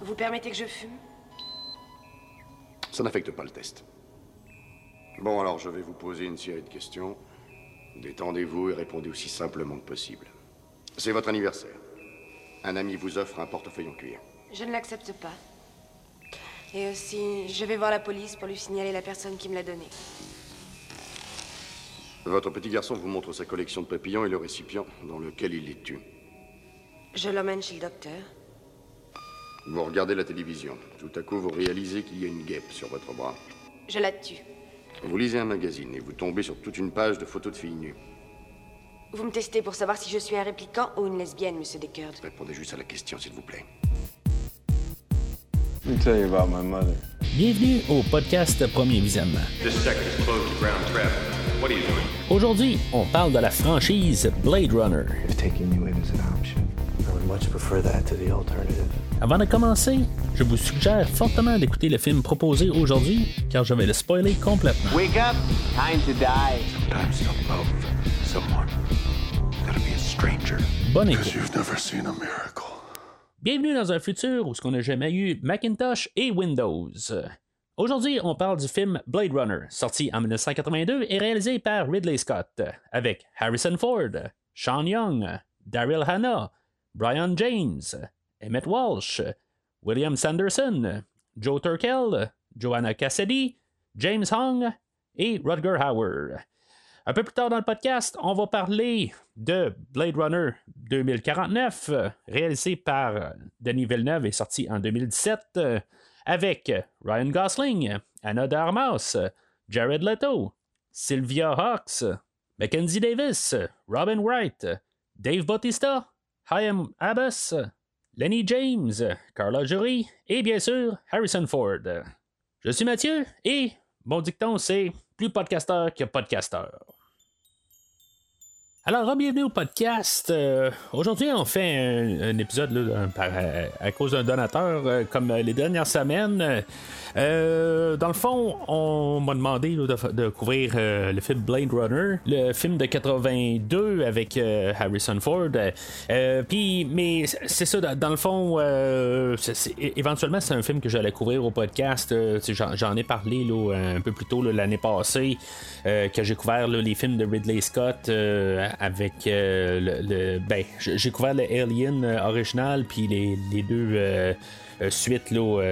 Vous permettez que je fume Ça n'affecte pas le test. Bon, alors je vais vous poser une série de questions. Détendez-vous et répondez aussi simplement que possible. C'est votre anniversaire. Un ami vous offre un portefeuille en cuir. Je ne l'accepte pas. Et aussi, je vais voir la police pour lui signaler la personne qui me l'a donné. Votre petit garçon vous montre sa collection de papillons et le récipient dans lequel il les tue. Je l'emmène chez le docteur. Vous regardez la télévision. Tout à coup, vous réalisez qu'il y a une guêpe sur votre bras. Je la tue. Vous lisez un magazine et vous tombez sur toute une page de photos de filles nues. Vous me testez pour savoir si je suis un répliquant ou une lesbienne, monsieur Deckard. Répondez juste à la question, s'il vous plaît. Let me tell you about my mother. Bienvenue au podcast Premier Visionnement. Aujourd'hui, on parle de la franchise Blade Runner. If taking you in is an option, I would much prefer that to the alternative. Avant de commencer, je vous suggère fortement d'écouter le film proposé aujourd'hui, car je vais le spoiler complètement. Wake up! Time to die. Sometimes to love someone, gotta be a stranger. Bonne écoute. You've never seen a miracle. Bienvenue dans un futur où ce qu'on n'a jamais eu Macintosh et Windows. Aujourd'hui, on parle du film Blade Runner, sorti en 1982 et réalisé par Ridley Scott, avec Harrison Ford, Sean Young, Daryl Hannah, Brian James, Emmett Walsh, William Sanderson, Joe Turkel, Joanna Cassidy, James Hong et Rutger Hauer. Un peu plus tard dans le podcast, on va parler de Blade Runner 2049, euh, réalisé par Denis Villeneuve et sorti en 2017, euh, avec Ryan Gosling, Anna de Armas, Jared Leto, Sylvia Hawks, Mackenzie Davis, Robin Wright, Dave Bautista, Chaim Abbas, Lenny James, Carla Jury et bien sûr Harrison Ford. Je suis Mathieu et mon dicton c'est plus podcasteur que podcasteur. Alors, bienvenue au podcast. Euh, Aujourd'hui, on fait un, un épisode là, par- à, à cause d'un donateur, euh, comme les dernières semaines. Euh, dans le fond, on m'a demandé là, de, de couvrir euh, le film Blade Runner, le film de 82 avec euh, Harrison Ford. Euh, Puis, mais c'est ça, dans le fond, euh, éventuellement, c'est un film que j'allais couvrir au podcast. Euh, J'en ai parlé là, un peu plus tôt l'année passée, euh, que j'ai couvert les films de Ridley Scott euh, avec euh, le, Ben, j'ai couvert le Alien euh, original, puis les, les deux. euh, euh, suites là,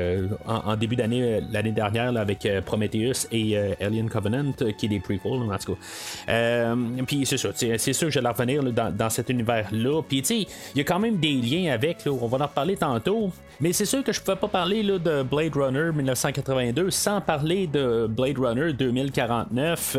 en, début d'année l'année dernière là, avec Prometheus et Alien Covenant qui est des prequels en tout cas puis c'est sais, c'est sûr que j'allais revenir là, dans, cet univers là puis tu sais il y a quand même des liens avec là, on va en reparler tantôt mais c'est sûr que je pouvais pas parler là, de Blade Runner 1982 sans parler de Blade Runner 2049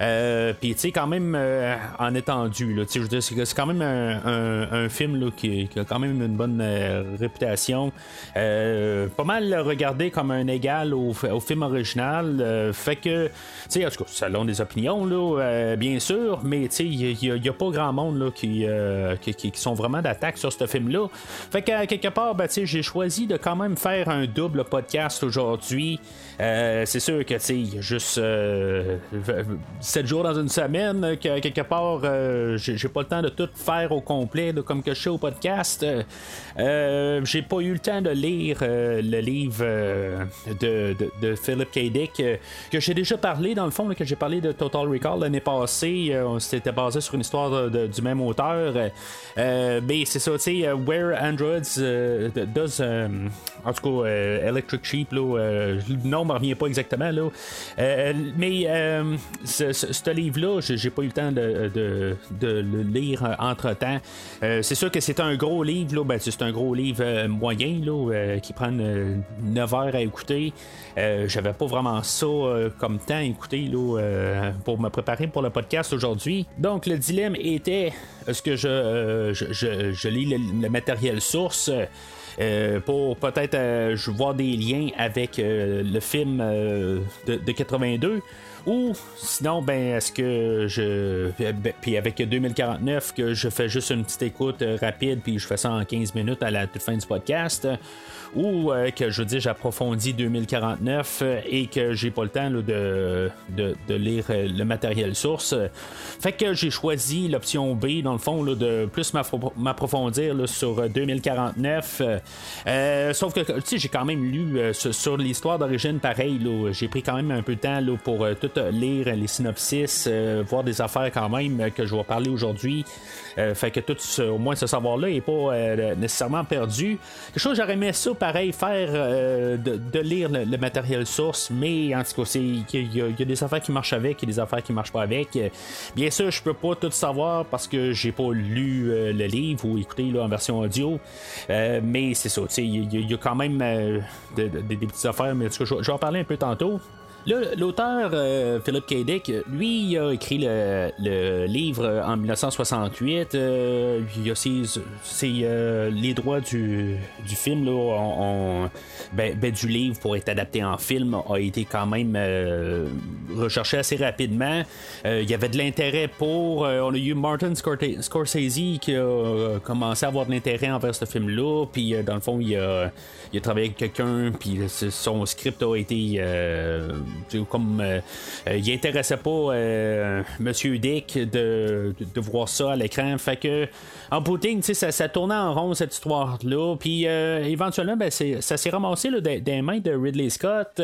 euh, tu sais, quand même euh, en étendu, là, je c'est quand même un, un- un film là, qui, qui a quand même une bonne euh, réputation. Euh, pas mal regardé comme un égal au, au film original. euh, fait que, tu sais, en tout cas, selon des opinions, là, euh, bien sûr, mais tu sais, il n'y a, pas grand monde là, qui, qui, qui- sont vraiment d'attaque sur ce film-là. Fait que, quelque part, ben, j'ai choisi de quand même faire un double podcast aujourd'hui. Euh, c'est sûr que, tu sais, juste 7 jours dans une semaine, que quelque part, euh, j'ai pas le temps de tout faire au complet, comme que je fais au podcast. Euh, euh, j'ai pas eu le temps de lire euh, le livre euh, de, Philip K. Dick, euh, que j'ai déjà parlé, dans le fond, que j'ai parlé de Total Recall l'année passée. Euh, C'était basé sur une histoire du même auteur. Euh, euh, mais c'est ça, tu sais, euh, Where Androids euh, does. euh, en tout cas, euh, Electric Sheep, là, euh, nom me revient pas exactement. Là. Euh, mais euh, ce, livre-là, j'ai pas eu le temps de, le lire entre temps. c'est sûr que c'est un gros livre, là, ben, c'est un gros livre euh, moyen là, euh, qui prend 9 heures à écouter. Euh, J'avais pas vraiment ça euh, comme temps à écouter là, euh, pour me préparer pour le podcast aujourd'hui. Donc le dilemme était est-ce que je, euh, lis le, matériel source? euh, pour peut-être euh, je voir des liens avec euh, le film euh, de, de 82 Ou sinon, ben, est-ce que je. ben, puis avec 2049, que je fais juste une petite écoute euh, rapide, puis je fais ça en 15 minutes à la toute fin du podcast ou euh, que je veux dire j'approfondis 2049 euh, et que j'ai pas le temps de, de, lire euh, le matériel source. Fait que j'ai choisi l'option B dans le fond de plus m'approfondir sur 2049. sauf que tu sais j'ai quand même lu sur, l'histoire d'origine pareil. J'ai pris quand même un peu de temps pour tout lire les synopsis, voir des affaires quand même que je vais parler aujourd'hui. fait que tout au moins ce savoir-là n'est pas nécessairement perdu. Quelque chose j'aurais aimé ça pareil faire euh, de, lire le, matériel source, mais en tout cas, il y, a des affaires qui marchent avec et des affaires qui marchent pas avec. Bien sûr, je peux pas tout savoir parce que j'ai pas lu euh, le livre ou écouté là, en version audio, euh, mais c'est ça, il y, a quand même des petites affaires, mais en tout je vais en parler un peu tantôt. L'auteur euh, Philip K. Dick, lui, il a écrit le, livre en 1968. Euh, il a euh, les droits du, film là, ben, ben, du livre pour être adapté en film a été quand même recherché assez rapidement. il y avait de l'intérêt pour. on a eu Martin Scorsese qui a commencé à avoir de l'intérêt envers ce film-là. Puis dans le fond, il a, il a travaillé avec quelqu'un. Puis son script a été comme euh, euh, il intéressait pas euh, Monsieur Dick de, de, voir ça à l'écran. Fait que en booting, ça, ça tournait en rond cette histoire-là. Puis éventuellement, ben, ça s'est ramassé là, des, mains de Ridley Scott.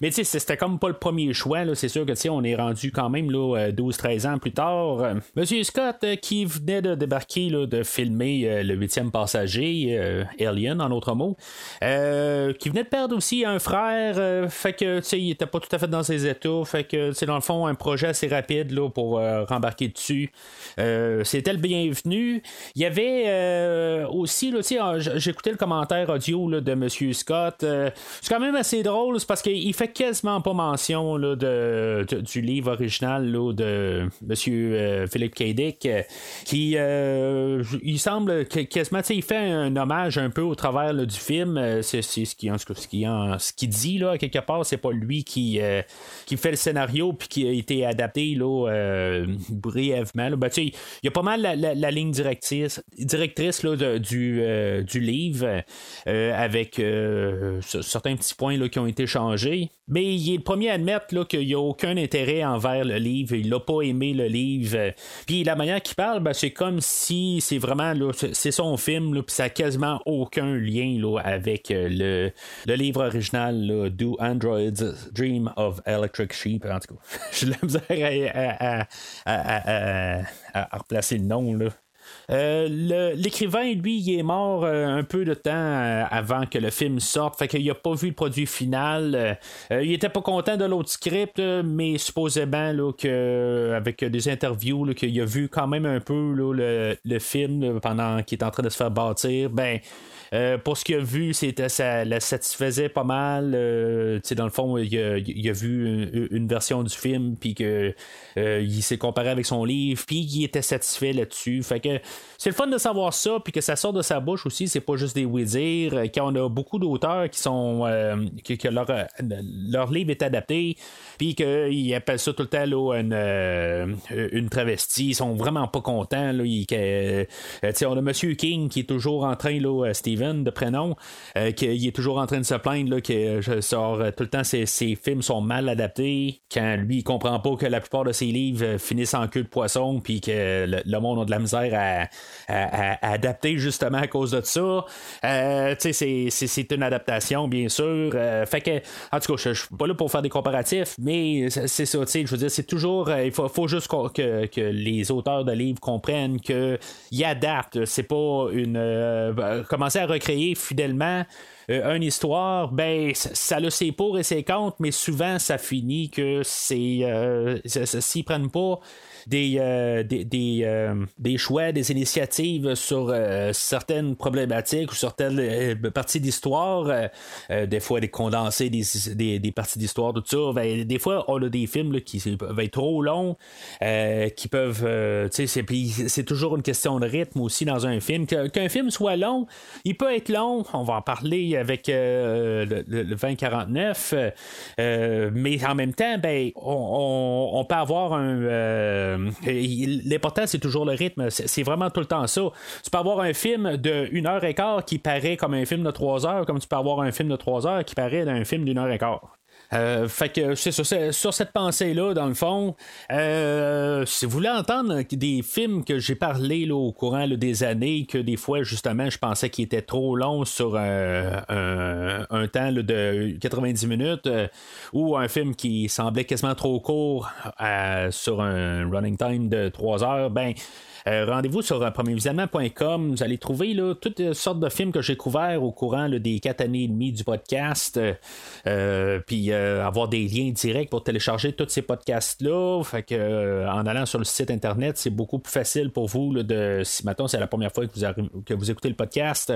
mais c'était comme pas le premier choix. C'est sûr que on est rendu quand même 12-13 ans plus tard. Monsieur Scott qui venait de débarquer de filmer le huitième passager, Alien en autre mot, qui venait de perdre aussi un frère. fait que il était pas tout à fait dans ses états. Fait que c'est dans le fond un projet assez rapide là, pour euh, rembarquer dessus. Euh, c'était le bienvenu. Il y avait euh, aussi, j'écoutais le commentaire audio là, de M. Scott. c'est quand même assez drôle parce qu'il fait quasiment pas mention là, de, du livre original de M. Philippe K. Dick, qui il semble quasiment, il fait un hommage un peu au travers du film. C'est, ce qu'il ce qui, dit là, quelque part, c'est pas lui qui euh, qui, fait le scénario puis qui a été adapté euh, brièvement. Ben, il y a pas mal la, ligne directrice, directrice du, euh, du livre avec certains petits points qui ont été changés. Mais il est le premier à admettre qu'il n'y a aucun intérêt envers le livre. Il n'a pas aimé le livre. Puis la manière qu'il parle, ben, c'est comme si c'est vraiment son film, puis ça n'a quasiment aucun lien avec le, le livre original Do Androids Dream of Electric Sheep. En tout cas, j'ai à, replacer le nom. Là. Euh, l'écrivain, lui, il est mort euh, un peu de temps euh, avant que le film sorte, fait qu'il n'a pas vu le produit final. il était pas content de l'autre script, mais supposément là, que, avec des interviews, qu'il a vu quand même un peu le, le, film pendant qu'il est en train de se faire bâtir. Ben, euh, pour ce qu'il a vu, c'était ça la satisfaisait pas mal. Euh, dans le fond, il a, vu une, version du film, puis que euh, il s'est comparé avec son livre, puis il était satisfait là-dessus. Fait que c'est le fun de savoir ça, puis que ça sort de sa bouche aussi. C'est pas juste des oui-dire. Quand on a beaucoup d'auteurs qui sont que, leur, leur livre est adapté, puis qu'ils appellent ça tout le temps une, une travestie. Ils sont vraiment pas contents. Là. on a Monsieur King qui est toujours en train, là, Steve de prénom, euh, qu'il est toujours en train de se plaindre là, que je euh, tout le temps ses, films sont mal adaptés, quand lui il comprend pas que la plupart de ses livres euh, finissent en queue de poisson, puis que le, monde a de la misère à, adapter justement à cause de ça. c'est une adaptation, bien sûr. fait que, en tout cas, je, suis pas là pour faire des comparatifs, mais c'est ça, je veux dire, c'est toujours, il faut, faut juste que, que, les auteurs de livres comprennent qu'ils adaptent. C'est pas une. commencer à recréer fidèlement euh, une histoire, ben ça, a ses pour et ses contre, mais souvent ça finit que c'est euh, s'ils prennent pas des, euh, des, des, euh, des, choix, des initiatives sur certaines problématiques ou certaines parties d'histoire. des fois, des condensés, des, des, parties d'histoire, tout ça. Ben, des fois, on a des films qui peuvent être trop longs, qui peuvent. c'est toujours une question de rythme aussi dans un film. Qu'un film soit long, il peut être long. On va en parler avec le, le, 2049. mais en même temps, ben, on, peut avoir un. Euh, l'important, c'est toujours le rythme. C'est vraiment tout le temps ça. Tu peux avoir un film de 1 heure et quart qui paraît comme un film de 3 heures, comme tu peux avoir un film de 3 heures qui paraît d'un film d'une heure et quart. Euh, fait que c'est sur, cette pensée-là, dans le fond, euh, si vous voulez entendre des films que j'ai parlé là, au courant des années, que des fois, justement, je pensais qu'ils étaient trop longs sur un, temps de 90 minutes, euh, ou un film qui semblait quasiment trop court sur un running time de 3 heures, ben euh, rendez-vous sur euh, premiervisionnement.com. Vous allez trouver là, toutes sortes de films que j'ai couverts au courant des quatre années et demie du podcast. Euh, puis avoir des liens directs pour télécharger tous ces podcasts-là. En allant sur le site internet, c'est beaucoup plus facile pour vous de si maintenant c'est la première fois que vous, que vous écoutez le podcast,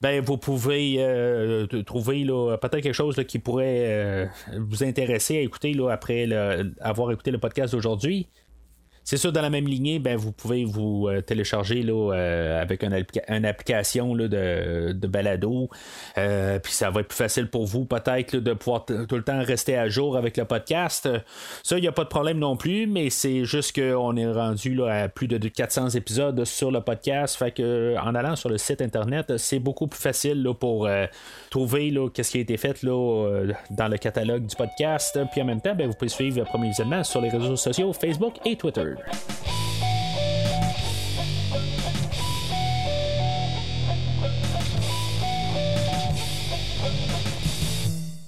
ben vous pouvez trouver peut-être quelque chose qui pourrait vous intéresser à écouter après avoir écouté le podcast d'aujourd'hui. C'est sûr, dans la même lignée, ben, vous pouvez vous euh, télécharger là, euh, avec une, application là, de, de, balado. Euh, puis ça va être plus facile pour vous, peut-être, de pouvoir tout le temps rester à jour avec le podcast. Ça, il n'y a pas de problème non plus, mais c'est juste qu'on est rendu là, à plus de 400 épisodes sur le podcast. Fait que en allant sur le site internet, c'est beaucoup plus facile là, pour trouver là, qu'est-ce qui a été fait là, dans le catalogue du podcast. Puis en même temps, ben, vous pouvez suivre le premier visionnement sur les réseaux sociaux, Facebook et Twitter.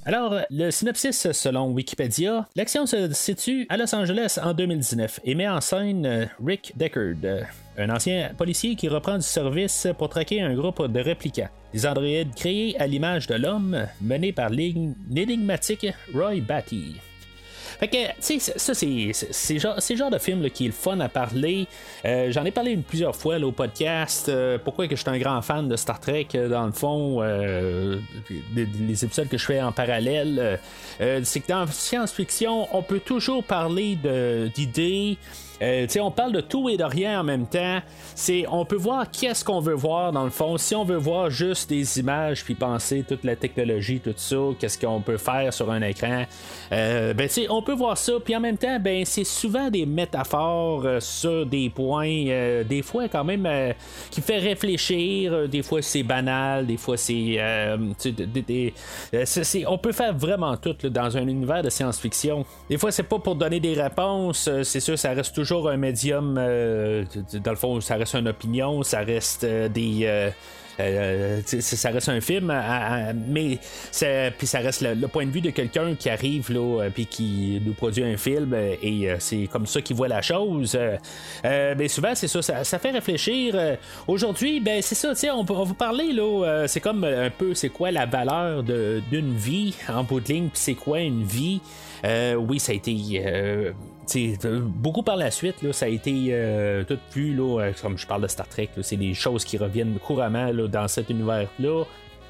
Alors, le synopsis selon Wikipédia, l'action se situe à Los Angeles en 2019 et met en scène euh, Rick Deckard, euh, un ancien policier qui reprend du service pour traquer un groupe de réplicants. Des androïdes créés à l'image de l'homme, menés par l'énigmatique Roy Batty. Fait que, tu sais, ça, c'est le genre de film qui est le fun à parler. Euh, j'en ai parlé plusieurs fois au podcast. Euh, pourquoi que je suis un grand fan de Star Trek, euh, dans le fond, les, épisodes que je fais en parallèle. c'est que dans science-fiction, on peut toujours parler d'idées. Euh, on parle de tout et de rien en même temps. C'est, on peut voir qu'est-ce qu'on veut voir dans le fond. Si on veut voir juste des images puis penser toute la technologie, tout ça, qu'est-ce qu'on peut faire sur un écran, euh, ben, on peut voir ça. Puis en même temps, ben, c'est souvent des métaphores euh, sur des points, euh, des fois quand même qui fait réfléchir. Des fois c'est banal, des fois c'est, on peut faire vraiment tout dans un univers de science-fiction. Des fois c'est pas pour donner des réponses. c'est sûr, ça reste toujours toujours un médium. Euh, dans le fond, ça reste une opinion, ça reste euh, des. Euh, ça reste un film, mais puis ça reste le, point de vue de quelqu'un qui arrive là, puis qui nous produit un film, et c'est comme ça qu'il voit la chose. mais souvent, c'est ça, ça, fait réfléchir. Aujourd'hui, ben c'est ça, on, on va parler là, c'est comme un peu, c'est quoi la valeur d'une vie en bout de ligne, puis c'est quoi une vie? oui, ça a été euh, beaucoup par la suite, là, ça a été euh, tout vu, là, euh, comme je parle de Star Trek, c'est des choses qui reviennent couramment dans cet univers-là.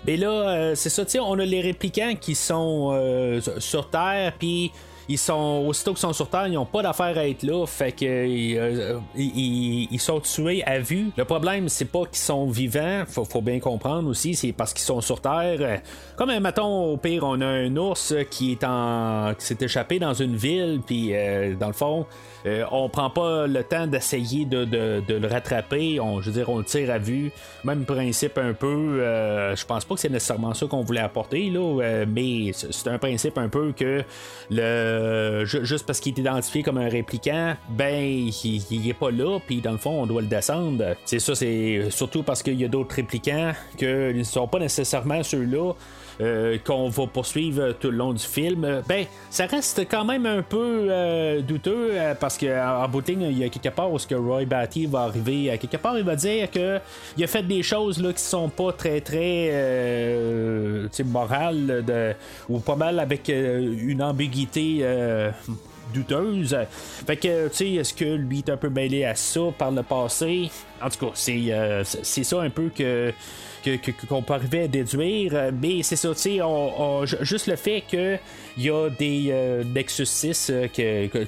Mais là, c'est ça, on a les réplicants qui sont sur Terre, puis ils sont aussitôt qu'ils sont sur Terre, ils n'ont pas d'affaire à être là, fait que euh, ils, sont tués à vue. Le problème, c'est pas qu'ils sont vivants, faut, faut bien comprendre aussi, c'est parce qu'ils sont sur Terre. Comme un maton, au pire, on a un ours qui est en qui s'est échappé dans une ville, puis euh, dans le fond, euh, on prend pas le temps d'essayer de, le rattraper. On, je veux dire, on le tire à vue. Même principe un peu. je pense pas que c'est nécessairement ça qu'on voulait apporter, là, mais c'est un principe un peu que euh, juste parce qu'il est identifié comme un répliquant, ben, il, est pas là, puis dans le fond, on doit le descendre. C'est ça, c'est surtout parce qu'il y a d'autres répliquants que ne sont pas nécessairement ceux-là. Euh, qu'on va poursuivre tout le long du film, ben, ça reste quand même un peu euh, douteux parce qu'en bout de ligne, il y a quelque part où ce que Roy Batty va arriver. À quelque part, il va dire que il a fait des choses là, qui sont pas très très morales de, ou pas mal avec une ambiguïté douteuse. Fait que, tu sais, est-ce que lui est un peu mêlé à ça par le passé? En tout cas, c'est, c'est ça un peu que qu'on peut arriver à déduire. Mais c'est ça, tu sais, juste le fait qu'il y a des Nexus 6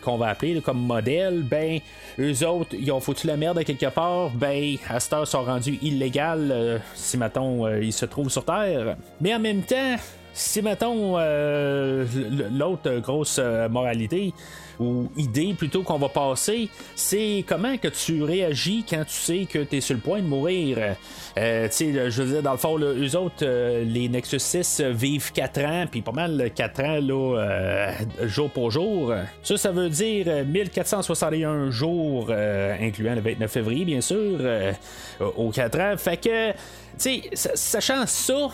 qu'on va appeler comme modèle, ben, eux autres, ils ont foutu la merde à quelque part, ben, à cette heure, sont rendus illégales si, mettons, ils se trouvent sur Terre. Mais en même temps, si mettons l'autre grosse moralité, ou idée plutôt qu'on va passer, c'est comment que tu réagis quand tu sais que tu es sur le point de mourir. Euh, je veux dire, dans le fond, eux autres, euh, les Nexus 6 vivent 4 ans, puis pas mal 4 ans, là, euh, jour pour jour. Ça, ça veut dire 1461 jours, incluant le 29 février, bien sûr, aux 4 ans. Fait que sachant ça,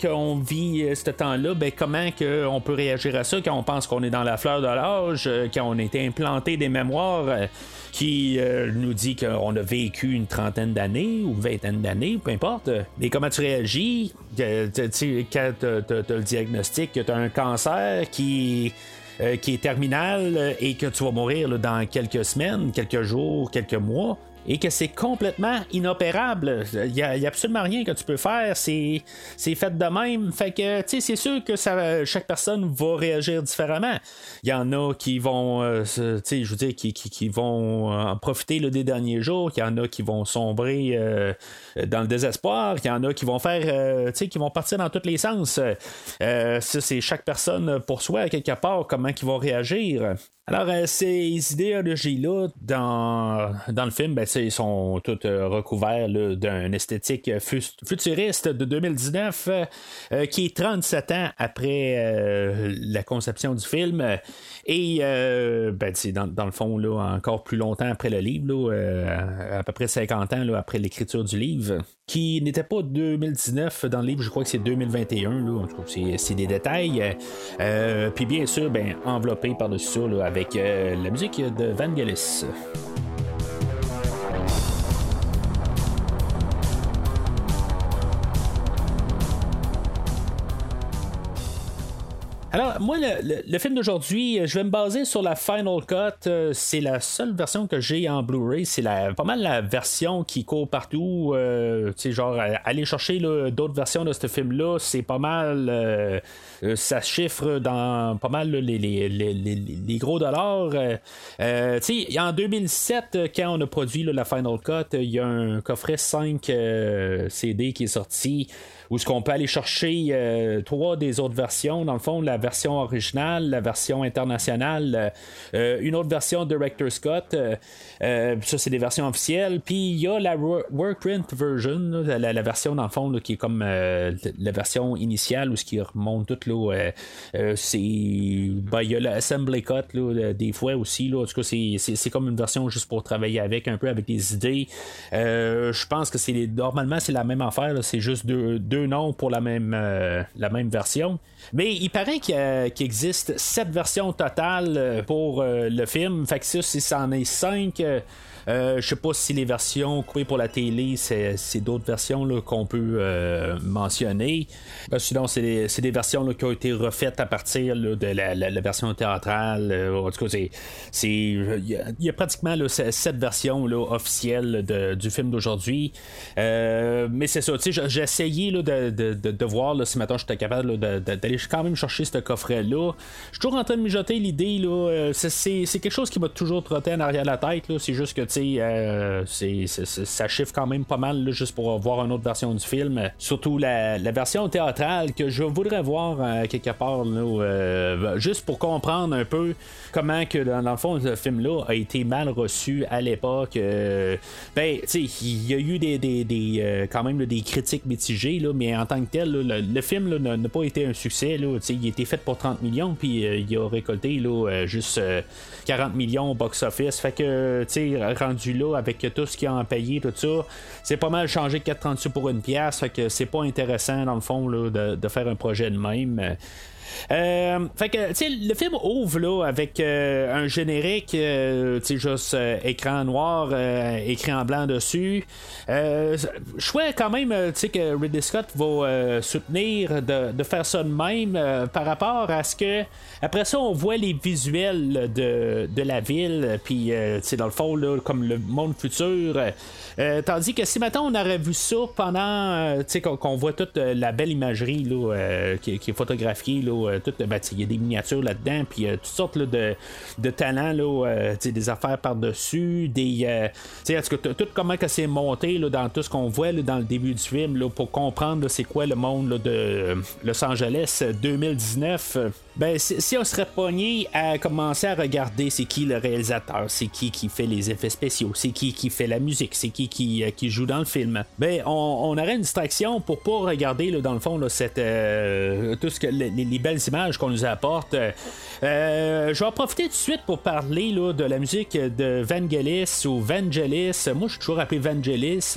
qu'on vit euh, ce temps-là, ben, comment on peut réagir à ça quand on pense qu'on est dans la fleur de l'âge, euh, quand on a été implanté des mémoires euh, qui nous dit qu'on a vécu une trentaine d'années ou vingtaine d'années, peu importe. Mais comment tu réagis? Quand tu as le diagnostic que tu as un cancer qui qui est terminal et que tu vas mourir dans quelques semaines, quelques jours, quelques mois et que c'est complètement inopérable. Il n'y a, absolument rien que tu peux faire. C'est, fait de même. Fait que, c'est sûr que ça, chaque personne va réagir différemment. Il y en a qui vont, euh, je qui, qui, vont en profiter le des derniers jours. Il y en a qui vont sombrer euh, dans le désespoir. Il y en a qui vont faire, euh, qui vont partir dans tous les sens. ça, c'est chaque personne pour soi, quelque part, comment ils vont réagir. Alors, ces idéologies-là, dans, dans le film, ben, ils sont toutes euh, recouverts d'un esthétique futuriste de 2019 euh, euh, qui est 37 ans après la conception du film et ben, dans, le fond encore plus longtemps après le livre, à peu près 50 ans après l'écriture du livre qui n'était pas 2019 dans le livre, je crois que c'est 2021. Là, c'est, des détails. puis bien sûr, ben, enveloppé par-dessus ça avec la musique de Vangelis. Alors, moi, le, film d'aujourd'hui, euh, je vais me baser sur la Final Cut. Euh, c'est la seule version que j'ai en Blu-ray. C'est pas mal la version qui court partout. Euh, tu sais, genre, aller chercher d'autres versions de ce film-là, c'est pas mal. ça chiffre dans pas mal les, les, gros dollars. tu sais, en 2007, quand on a produit la Final Cut, il y a un coffret 5 CD qui est sorti où ce qu'on peut aller chercher euh, trois des autres versions. Dans le fond, la version originale, la version internationale, euh, une autre version Director Scott. Euh, ça, c'est des versions officielles. Puis il y a la Workprint version, la, version dans le fond qui est comme la version initiale ou ce qui remonte tout là. c'est ben, il y a l'Assembly Cut des fois aussi. Là, en tout cas, c'est comme une version juste pour travailler avec un peu avec des idées. je pense que c'est normalement c'est la même affaire. C'est juste deux nom pour la même, euh, la même version. Mais il paraît qu'il existe sept versions totales euh, pour euh, le film. Fait que ça, si ça en est cinq euh, je sais pas si les versions coupées pour la télé, c'est d'autres versions qu'on peut mentionner. Sinon, c'est des, versions qui ont été refaites à partir de la, version théâtrale. en tout cas, il y, a pratiquement cette version officielle du film d'aujourd'hui. mais c'est ça, j'ai essayé de, de, voir si maintenant j'étais capable d'aller quand même chercher ce coffret-là. Je suis toujours en train de mijoter l'idée. C'est quelque chose qui m'a toujours trotté en arrière de la tête. C'est juste que euh, ça chiffre quand même pas mal juste pour voir une autre version du film. Surtout la, version théâtrale que je voudrais voir euh, quelque part, euh, juste pour comprendre un peu comment que dans, le fond ce film-là a été mal reçu à l'époque. ben, il y a eu des, quand même des critiques mitigées, mais en tant que tel, le, film n'a pas été un succès. Il a été fait pour 30 millions, puis il a récolté juste 40 millions au box-office. Fait que, rendu là avec tout ce qu'il a en payé, tout ça, c'est pas mal changer 4,36 pour une pièce. Fait que c'est pas intéressant, dans le fond, là, de, faire un projet de même. Euh, fait que, le film ouvre là, avec euh, un générique, euh, juste euh, écran noir, écrit en blanc dessus. Chouette quand même, tu sais, que Ridley Scott va soutenir de, de faire ça de même par rapport à ce que. Après ça, on voit les visuels de, de la ville, puis, euh, tu sais, dans le fond, là, comme le monde futur. Euh, tandis que si maintenant on aurait vu ça pendant, euh, qu'on, voit toute euh, la belle imagerie là, euh, qui, est photographiée, euh, ben, il y a des miniatures là-dedans, puis euh, toutes sortes de, de talents, là, euh, des affaires par-dessus, des, euh, tout tout comment que c'est monté là, dans tout ce qu'on voit là, dans le début du film, là, pour comprendre c'est quoi le monde de euh, Los Angeles euh, 2019. Ben, si, on serait pogné à commencer à regarder c'est qui le réalisateur, c'est qui qui fait les effets spéciaux, c'est qui qui fait la musique, c'est qui qui, euh, joue dans le film, ben, on, aurait une distraction pour pas regarder, là, dans le fond, cette, euh, tout ce que les, les belles images qu'on nous apporte. Euh, je vais en profiter tout de suite pour parler là, de la musique de Vangelis ou Vangelis. Moi, je suis toujours appelé Vangelis.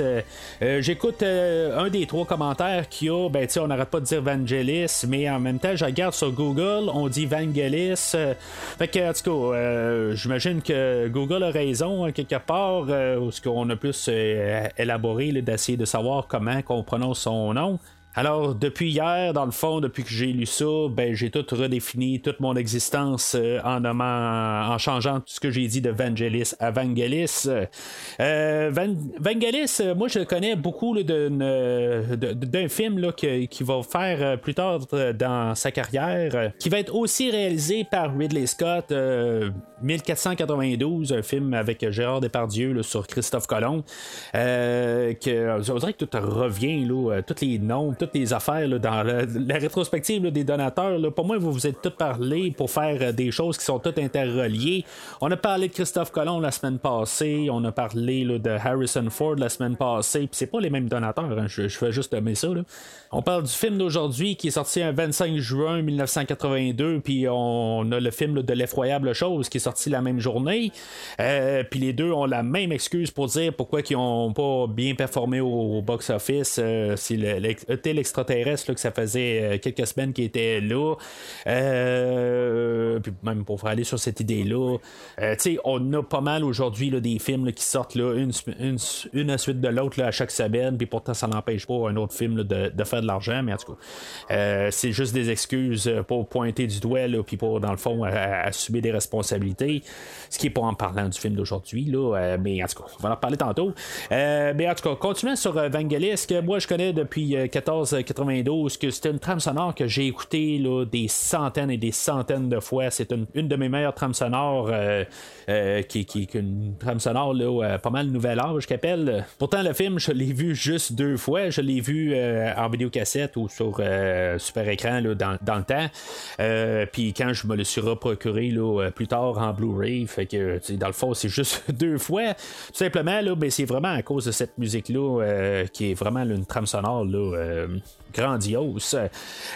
J'écoute un des trois commentaires qu'il y a. Ben, on n'arrête pas de dire Vangelis, mais en même temps, je regarde sur Google, on dit Vangelis. Euh, fait que, en tout cas, euh, j'imagine que Google a raison, hein, quelque part, euh, où ce qu'on a plus euh, élaboré d'essayer de savoir comment on prononce son nom. Alors, depuis hier, dans le fond, depuis que j'ai lu ça, ben, j'ai tout redéfini toute mon existence euh, en changeant tout ce que j'ai dit de Vangelis à Vangelis. Euh, Van- Vangelis, euh, moi, je le connais beaucoup euh, d'un film là, qu'il va faire plus tard dans sa carrière, qui va être aussi réalisé par Ridley Scott, euh, 1492, un film avec Gérard Depardieu sur Christophe Colomb. Que, on que tout revient, là, tous les noms, toutes les affaires dans la, rétrospective des donateurs. Pour moi, vous vous êtes tous parlé pour faire euh, des choses qui sont toutes interreliées. On a parlé de Christophe Colomb la semaine passée, on a parlé de Harrison Ford la semaine passée, puis c'est pas les mêmes donateurs, hein, je, fais juste nommer ça. On parle du film d'aujourd'hui qui est sorti un 25 juin 1982, puis on a le film de l'effroyable chose qui est sorti la même journée. Euh, puis les deux ont la même excuse pour dire pourquoi ils ont pas bien performé au, box-office. Euh, c'est le- l'ex- l'extraterrestre là, que ça faisait euh, quelques semaines qu'il était là. Euh, puis même pour aller sur cette idée-là, euh, on a pas mal aujourd'hui des films qui sortent là, une, à suite de l'autre à chaque semaine, puis pourtant ça n'empêche pas un autre film de, faire de l'argent, mais en tout cas, euh, c'est juste des excuses pour pointer du doigt, puis pour, dans le fond, assumer des responsabilités, ce qui est pas en parlant du film d'aujourd'hui, mais en tout cas, on va en parler tantôt. mais en tout cas, continuons sur Vangelis, que moi je connais depuis 14 92, que c'était une trame sonore que j'ai écoutée là, des centaines et des centaines de fois. C'est une, de mes meilleures trames sonores, euh, euh, qui, qui, une trame sonore là, euh, pas mal nouvel âge qu'appelle. Pourtant, le film, je l'ai vu juste deux fois. Je l'ai vu en vidéocassette ou sur super écran là, dans, dans, le temps. Puis quand je me le suis reprocuré là, plus tard en Blu-ray, fait que dans le fond, c'est juste deux fois. Tout simplement, là, mais c'est vraiment à cause de cette musique-là qui est vraiment une trame sonore là, um, grandiose.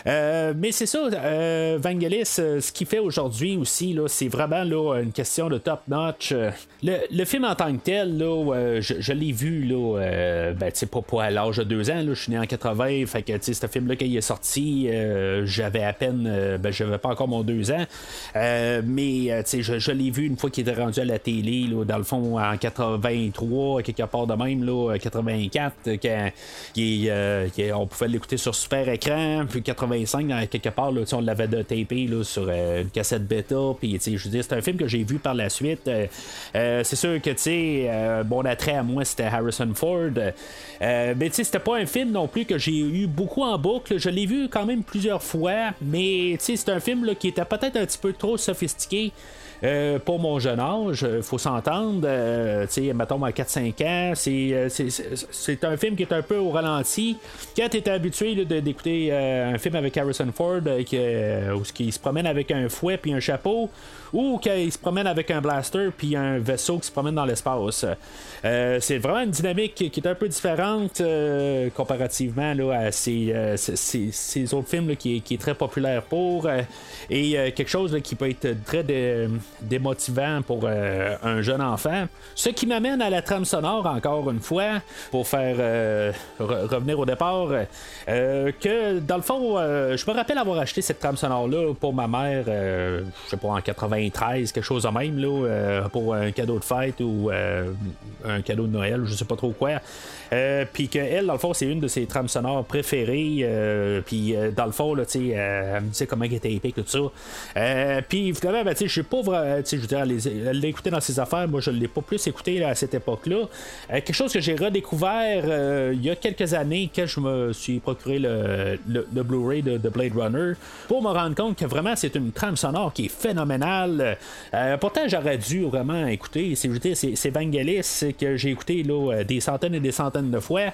Euh, mais c'est ça, euh, Vangelis, euh, ce qu'il fait aujourd'hui aussi, là, c'est vraiment là, une question de top notch. Euh, Le, le film en tant que tel, là, je, l'ai vu là, euh, ben, pas, pas à l'âge de deux ans, je suis né en 80, fait que ce film-là, quand il est sorti, j'avais à peine, ben, j'avais pas encore mon deux ans, mais je, je l'ai vu une fois qu'il était rendu à la télé, là, dans le fond, en 83, quelque part de même, là, 84, quand on pouvait l'écouter sur super écran, puis 85, dans- quelque part, là, on l'avait de tapé là, sur euh, une cassette bêta, puis je dire, c'est un film que j'ai vu par la suite. Euh, euh, c'est sûr que, tu sais, mon attrait à moi, c'était Harrison Ford. Mais tu sais, c'était pas un film non plus que j'ai eu beaucoup en boucle. Je l'ai vu quand même plusieurs fois, mais tu sais, c'est un film là, qui était peut-être un petit peu trop sophistiqué. Euh, pour mon jeune âge, euh, faut s'entendre. euh, tu sais, mettons à 4-5 ans, c'est, un film qui est un peu au ralenti. Quand tu es habitué d'écouter un film avec Harrison Ford, qui, où il se promène avec un fouet puis un chapeau, ou qu'il se promène avec un blaster puis un vaisseau qui se promène dans l'espace. C'est vraiment une dynamique qui est un peu différente comparativement à ces, ces- ces- autres films qui, est, qui est très populaire pour et quelque chose qui peut être très de- démotivant pour euh, un jeune enfant. Ce qui m'amène à la trame sonore, encore une fois, pour faire euh, re- revenir au départ, euh, que dans le fond, je me rappelle avoir acheté cette trame sonore-là pour ma mère, je sais pas, en 93, quelque chose de même, là, pour un cadeau de fête ou un cadeau de Noël, je sais pas trop quoi. Puis qu'elle, dans le fond, c'est une de ses trames sonores préférées. puis dans le fond, là, tu sais, elle me comment elle était épique, tout ça. Puis évidemment, ben, sais, je suis pas vraiment. Sais, je veux dire, elle l'a dans ses affaires. Moi, je l'ai pas plus écouté à cette époque-là. Euh, quelque chose que j'ai redécouvert euh, il y a quelques années quand je me suis procuré le, le- Blu-ray de, de Blade Runner pour me rendre compte que vraiment c'est une trame sonore qui est phénoménale. Euh, pourtant, j'aurais dû vraiment écouter. C'est, Vangelis que j'ai écouté là, euh, des centaines et des centaines de fois.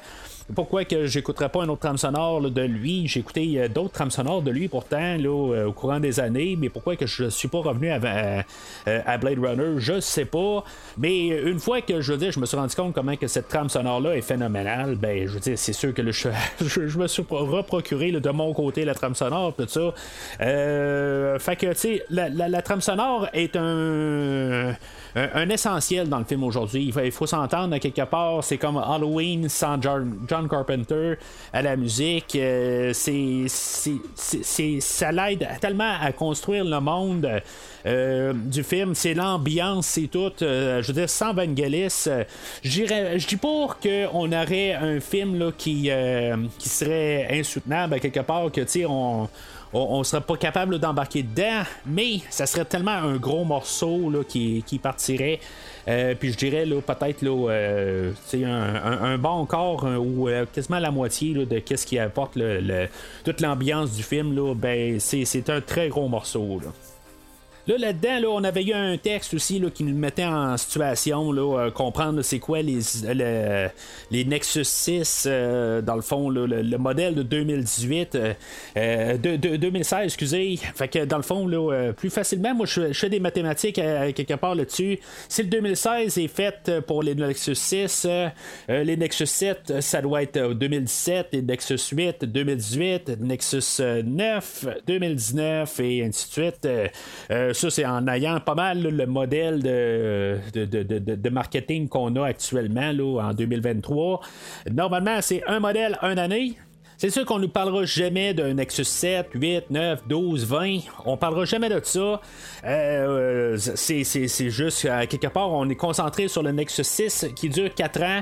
Pourquoi que j'écouterais pas un autre trame sonore de lui? J'ai écouté euh, d'autres trames sonores de lui pourtant euh, au courant des années, mais pourquoi que je suis pas revenu à, à- Blade Runner? Je sais pas. Mais une fois que je dire, je me suis rendu compte comment que cette trame sonore là est phénoménale, ben je veux dire, c'est sûr que je, me suis reprocuré de mon côté la trame sonore, tout ça. Euh, fait que tu sais, la, la- la trame sonore est un, un, un essentiel dans le film aujourd'hui. Il faut, faut s'entendre quelque part. C'est comme Halloween sans John, Carpenter à la musique. Euh, c'est, c'est, ça l'aide tellement à construire le monde euh, du film. C'est l'ambiance, c'est tout. Euh, je veux dire, sans Vangelis, euh, je dis pas qu'on aurait un film là, qui, euh, qui serait insoutenable à quelque part, que tu sais, on on, serait pas capable d'embarquer dedans, mais ça serait tellement un gros morceau qui, qui partirait. Euh, puis je dirais là, peut-être là, euh, un, un- un bon un- ou euh, quasiment la moitié de qu'est-ce qui apporte le, toute l'ambiance du film. Là, ben, c'est, c'est un très gros morceau. Là, là-dedans, là, on avait eu un texte aussi là, qui nous mettait en situation, là, euh, comprendre c'est quoi les, le- les Nexus 6, euh, dans le fond, le, le modèle de 2018, euh, de, de- 2016, excusez. Fait que dans le fond, là, plus facilement, moi, je, je fais des mathématiques quelque part là-dessus. Si le 2016 est fait pour les Nexus 6, euh, euh, les Nexus 7, ça doit être euh, 2017, les Nexus 8, 2018, Nexus euh, 9, 2019 et ainsi de suite. Euh, euh, ça, c'est en ayant pas mal le modèle de, de, de- de- marketing qu'on a actuellement là, en 2023. Normalement, c'est un modèle, une année. C'est sûr qu'on ne parlera jamais d'un Nexus 7, 8, 9, 12, 20. On parlera jamais de ça. Euh, c'est, juste, à quelque part, on est concentré sur le Nexus 6 qui dure 4 ans.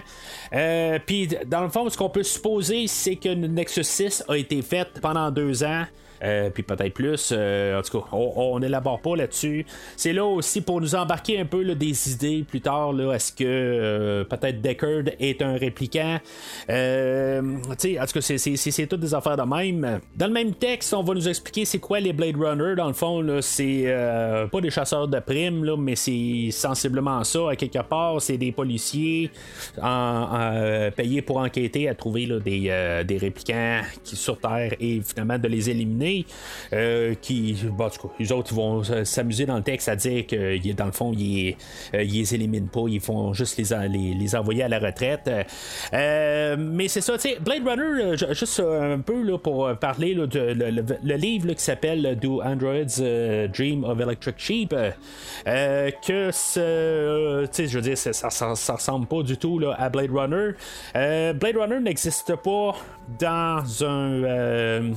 Euh, Puis, dans le fond, ce qu'on peut supposer, c'est que le Nexus 6 a été fait pendant 2 ans. Euh, puis peut-être plus. Euh, en tout cas, on n'élabore pas là-dessus. C'est là aussi pour nous embarquer un peu des idées plus tard. Est-ce que euh, peut-être Deckard est un répliquant? En tout cas, c'est, toutes des affaires de même. Dans le même texte, on va nous expliquer c'est quoi les Blade Runner. Dans le fond, c'est pas des chasseurs de primes, là, mais c'est sensiblement ça. À quelque part, c'est des policiers payés pour enquêter à trouver des, euh, répliquants qui sur Terre et finalement de les éliminer. Euh, qui, bon, tout cas, les autres ils vont euh, s'amuser dans le texte à dire que dans le fond, ils, euh, les éliminent pas, ils font juste les, les, les envoyer à la retraite. Mais c'est ça, tu sais, Blade Runner, ju- juste un peu là, pour parler là, de le, livre qui s'appelle Do Androids Dream of Electric Sheep, que tu sais, je veux dire, ça, ça, ressemble pas du tout à Blade Runner. Blade Runner n'existe pas dans un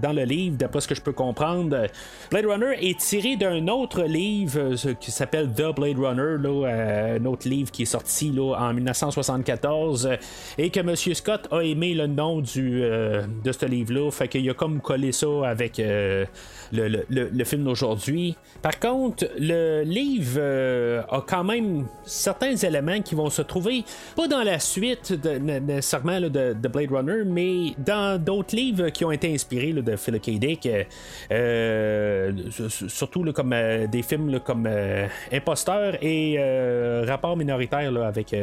dans le livre, d'après ce que je peux comprendre. Blade Runner est tiré d'un autre livre qui s'appelle The Blade Runner, là, euh, un autre livre qui est sorti là, en 1974 euh, et que M. Scott a aimé le nom du, euh, de ce livre-là. Fait qu'il a comme collé ça avec euh, le, le- film d'aujourd'hui. Par contre, le livre euh, a quand même certains éléments qui vont se trouver, pas dans la suite nécessairement de, de Blade Runner, mais dans d'autres livres qui ont été inspirés de Philip K. Dick. euh, euh, surtout comme des films comme Imposteur et Rapport minoritaire avec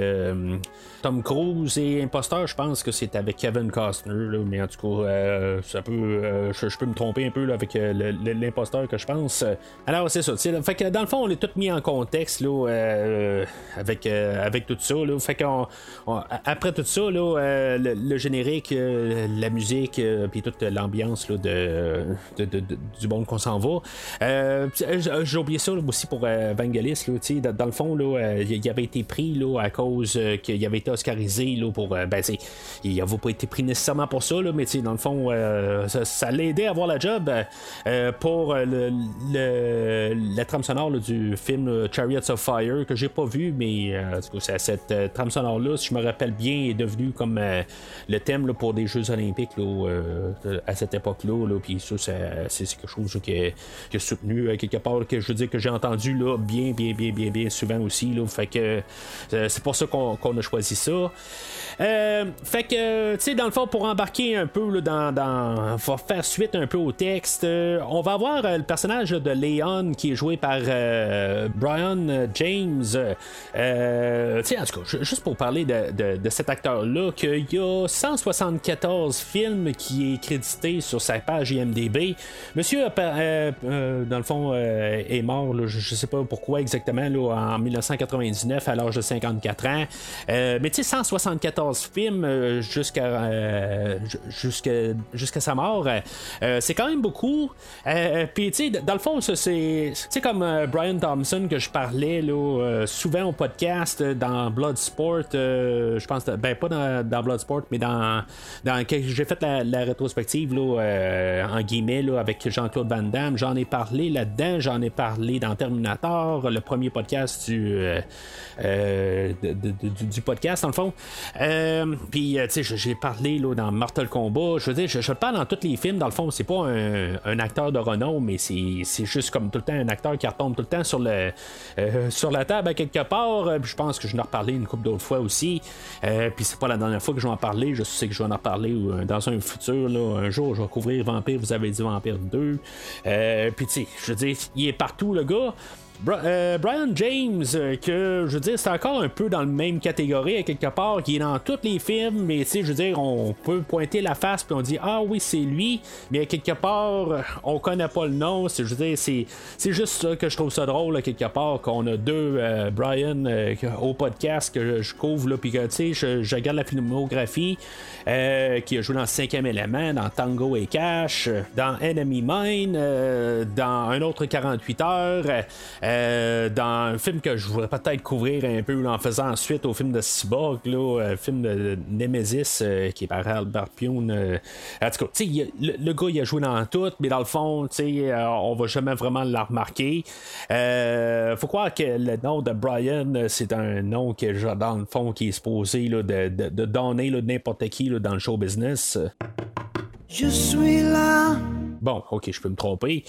Tom Cruise et Imposteur, je pense que c'est avec Kevin Costner. mais en tout cas, euh, ça peut, euh, je, peux me tromper un peu avec euh, l'imposteur que je pense. Alors, c'est ça. Fait que dans le fond, on est tout mis en contexte là, avec, avec tout ça. Fait après tout ça, le, générique, la musique, puis toute l'ambiance de, du monde qu'on s'en va. J'ai- oublié ça aussi pour Vangelis. Dans, dans le fond, il avait été pris à cause qu'il avait été oscarisé là, pour. euh, ben, il n'avait pas été pris nécessairement pour ça, là, mais dans le fond, euh, ça, ça l'a aidé à avoir la job euh, pour le, le- la trame sonore du film Chariots of Fire que j'ai pas vu, mais cette trame sonore-là, si je me rappelle bien, est devenue comme le thème pour des Jeux Olympiques à cette époque-là. Là, puis ça, c'est quelque chose qui, est, soutenu quelque part, que je veux dire que j'ai entendu là, bien, bien, bien, bien, bien souvent aussi. Là, fait que c'est pour ça qu'on qu'on a choisi ça. Euh, fait que, tu sais, dans le fond, pour embarquer un peu dans, dans. va faire suite un peu au texte, euh, on va avoir euh, le personnage de Leon qui est joué par Brian James. Tu sais, en tout cas, ju- juste pour parler de, de- de cet acteur-là, qu'il y a 174 films qui est crédité sur sa page IMDB. Monsieur, dans le fond, est mort, je, sais pas pourquoi exactement, là, en 1999 à l'âge de 54 ans. Euh, mais tu sais, 174 films euh, jusqu'à euh, ju- jusqu'à sa mort, euh, c'est quand même beaucoup. Puis tu sais, dans le fond, c'est comme Brian Thompson que je parlais là, souvent au podcast dans Bloodsport. je pense, ben pas dans, Bloodsport, mais dans dans j'ai fait la, rétrospective là, en guillemets là, avec Jean-Claude Van Damme. J'en ai parlé là-dedans. J'en ai parlé dans Terminator, le premier podcast du podcast, dans le fond. Euh, Puis, euh, tu sais, j'ai parlé dans Mortal Kombat. Je veux dire, je, parle dans tous les films, dans le fond, c'est pas un, acteur de renom, mais c'est juste comme tout le temps un acteur qui retombe tout le temps sur, le, euh, sur la table à quelque part. Je pense que je vais en reparler une couple d'autres fois aussi. Puis, c'est pas la dernière fois que je vais en parler. Je sais que je vais en reparler dans un futur. Là, un jour, je vais couvrir Vampire. Vous avez dit Vampire 2. Euh, Puis, tu sais, je veux dire, il est partout, le gars. Euh, Brian James, euh, que je veux dire, c'est encore un peu dans le même catégorie à quelque part, qui est dans tous les films, mais tu sais, je veux dire, on peut pointer la face puis on dit ah oui c'est lui, mais à quelque part on connaît pas le nom. C'est, je veux dire, c'est, juste ça que je trouve ça drôle à quelque part qu'on a deux euh, Brian au podcast que je, couvre là, puis que tu sais, je, regarde la filmographie qui a joué dans Cinquième élément, dans Tango et Cash, dans Enemy Mine, dans un autre 48 heures. Euh, dans un film que je voudrais peut-être couvrir un peu là, en faisant suite au film de Cyborg, là, euh, film de Nemesis euh, qui est par Albert euh. en tout cas, le, le gars il a joué dans tout, mais dans le fond, on va jamais vraiment le remarquer. Faut croire que le nom de Brian, c'est un nom que genre, dans le fond qui est supposé là, de, de, de donner n'importe qui dans le show business. Je suis là. Bon, ok, je peux me tromper.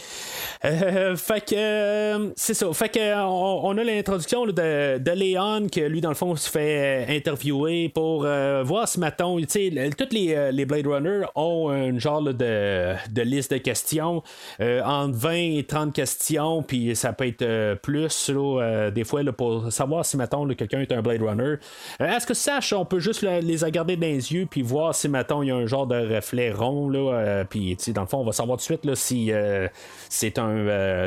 Euh, fait que euh, c'est ça. Fait que on, a l'introduction de, de Léon que lui dans le fond se fait euh, interviewer pour voir si mettons, tu sais, toutes les, les Blade Runner ont un genre de, de liste de questions entre 20 et 30 questions, puis ça peut être plus là, des fois pour savoir si là, quelqu'un est un Blade Runner. Est-ce que sache, on peut juste les regarder dans les yeux puis voir si mettons il y a un genre de reflet rond là, puis dans le fond on va savoir de suite là, si euh, c'est un euh.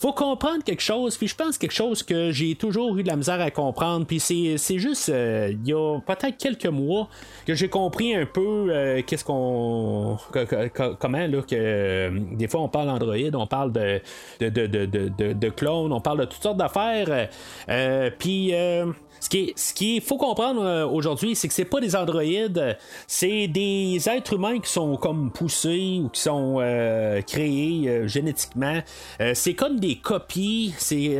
Faut comprendre quelque chose, puis je pense quelque chose que j'ai toujours eu de la misère à comprendre, puis c'est, juste euh, il y a peut-être quelques mois que j'ai compris un peu euh, qu'est-ce qu'on que- comment là que des fois on parle Android, on parle de de, de, de, de, clones, on parle de toutes sortes d'affaires, puis ce qui est, ce qui faut comprendre euh, aujourd'hui, c'est que c'est pas des androïdes, c'est des êtres humains qui sont comme poussés ou qui sont euh, créés euh, génétiquement. C'est comme des copies. C'est,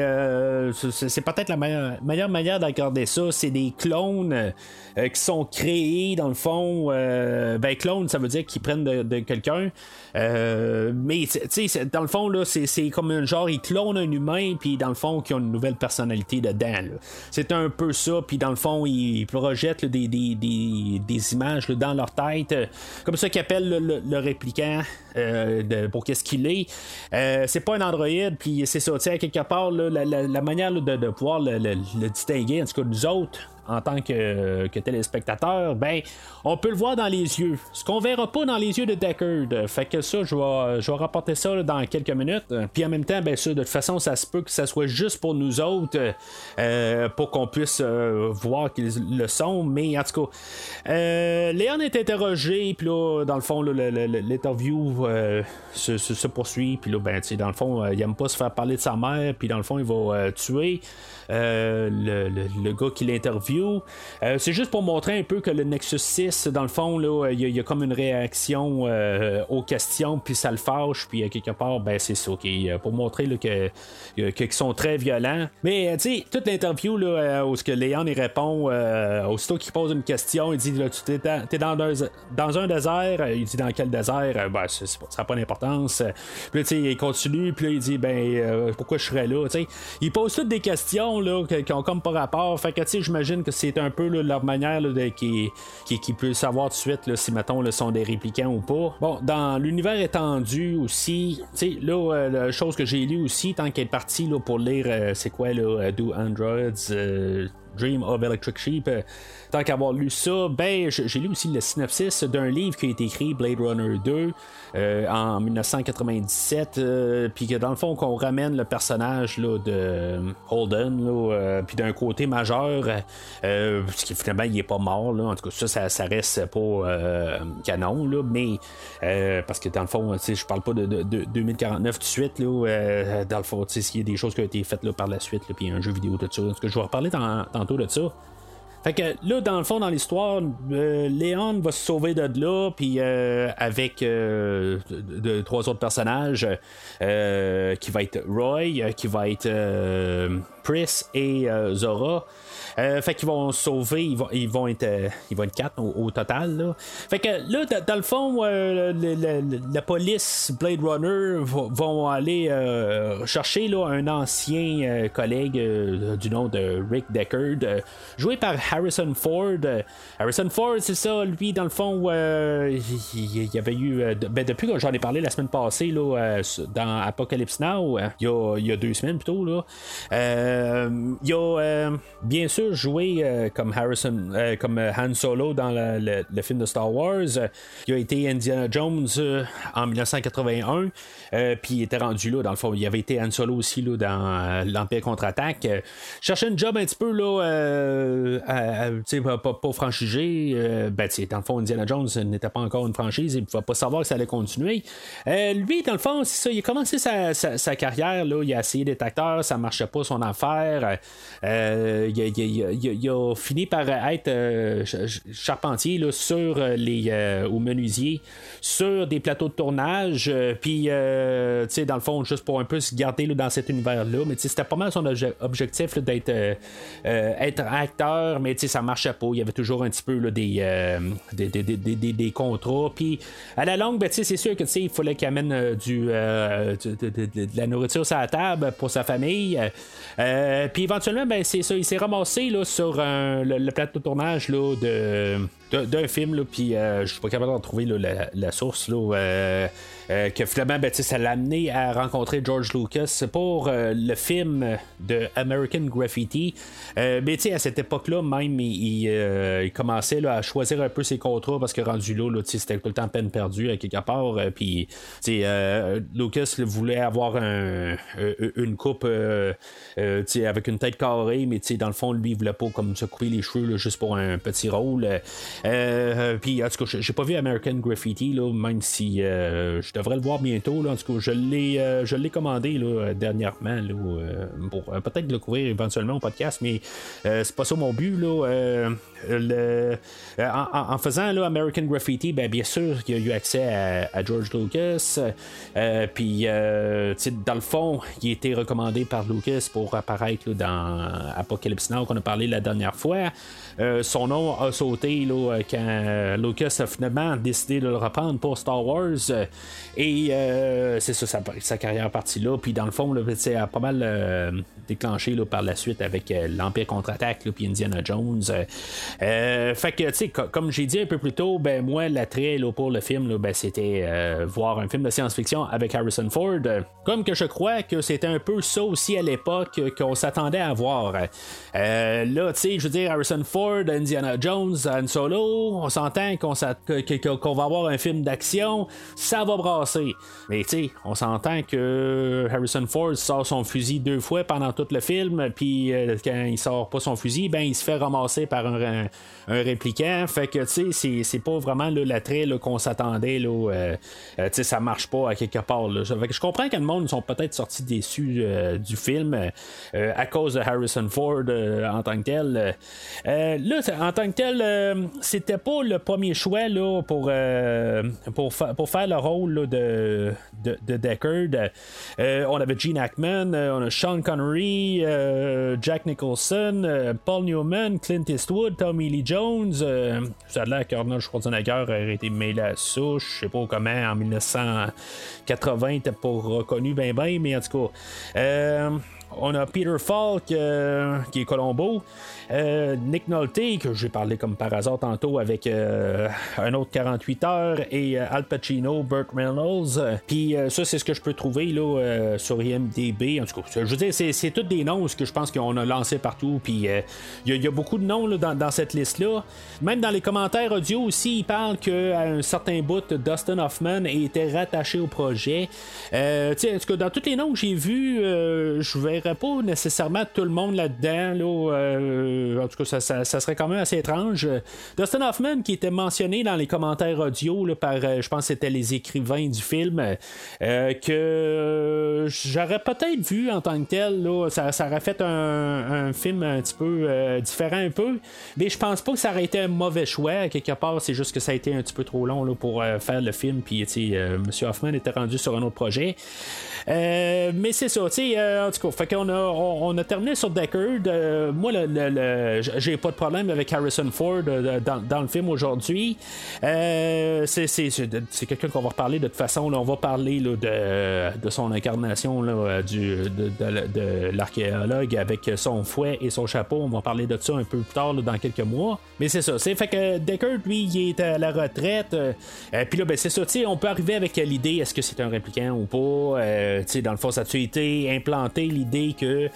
c'est, peut-être la meilleure, meilleure manière d'accorder ça. C'est des clones qui sont créés dans le fond. Ben clone, ça veut dire qu'ils prennent de, de quelqu'un. Mais tu sais, dans le fond là, c'est, c'est comme un genre ils clonent un humain puis dans le fond qui ont une nouvelle personnalité dedans. C'est un peu ça. Puis dans le fond ils projettent des, des, des, des images dans leur tête, euh, comme ça qu'ils appellent le, répliquant euh, pour qu'est-ce qu'il est. Euh, c'est pas un androïde. Puis c'est ça. À quelque part la, manière de, pouvoir le, le- le distinguer, en tout cas nous autres en tant que, téléspectateur, ben, on peut le voir dans les yeux. Ce qu'on verra pas dans les yeux de Deckard. Fait que ça, je vais, rapporter ça dans quelques minutes. Puis en même temps, ben, ça, de toute façon, ça se peut que ça soit juste pour nous autres, euh, pour qu'on puisse euh, voir qu'ils le sont. Mais en tout cas, euh, Léon est interrogé, puis là, dans le fond, l'interview se, se, poursuit. Puis là, ben, dans le fond, il aime pas se faire parler de sa mère, puis dans le fond, il va tuer. Euh, le, gars qui l'interview. Euh, c'est juste pour montrer un peu que le Nexus 6, dans le fond, il y, a comme une réaction euh, aux questions, puis ça le fâche, puis quelque part, ben c'est ça, pour montrer qu'ils sont très violents. Mais tu sais, toute l'interview là, où ce que Léon il répond, aussitôt qu'il pose une question, il dit tu es, dans, un, dans un désert, il dit dans quel désert, ben, ça n'a pas d'importance. Puis tu sais, il continue, puis il dit ben pourquoi je serais là, tu. Il pose toutes des questions qui ont comme pas rapport. Fait que, tu j'imagine que c'est un peu leur manière de, qui, peut savoir tout de suite si, mettons, le sont des réplicants ou pas. Bon, dans l'univers étendu aussi, tu sais, là, euh, la chose que j'ai lu aussi, tant qu'elle est partie pour lire, euh, c'est quoi, là, euh, Do Androids. Dream of Electric Sheep. tant qu'avoir lu ça, ben j'ai lu aussi le synopsis d'un livre qui a été écrit, Blade Runner 2, euh, en 1997, euh, puis que dans le fond qu'on ramène le personnage là, de Holden, euh, puis d'un côté majeur, parce finalement il est pas mort, là, en tout cas ça, ça, reste pas canon, là, mais parce que dans le fond, je parle pas de, 2049 tout de suite, là, dans le fond, il y a des choses qui ont été faites là, par la suite, puis un jeu vidéo, tout ça, en que je vais reparler de ça. Fait que là, dans le fond, dans l'histoire, euh, Léon va se sauver de là, puis euh, avec euh, de, trois autres personnages, qui va être Roy, qui va être Pris et Zora. Euh, fait qu'ils vont sauver, ils vont, ils vont être euh, ils vont être quatre au, total. Fait que là, dans, le fond, euh, la police Blade Runner vont aller chercher là, un ancien collègue du nom de Rick Deckard, joué par Harrison Ford. Harrison Ford, c'est ça, lui, dans le fond, il y avait eu. Ben, depuis que j'en ai parlé la semaine passée là, dans Apocalypse Now, il y, a, deux semaines plutôt, là. Il y a bien sûr joué euh, comme Harrison, euh, comme euh, Han Solo dans le, film de Star Wars. il a été Indiana Jones en 1981, puis il était rendu là, dans le fond. Il avait été Han Solo aussi là, dans l'Empire contre-attaque. cherchait une job un petit peu là, pas, pas, pas ben, dans le fond, Indiana Jones n'était pas encore une franchise, il ne pouvait pas savoir que ça allait continuer. lui, dans le fond, c'est ça, il a commencé sa, carrière, là, il a essayé d'être acteur, ça marchait pas son affaire. Il, il, a fini par être euh, charpentier là, sur euh, les euh, ou menuisier sur des plateaux de tournage puis dans le fond juste pour un peu se garder dans cet univers là mais c'était pas mal son objectif d'être être acteur mais ça marchait pas. Il y avait toujours un petit peu là, des, des, des, contrats. Puis à la longue ben, c'est sûr que il fallait qu'il amène de, la nourriture sur la table pour sa famille puis éventuellement ben, c'est ça il s'est ramassé sur le, plateau de tournage là, de d'un film, là, puis euh, je suis pas capable de trouver la, source, là, euh, euh, que finalement, ben, ça l'a amené à rencontrer George Lucas pour le film de American Graffiti. mais à cette époque-là, même, il, commençait à choisir un peu ses contrats parce que rendu là, là c'était tout le temps peine perdue à quelque part. puis Lucas voulait avoir une coupe avec une tête carrée, mais dans le fond, lui, il voulait pas comme se couper les cheveux juste pour un petit rôle. Euh, puis, en tout cas, j'ai pas vu American Graffiti, là, même si euh, je devrais le voir bientôt. Là, en tout cas, je l'ai, euh, je commandé là, dernièrement là, pour peut-être le couvrir éventuellement au podcast, mais c'est pas ça mon but. Là, en, faisant American Graffiti, ben, bien sûr il y a eu accès à, George Lucas. puis, dans le fond, il a été recommandé par Lucas pour apparaître dans Apocalypse Now qu'on a parlé la dernière fois. Son nom a sauté là, là, quand Lucas a finalement décidé de le reprendre pour Star Wars. et c'est ça, sa, sa, carrière partie là. Puis dans le fond, c'est pas mal déclenché là, par la suite avec l'Empire contre-attaque, puis Indiana Jones. fait que, tu sais, comme j'ai dit un peu plus tôt, ben moi, l'attrait pour le film, ben, c'était voir un film de science-fiction avec Harrison Ford. Comme que je crois que c'était un peu ça aussi à l'époque qu'on s'attendait à voir. Euh, là, tu sais, je veux dire, Harrison Ford, Indiana Jones, Han Solo, on s'entend qu'on, va avoir un film d'action, ça va brasser. Mais tu sais, on s'entend que Harrison Ford sort son fusil deux fois pendant tout le film, puis euh, quand il sort pas son fusil, ben il se fait ramasser par un, répliquant. Fait que tu sais, c'est, pas vraiment l'attrait qu'on s'attendait. Là, euh, tu sais, ça marche pas à quelque part. Fait que je comprends que le monde sont peut-être sortis déçus du film à cause de Harrison Ford en tant que tel. Là, en tant que tel, c'était pas le premier choix là, pour, pour, pour faire le rôle de, de, de, Deckard. on avait Gene Hackman, on a Sean Connery, Jack Nicholson, Paul Newman, Clint Eastwood, Tommy Lee Jones. ça a l'air qu'Arnold Schwarzenegger aurait été mêlé à ça. Je sais pas comment en 1980 était pas reconnu ben ben, mais en tout cas. On a Peter Falk, euh, qui est Colombo. Euh, Nick Nolte, que j'ai parlé comme par hasard tantôt avec euh, un autre 48 heures, et Al Pacino, Burt Reynolds. Puis ça, c'est ce que je peux trouver là, sur IMDB. En tout cas, je veux dire, c'est, tous des noms que je pense qu'on a lancé partout. Puis il y, a beaucoup de noms dans, cette liste-là. Même dans les commentaires audio aussi, il parle qu'à un certain bout, Dustin Hoffman était rattaché au projet. en tout cas, dans tous les noms que j'ai vus, je vais pas nécessairement tout le monde là-dedans. Là, euh, en tout cas, ça, serait quand même assez étrange. Dustin Hoffman, qui était mentionné dans les commentaires audio par, euh, je pense, c'était les écrivains du film, euh, que j'aurais peut-être vu en tant que tel. Là, ça, aurait fait un, film un petit peu différent, un peu. Mais je pense pas que ça aurait été un mauvais choix. Quelque part, c'est juste que ça a été un petit peu trop long là, pour faire le film. Puis, M. Hoffman était rendu sur un autre projet. Mais c'est ça, tu sais, en tout cas, qu'on a, on, a terminé sur Deckard. Euh, moi, le, j'ai pas de problème avec Harrison Ford euh, dans, le film aujourd'hui. Euh, c'est, quelqu'un qu'on va reparler de toute façon. on va parler de, son incarnation de, l'archéologue avec son fouet et son chapeau. On va parler de ça un peu plus tard dans quelques mois. Mais c'est ça. C'est fait que Deckard, lui, il est à la retraite. Puis là, ben, c'est ça. On peut arriver avec l'idée est-ce que c'est un répliquant ou pas? Dans le fond, ça a été implanté l'idée que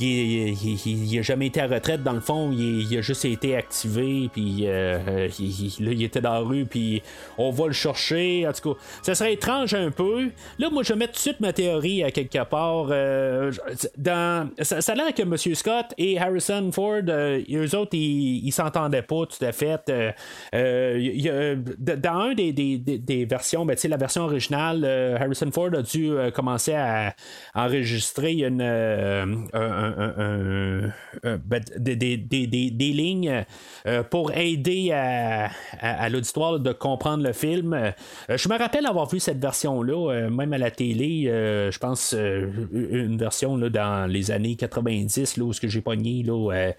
il, a jamais été à retraite dans le fond, il, a juste été activé, puis euh, euh, là, il était dans la rue, puis on va le chercher. En tout cas, ça serait étrange un peu. Là, moi, je vais mettre tout de suite ma théorie à quelque part. Euh, dans, ça, a l'air que M. Scott et Harrison Ford, eux autres, ils, s'entendaient pas tout à fait. dans un des, des, versions, ben, la version originale, Harrison Ford a dû commencer à enregistrer une, ben, des, lignes euh, pour aider à, l'auditoire de comprendre le film. Euh, je me rappelle avoir vu cette version-là, euh, même à la télé, je pense une version là, dans les années 90, là, où ce que j'ai pogné là,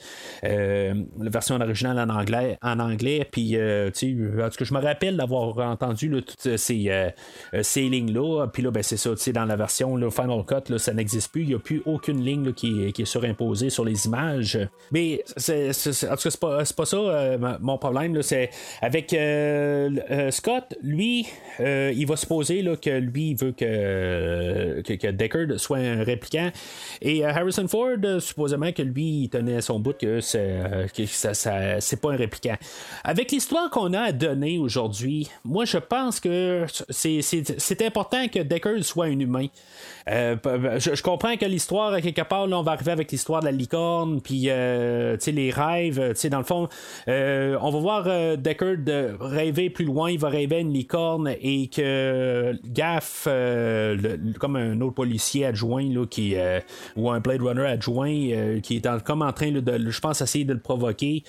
la version originale en anglais, en anglais. Puis en tout cas, je me rappelle d'avoir entendu toutes ces, ces lignes-là, puis là, ben, c'est ça, dans la version Final Cut, ça n'existe plus, il n'y a plus aucune ligne qui, qui, est surimposée sur les images. Mais c'est, en tout cas, c'est pas, pas ça euh, mon problème. c'est avec euh, euh, Scott, lui, il va supposer que lui veut que, que, Deckard soit un répliquant. Et Harrison Ford, supposément que lui, il tenait son bout que, c'est, que ça, c'est pas un répliquant. Avec l'histoire qu'on a à donner aujourd'hui, moi je pense que c'est, c'est important que Deckard soit un humain. Euh, je, comprends que l'histoire, quelque part, là, on va arriver avec l'histoire de la licorne, puis euh, les rêves. Euh, dans le fond, on va voir Deckard rêver plus loin, il va rêver une licorne et que Gaff, comme un autre policier adjoint, là, qui, ou un Blade Runner adjoint, qui est comme en train de, je pense, essayer de le provoquer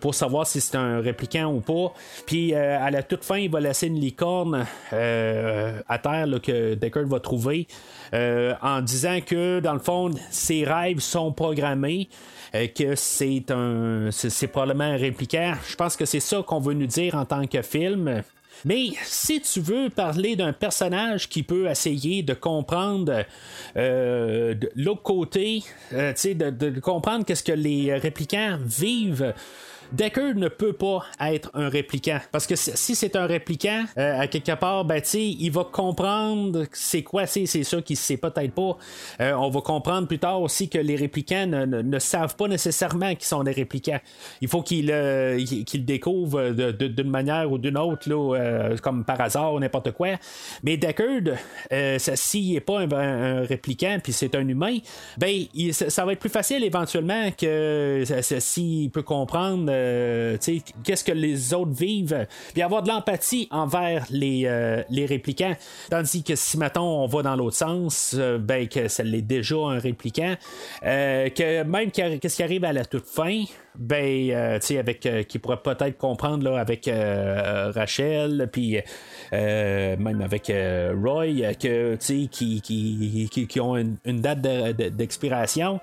pour savoir si c'est un répliquant ou pas. Puis à la toute fin, il va laisser une licorne à terre que Deckard va trouver. Euh, en disant que, dans le fond, ses rêves sont programmés. que c'est un. C'est probablement un répliquant. Je pense que c'est ça qu'on veut nous dire en tant que film. Mais si tu veux parler d'un personnage qui peut essayer de comprendre euh, l'autre côté, euh, de, de, comprendre qu'est-ce que les réplicants vivent Decker ne peut pas être un répliquant. Parce que si c'est un répliquant, euh, à quelque part, ben, il va comprendre c'est quoi, c'est ça qu'il sait peut-être pas. Euh, on va comprendre plus tard aussi que les réplicants ne, savent pas nécessairement qu'ils sont des réplicants. Il faut qu'ils euh, le découvrent d'une manière ou d'une autre, là, comme par hasard, n'importe quoi. Mais Deckard, s'il n'est pas un, un, répliquant, puis c'est un humain, ben, ça, va être plus facile éventuellement que s'il peut comprendre euh, qu'est-ce que les autres vivent, puis avoir de l'empathie envers les, euh, réplicants. Tandis que si, mettons, on va dans l'autre sens, euh, ben, que ça l'est déjà un répliquant, que même qu'est-ce qui arrive à la toute fin, ben, euh, tu sais, avec euh, qui pourrait peut-être comprendre là, avec euh, Rachel, puis même avec Roy, que tu sais, qui, qui, qui, ont une, date d'expiration.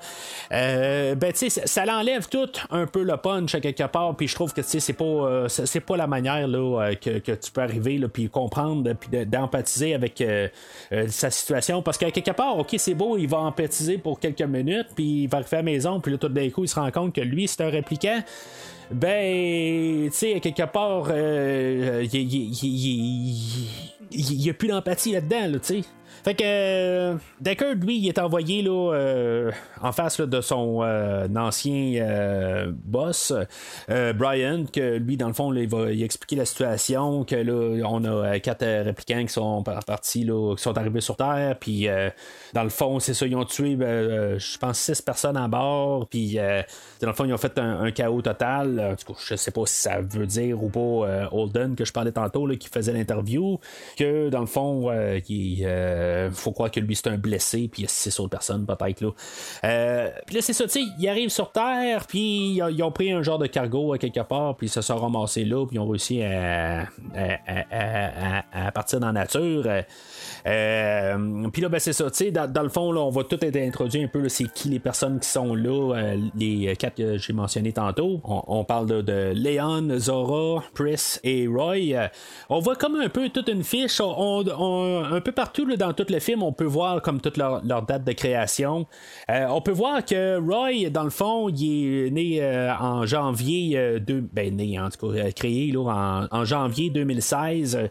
ben, tu sais, ça, l'enlève tout un peu le punch à quelque part, puis je trouve que tu sais, c'est pas, c'est pas la manière là, que, que tu peux arriver, là, puis comprendre, puis d'empathiser avec sa situation, parce qu'à quelque part, ok, c'est beau, il va empathiser pour quelques minutes, puis il va arriver à la maison, puis là, tout d'un coup, il se rend compte que lui, c'est un répliquant, ben, tu sais, quelque part, il n'y a plus d'empathie là-dedans, tu sais. Fait que euh, Deckard, lui, il est envoyé là, euh, en face de son euh, ancien boss, Brian, que lui, dans le fond, il va expliquer la situation, que là, on a quatre réplicants qui sont partis, là, qui sont arrivés sur Terre, puis dans le fond, c'est ça, ils ont tué, je pense, six personnes à bord, puis dans le fond, ils ont fait un, chaos total. En tout cas, je sais pas si ça veut dire ou pas Holden, que je parlais tantôt, là, qui faisait l'interview, que dans le fond, il euh, faut croire que lui c'est un blessé, puis il y a six autres personnes peut-être là. Euh, puis là c'est ça, tu sais, ils arrivent sur Terre, puis ils, ont pris un genre de cargo à quelque part, puis ils se sont ramassés là, puis ils ont réussi à, partir dans la nature. Euh, puis là, ben, c'est ça, sais, dans, le fond, là, on va tout être introduit un peu, c'est qui les personnes qui sont là, les quatre que j'ai mentionné tantôt. On, parle de, de, Léon, Zora, Pris et Roy. on voit comme un peu toute une fiche, un peu partout dans tout le film, on peut voir comme toute leur, date de création. Euh, on peut voir que Roy, dans le fond, il est né euh, en janvier, euh, ben né en tout cas, créé là, en, janvier 2016.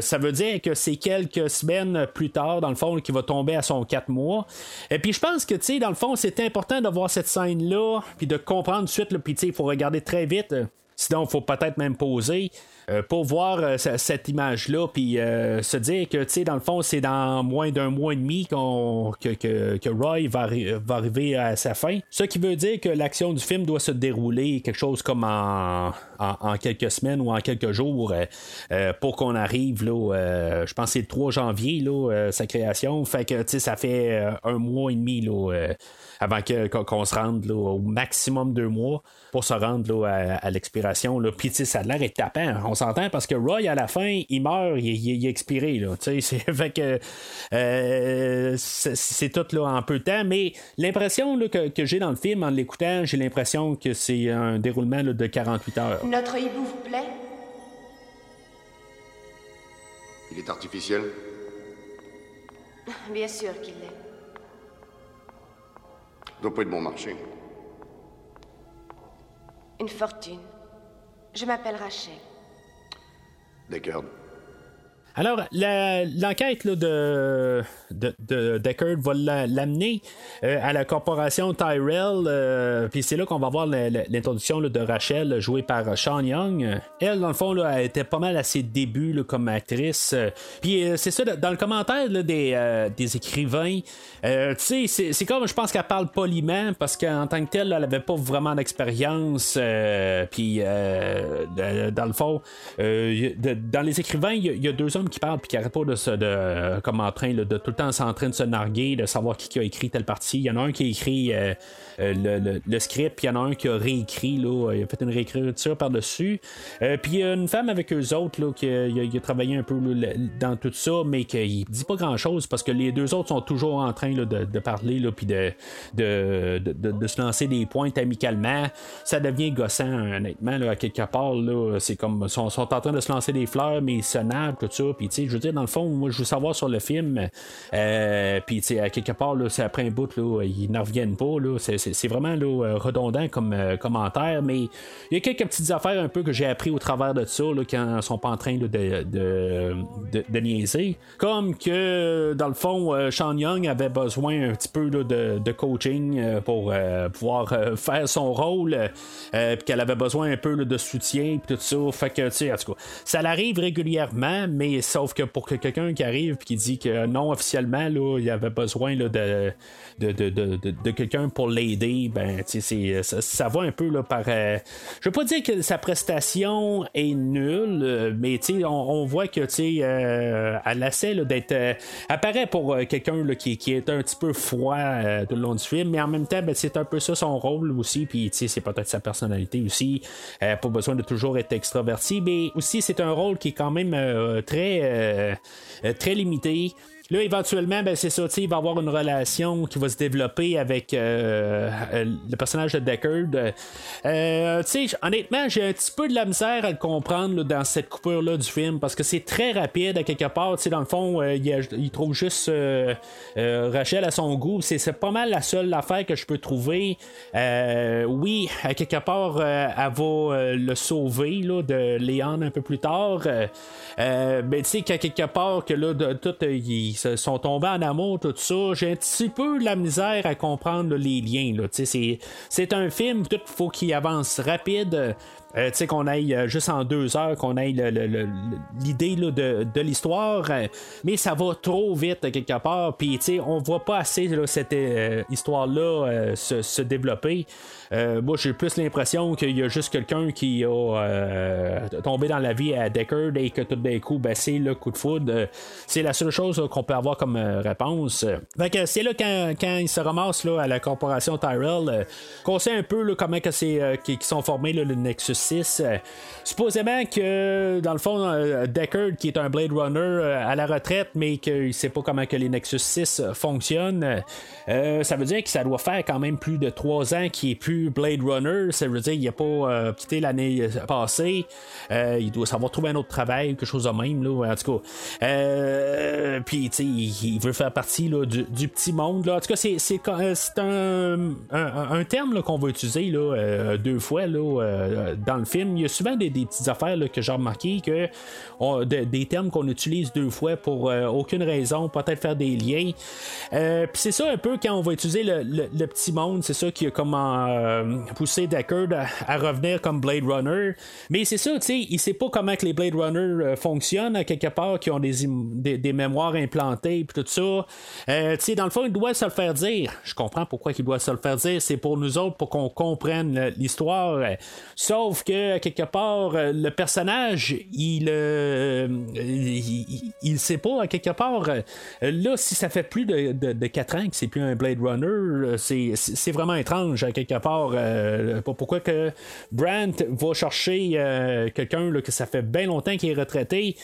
ça veut dire que c'est quelques semaines plus tard, dans le fond, qu'il va tomber à son 4 mois. Et puis je pense que, tu sais, dans le fond, c'est important de voir cette scène-là, puis de comprendre tout de suite, puis tu sais, il faut regarder très vite. Sinon, il faut peut-être même poser. Euh, pour voir euh, cette image-là, puis euh, se dire que, tu sais, dans le fond, c'est dans moins d'un mois et demi que, que, Roy va, va, arriver à sa fin. Ce qui veut dire que l'action du film doit se dérouler quelque chose comme en, en, quelques semaines ou en quelques jours pour qu'on arrive, là, je pense que c'est le 3 janvier, là, sa création. Fait que, tu sais, ça fait un mois et demi, là, avant qu'on se rende au maximum deux mois pour se rendre à, l'expiration. Puis ça a l'air est tapant. On s'entend parce que Roy, à la fin, il meurt, il, est expiré. Là, c'est, fait que euh, c'est, tout là, en peu de temps. Mais l'impression que, que, j'ai dans le film, en l'écoutant, j'ai l'impression que c'est un déroulement de 48 heures. Notre hibou vous plaît? Il est artificiel? Bien sûr qu'il l'est. Doit pas être bon marché. Une fortune. Je m'appelle Rachel. Deckard. Alors, l'enquête de, de, de, Deckard va l'amener euh, à la corporation Tyrell. Euh, puis c'est là qu'on va voir l'introduction de Rachel, jouée par Sean Young. Elle, dans le fond, là, elle était pas mal à ses débuts comme actrice. Puis euh, c'est ça, dans le commentaire des, écrivains, tu sais, c'est comme, je pense qu'elle parle poliment parce qu'en tant que telle, elle avait pas vraiment d'expérience. Puis, dans le fond, dans les écrivains, il y, a deux hommes qui parle puis qui arrête pas de se de comme en train de tout le temps en train de se narguer, de savoir qui, a écrit telle partie. Il y en a un qui a écrit le, script, puis il y en a un qui a réécrit, là, il a fait une réécriture par-dessus. puis il y a une femme avec eux autres là, qui a, travaillé un peu dans tout ça, mais qui dit pas grand-chose parce que les deux autres sont toujours en train de, parler, puis de de, de, se lancer des pointes amicalement. Ça devient gossant, honnêtement, là, à quelque part. Là, c'est comme ils sont, sont, en train de se lancer des fleurs, mais ils se navent, tout ça. Puis, je veux dire, dans le fond, moi, je veux savoir sur le film. Euh, puis, à quelque part, là, c'est après un bout, là, ils n'en reviennent pas. Là, c'est, vraiment là, redondant comme euh, commentaire, mais il y a quelques petites affaires un peu que j'ai appris au travers de ça, là, quand ils sont pas en train de, de, de, niaiser. Comme que, dans le fond, euh, Sean Young avait besoin un petit peu là, de, coaching pour pouvoir faire son rôle, puis qu'elle avait besoin un peu de soutien, puis tout ça. Fait que, tu sais, en tout cas, ça l'arrive régulièrement, mais sauf que pour que quelqu'un qui arrive et qui dit que non, officiellement, là, il avait besoin là, de, de, de, de, quelqu'un pour l'aider, ben, ça, ça, va un peu là, par. Euh, je veux pas dire que sa prestation est nulle, euh, mais sais, on, voit que, euh, elle d'être. apparaît pour quelqu'un qui, qui est un petit peu froid tout le long du film, mais en même temps, ben, c'est un peu ça son rôle aussi, puis c'est peut-être sa personnalité aussi. pas besoin de toujours être extraverti, mais aussi c'est un rôle qui est quand même très, très limité. Là, éventuellement, ben, c'est ça, il va avoir une relation qui va se développer avec euh, euh, le personnage de Deckard. Euh, honnêtement, j'ai un petit peu de la misère à le comprendre dans cette coupure-là du film parce que c'est très rapide à quelque part. Dans le fond, il, trouve juste Rachel à son goût. C'est pas mal la seule affaire que je peux trouver. oui, à quelque part, elle va le sauver là, de Léon un peu plus tard. mais tu sais, qu'à quelque part, que là, de, tout, il sont tombés en amour, tout ça, j'ai un petit peu la misère à comprendre les liens. C'est un film, tout faut qu'il avance rapide. Euh, tu sais, qu'on aille euh, juste en deux heures, qu'on aille l'idée de, de l'histoire, euh, mais ça va trop vite quelque part, puis tu sais, on voit pas assez cette histoire-là se, développer. moi, j'ai plus l'impression qu'il y a juste quelqu'un qui a tombé dans la vie à Deckard et que tout d'un coup, ben, c'est le coup de foudre. c'est la seule chose qu'on peut avoir comme réponse. C'est là quand, il se ramasse à la corporation Tyrell, qu'on sait un peu comment que sont formés le Nexus euh, supposément que, dans le fond, euh, Deckard, qui est un Blade Runner euh, à la retraite, mais qu'il sait pas comment que les Nexus 6 fonctionnent, ça veut dire que ça doit faire quand même plus de 3 ans qu'il est plus Blade Runner. Ça veut dire qu'il n'a pas quitté l'année passée. il doit savoir trouver un autre travail, quelque chose de même, là, en tout cas. Puis, il, veut faire partie du, petit monde. Là. En tout cas, c'est, un, un, terme qu'on va utiliser là, deux fois là, dans le film, il y a souvent des, petites affaires que j'ai remarqué que des termes qu'on utilise deux fois pour euh, aucune raison, peut-être faire des liens. Euh, puis c'est ça un peu quand on va utiliser le, petit monde, c'est ça qui a comment euh, poussé Deckard à, revenir comme Blade Runner. Mais c'est ça, tu sais, il sait pas comment que les Blade Runner fonctionnent à quelque part, qui ont des, des, mémoires implantées puis tout ça. tu sais, dans le fond, il doit se le faire dire. Je comprends pourquoi il doit se le faire dire. C'est pour nous autres, pour qu'on comprenne l'histoire. Sauf que, quelque part, euh, le personnage, il, euh, il, sait pas, à quelque part, euh, là, si ça fait plus de, de, 4 ans que c'est plus un Blade Runner, c'est vraiment étrange, à quelque part. pourquoi que Brandt va chercher quelqu'un que ça fait bien longtemps qu'il est retraité,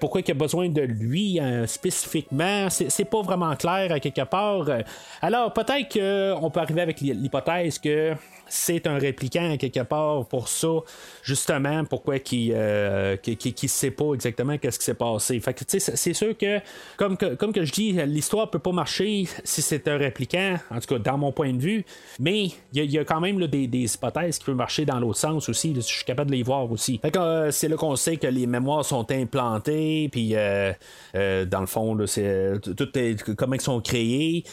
pourquoi il a besoin de lui spécifiquement, c'est pas vraiment clair, à quelque part. Alors, peut-être qu'on peut arriver avec l'hypothèse que c'est un répliquant quelque part pour ça, justement, pourquoi qui euh, qui, sait pas exactement qu'est-ce qui s'est passé. Fait que, c'est sûr que, comme que, comme que je dis, l'histoire peut pas marcher si c'est un répliquant, en tout cas, dans mon point de vue, mais il y, a quand même des, hypothèses qui peuvent marcher dans l'autre sens aussi, je suis capable de les voir aussi. Euh, c'est là qu'on sait que les mémoires sont implantées, puis euh, dans le fond, c'est tout comment ils sont créés.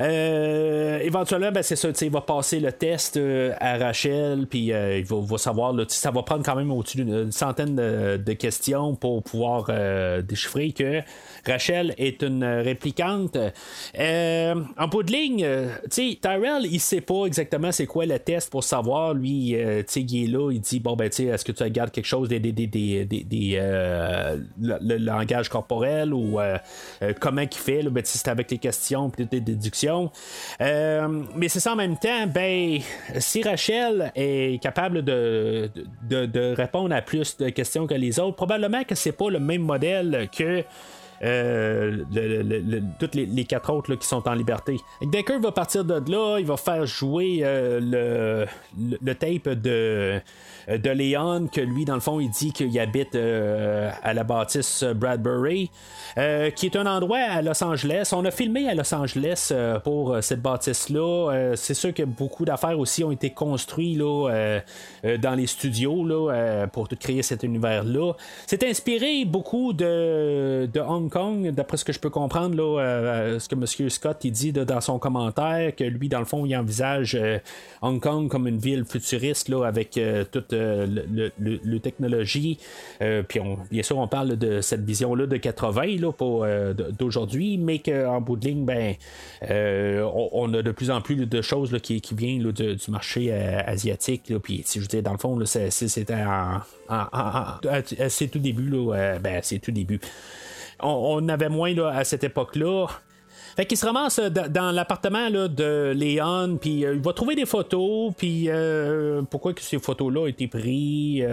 Euh, éventuellement, ben, c'est ça, il va passer le test euh, à Rachel, puis il va, savoir, là, ça va prendre quand même au-dessus d'une centaine de, questions pour pouvoir déchiffrer que Rachel est une réplicante. en bout de ligne, Tyrell, il sait pas exactement c'est quoi le test pour savoir. Lui, il est là, il dit bon ben, est-ce que tu regardes quelque chose des, des, des, des, le, langage corporel ou comment il fait, là, ben, c'est avec les questions et des déductions. Euh, mais c'est ça en même temps, ben, si Rachel est capable de, répondre à plus de questions que les autres, probablement que c'est pas le même modèle que euh, toutes les, quatre autres qui sont en liberté. Decker va partir de là, il va faire jouer euh, le, tape de de Léon, que lui, dans le fond, il dit qu'il habite euh, à la bâtisse Bradbury, euh, qui est un endroit à Los Angeles. On a filmé à Los Angeles pour cette bâtisse-là. c'est sûr que beaucoup d'affaires aussi ont été construites dans les studios pour créer cet univers-là. C'est inspiré beaucoup de, Hong Kong, d'après ce que je peux comprendre, là, ce que M. Scott dit dans son commentaire, que lui, dans le fond, il envisage Hong Kong comme une ville futuriste là, avec toute le, technologie. Euh, puis bien sûr, on parle de cette vision-là de 80 là, euh, d'aujourd'hui, mais qu'en bout de ligne, ben, euh, on, a de plus en plus de choses qui, qui viennent du marché asiatique. Puis, si je veux dans le fond, c'était en, c'est tout début. Là, ben, c'est tout début. On, on avait moins là, à cette époque-là. Fait qu'il se ramasse euh, dans l'appartement de Léon, puis euh, il va trouver des photos, puis euh, pourquoi que ces photos-là ont été prises,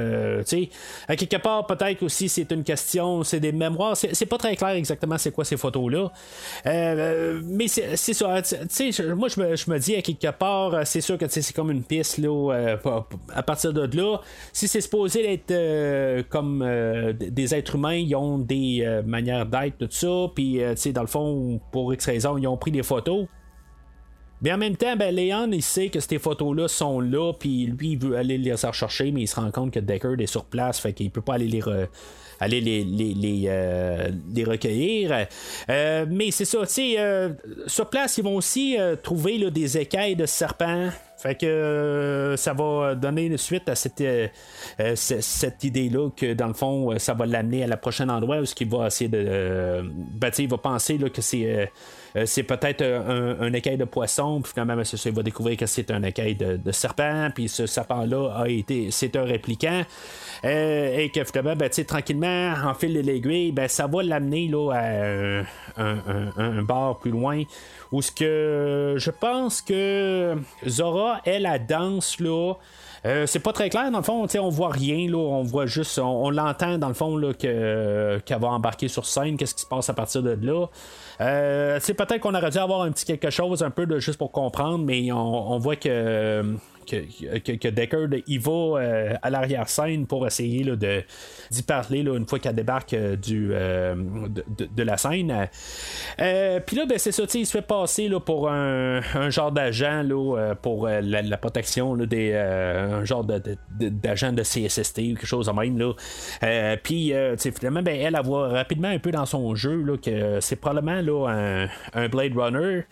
tu à quelque part peut-être aussi c'est une question, c'est des mémoires, c'est pas très clair exactement c'est quoi ces photos-là, mais c'est ça, moi je me, je me, dis à quelque part, c'est sûr que c'est comme une piste là, à partir de là, si c'est supposé être comme des êtres humains, ils ont des manières d'être, tout ça, puis tu sais, dans le fond, pour extraire ils ont pris des photos. Mais en même temps, ben, Léon, il sait que ces photos-là sont là, puis lui, il veut aller les rechercher, mais il se rend compte que Deckard est sur place, fait qu'il peut pas aller les, aller les, les, euh, recueillir. Euh, mais c'est ça, tu sais, euh, sur place, ils vont aussi trouver des écailles de serpents. Fait que ça va donner suite à cette, cette idée-là que dans le fond, ça va l'amener à la prochaine endroit où ce qu'il va essayer de. Ben, il va penser là, que c'est euh, c'est peut-être un, écaille de poisson, puis finalement, il va découvrir que c'est un écaille de, serpent, puis ce serpent-là a été, c'est un répliquant. Euh, et que finalement, ben, tranquillement, en fil de l'aiguille, ben, ça va l'amener là, à un, bar plus loin. Où ce que je pense que Zora, elle, la danse là. Euh, c'est pas très clair, dans le fond, on voit rien, là, on voit juste, on, l'entend dans le fond là, que, qu'elle va embarquer sur scène, qu'est-ce qui se passe à partir de là? Euh, c'est peut-être qu'on aurait dû avoir un petit quelque chose un peu de, juste pour comprendre, mais on, voit que que, que, Deckard il va euh, à l'arrière-scène pour essayer de, d'y parler là, une fois qu'elle débarque euh, du, de, la scène. Puis là, ben, c'est ça, il se fait passer là, pour un, genre d'agent pour la, protection des un genre d'agent de, CSST ou quelque chose de même. Puis finalement, ben, elle, elle voit rapidement un peu dans son jeu que c'est probablement un, Blade Runner.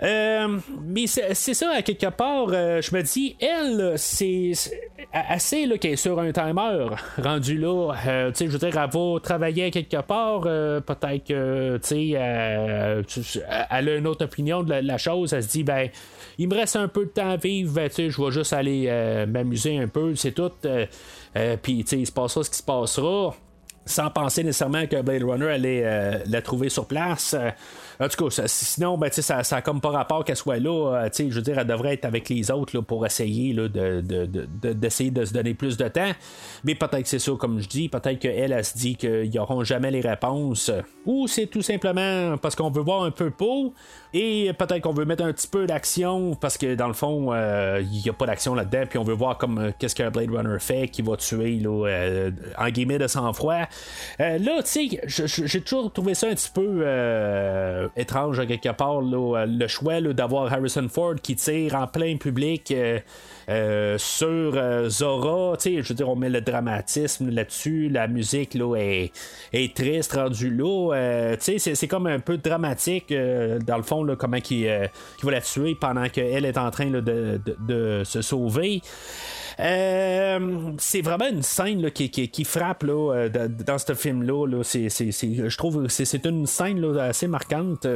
Euh, mais c'est ça, à quelque part, euh, je me dis, elle, c'est assez qu'elle est sur un timer rendu là. Euh, je veux dire, elle va travailler quelque part, peut-être que, tu sais, elle a une autre opinion de la, chose. Elle se dit, ben, il me reste un peu de temps à vivre, ben, je vais juste aller m'amuser un peu, c'est tout. Puis, tu sais, il se passera ce qui se passera sans penser nécessairement que Blade Runner allait la trouver sur place. En tout cas, sinon, ben, ça n'a comme pas rapport qu'elle soit là. Euh, je veux dire, elle devrait être avec les autres là, pour essayer là, de, d'essayer de, se donner plus de temps. Mais peut-être que c'est ça, comme je dis. Peut-être qu'elle, elle, se dit qu'ils n'auront jamais les réponses. Ou c'est tout simplement parce qu'on veut voir un peu pour. Et peut-être qu'on veut mettre un petit peu d'action parce que dans le fond, euh, il n'y a pas d'action là-dedans. Puis on veut voir comme euh, qu'est-ce qu'un Blade Runner fait qui va tuer là, en guillemets de sang-froid. là, tu sais, j'ai toujours trouvé ça un petit peu étrange quelque part le choix d'avoir Harrison Ford qui tire en plein public. Euh, sur euh, Zora, tu sais, je veux dire, on met le dramatisme là-dessus, la musique là est, est triste rendue là, euh, tu sais, c'est, comme un peu dramatique dans le fond là, comment qui va la tuer pendant qu'elle est en train là, de, de- de se sauver. Euh, c'est vraiment une scène là, qui, qui- qui frappe là, dans ce film-là. là. Je trouve que c'est, une scène assez marquante.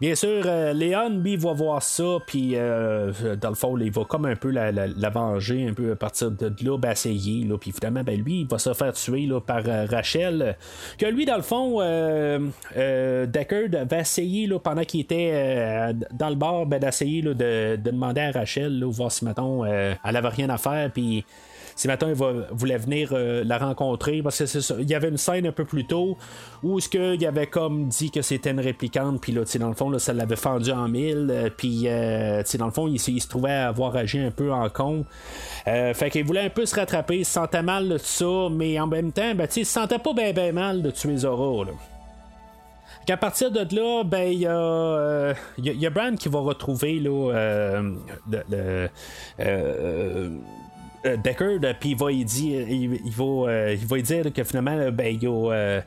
Bien sûr, euh, Léon, lui, va voir ça, puis euh, dans le fond, il va comme un peu la, la- la venger, un peu à partir de là, ben, essayer, là, puis finalement, ben, lui, il va se faire tuer là, par euh, Rachel, que lui, dans le fond, euh, euh, Deckard va essayer, là, pendant qu'il était dans le bar, ben, d'essayer de, de demander à Rachel, là, voir si, mettons, elle avait rien à faire, puis si maintenant il voulait venir euh, la rencontrer, parce que il y avait une scène un peu plus tôt où ce que il avait comme dit que c'était une réplicante, puis là, dans le fond, ça l'avait fendu en mille, euh, puis euh, dans le fond, il, se trouvait à avoir agi un peu en con. Fait qu'il voulait un peu se rattraper, il se sentait mal de ça, mais en même temps, ben, il se sentait pas bien ben mal de tuer Zora. Là. Qu'à partir de là, ben il y a, y Bran qui va retrouver là, le, Deckard, euh, puis il va y dire, il, il va, euh, il va y dire que finalement, euh, ben, il y a, euh,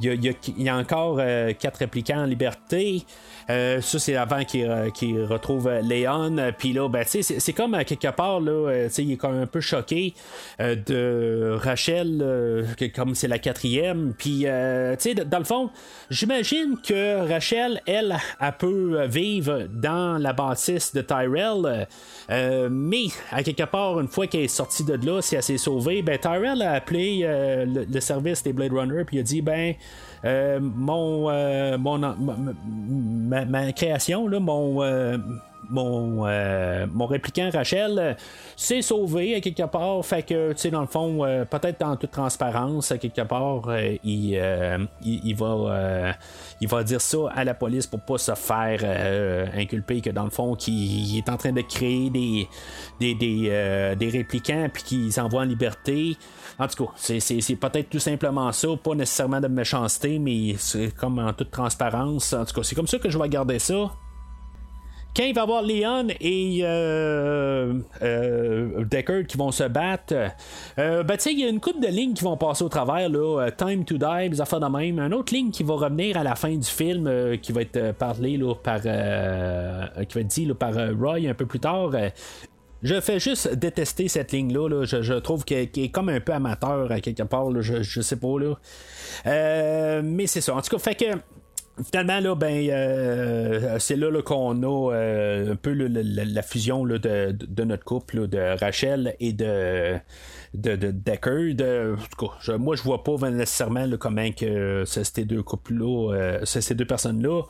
il y a- encore euh, quatre répliquants en liberté. Euh, ça, c'est avant qu'il euh, retrouve euh, Léon. Euh, Puis là, ben, c'est comme à quelque part, là, euh, il est comme un peu choqué euh, de Rachel, euh, que comme c'est la quatrième. Puis, euh, dans le fond, j'imagine que Rachel, elle, elle peut vivre dans la bâtisse de Tyrell. euh, mais, à quelque part, une fois qu'elle est sortie de là, si elle s'est sauvée, ben, Tyrell a appelé euh, le, service des Blade Runner, puis il a dit, ben, euh, mon, euh, mon, ma- création, mon, euh, mon, euh, mon répliquant Rachel euh, s'est sauvé à quelque part. Fait que, tu sais, dans le fond, peut-être en toute transparence, à quelque part, il, il, va, il va dire ça à la police pour pas se faire inculper que, dans le fond, qu'il il est en train de créer des, des, des, des répliquants puis qu'ils envoient en liberté. En tout cas, c'est, peut-être tout simplement ça, pas nécessairement de méchanceté, mais c'est comme en toute transparence. En tout cas, c'est comme ça que je vais garder ça. Quand il va y avoir Leon et euh, euh, Deckard qui vont se battre, euh, ben, il y a une coupe de lignes qui vont passer au travers, là, euh, Time to Die, des affaires de même. Une autre ligne qui va revenir à la fin du film, euh, qui va être euh, parlé là, par, qui va être dit là, par Roy un peu plus tard. Je fais juste détester cette ligne-là. là. Je, trouve qu'elle qu'elle est comme un peu amateur à quelque part. là. Je, je sais pas. là. Euh, mais c'est ça. En tout cas, fait que. Finalement, là, ben, euh, c'est là, là, qu'on a euh, un peu la, fusion là, de, de- notre couple, là, de Rachel et de, de, de Deckard. De- en tout cas, moi, je vois pas nécessairement là, comment que ce- ces deux couples-là, euh, ce- ces deux personnes-là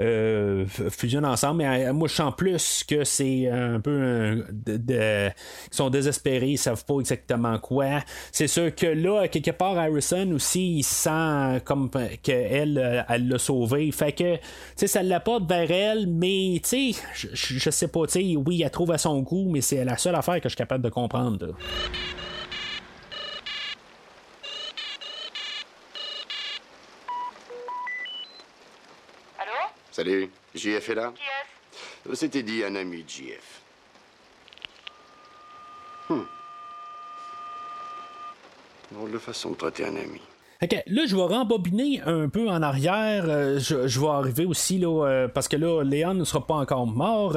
euh, fusionnent ensemble. Mais euh, moi, je sens plus que c'est un peu de, ils sont désespérés, ils savent pas exactement quoi. C'est sûr que là, quelque part, Harrison aussi, il sent comme qu'elle, euh, elle l'a sauvé. Fait que, tu sais, ça l'apporte vers elle, mais, tu sais, je- sais pas, tu sais, oui, elle trouve à son goût, mais c'est la seule affaire que je suis capable de comprendre. là. Allô? Salut, JF est là? Qui est-ce? C'était dit un ami de JF. Hmm. Drôle de façon de traiter un ami. Ok, là, je vais rembobiner un peu en arrière. Euh, je, vais arriver aussi, là, euh, parce que là, Léon ne sera pas encore mort.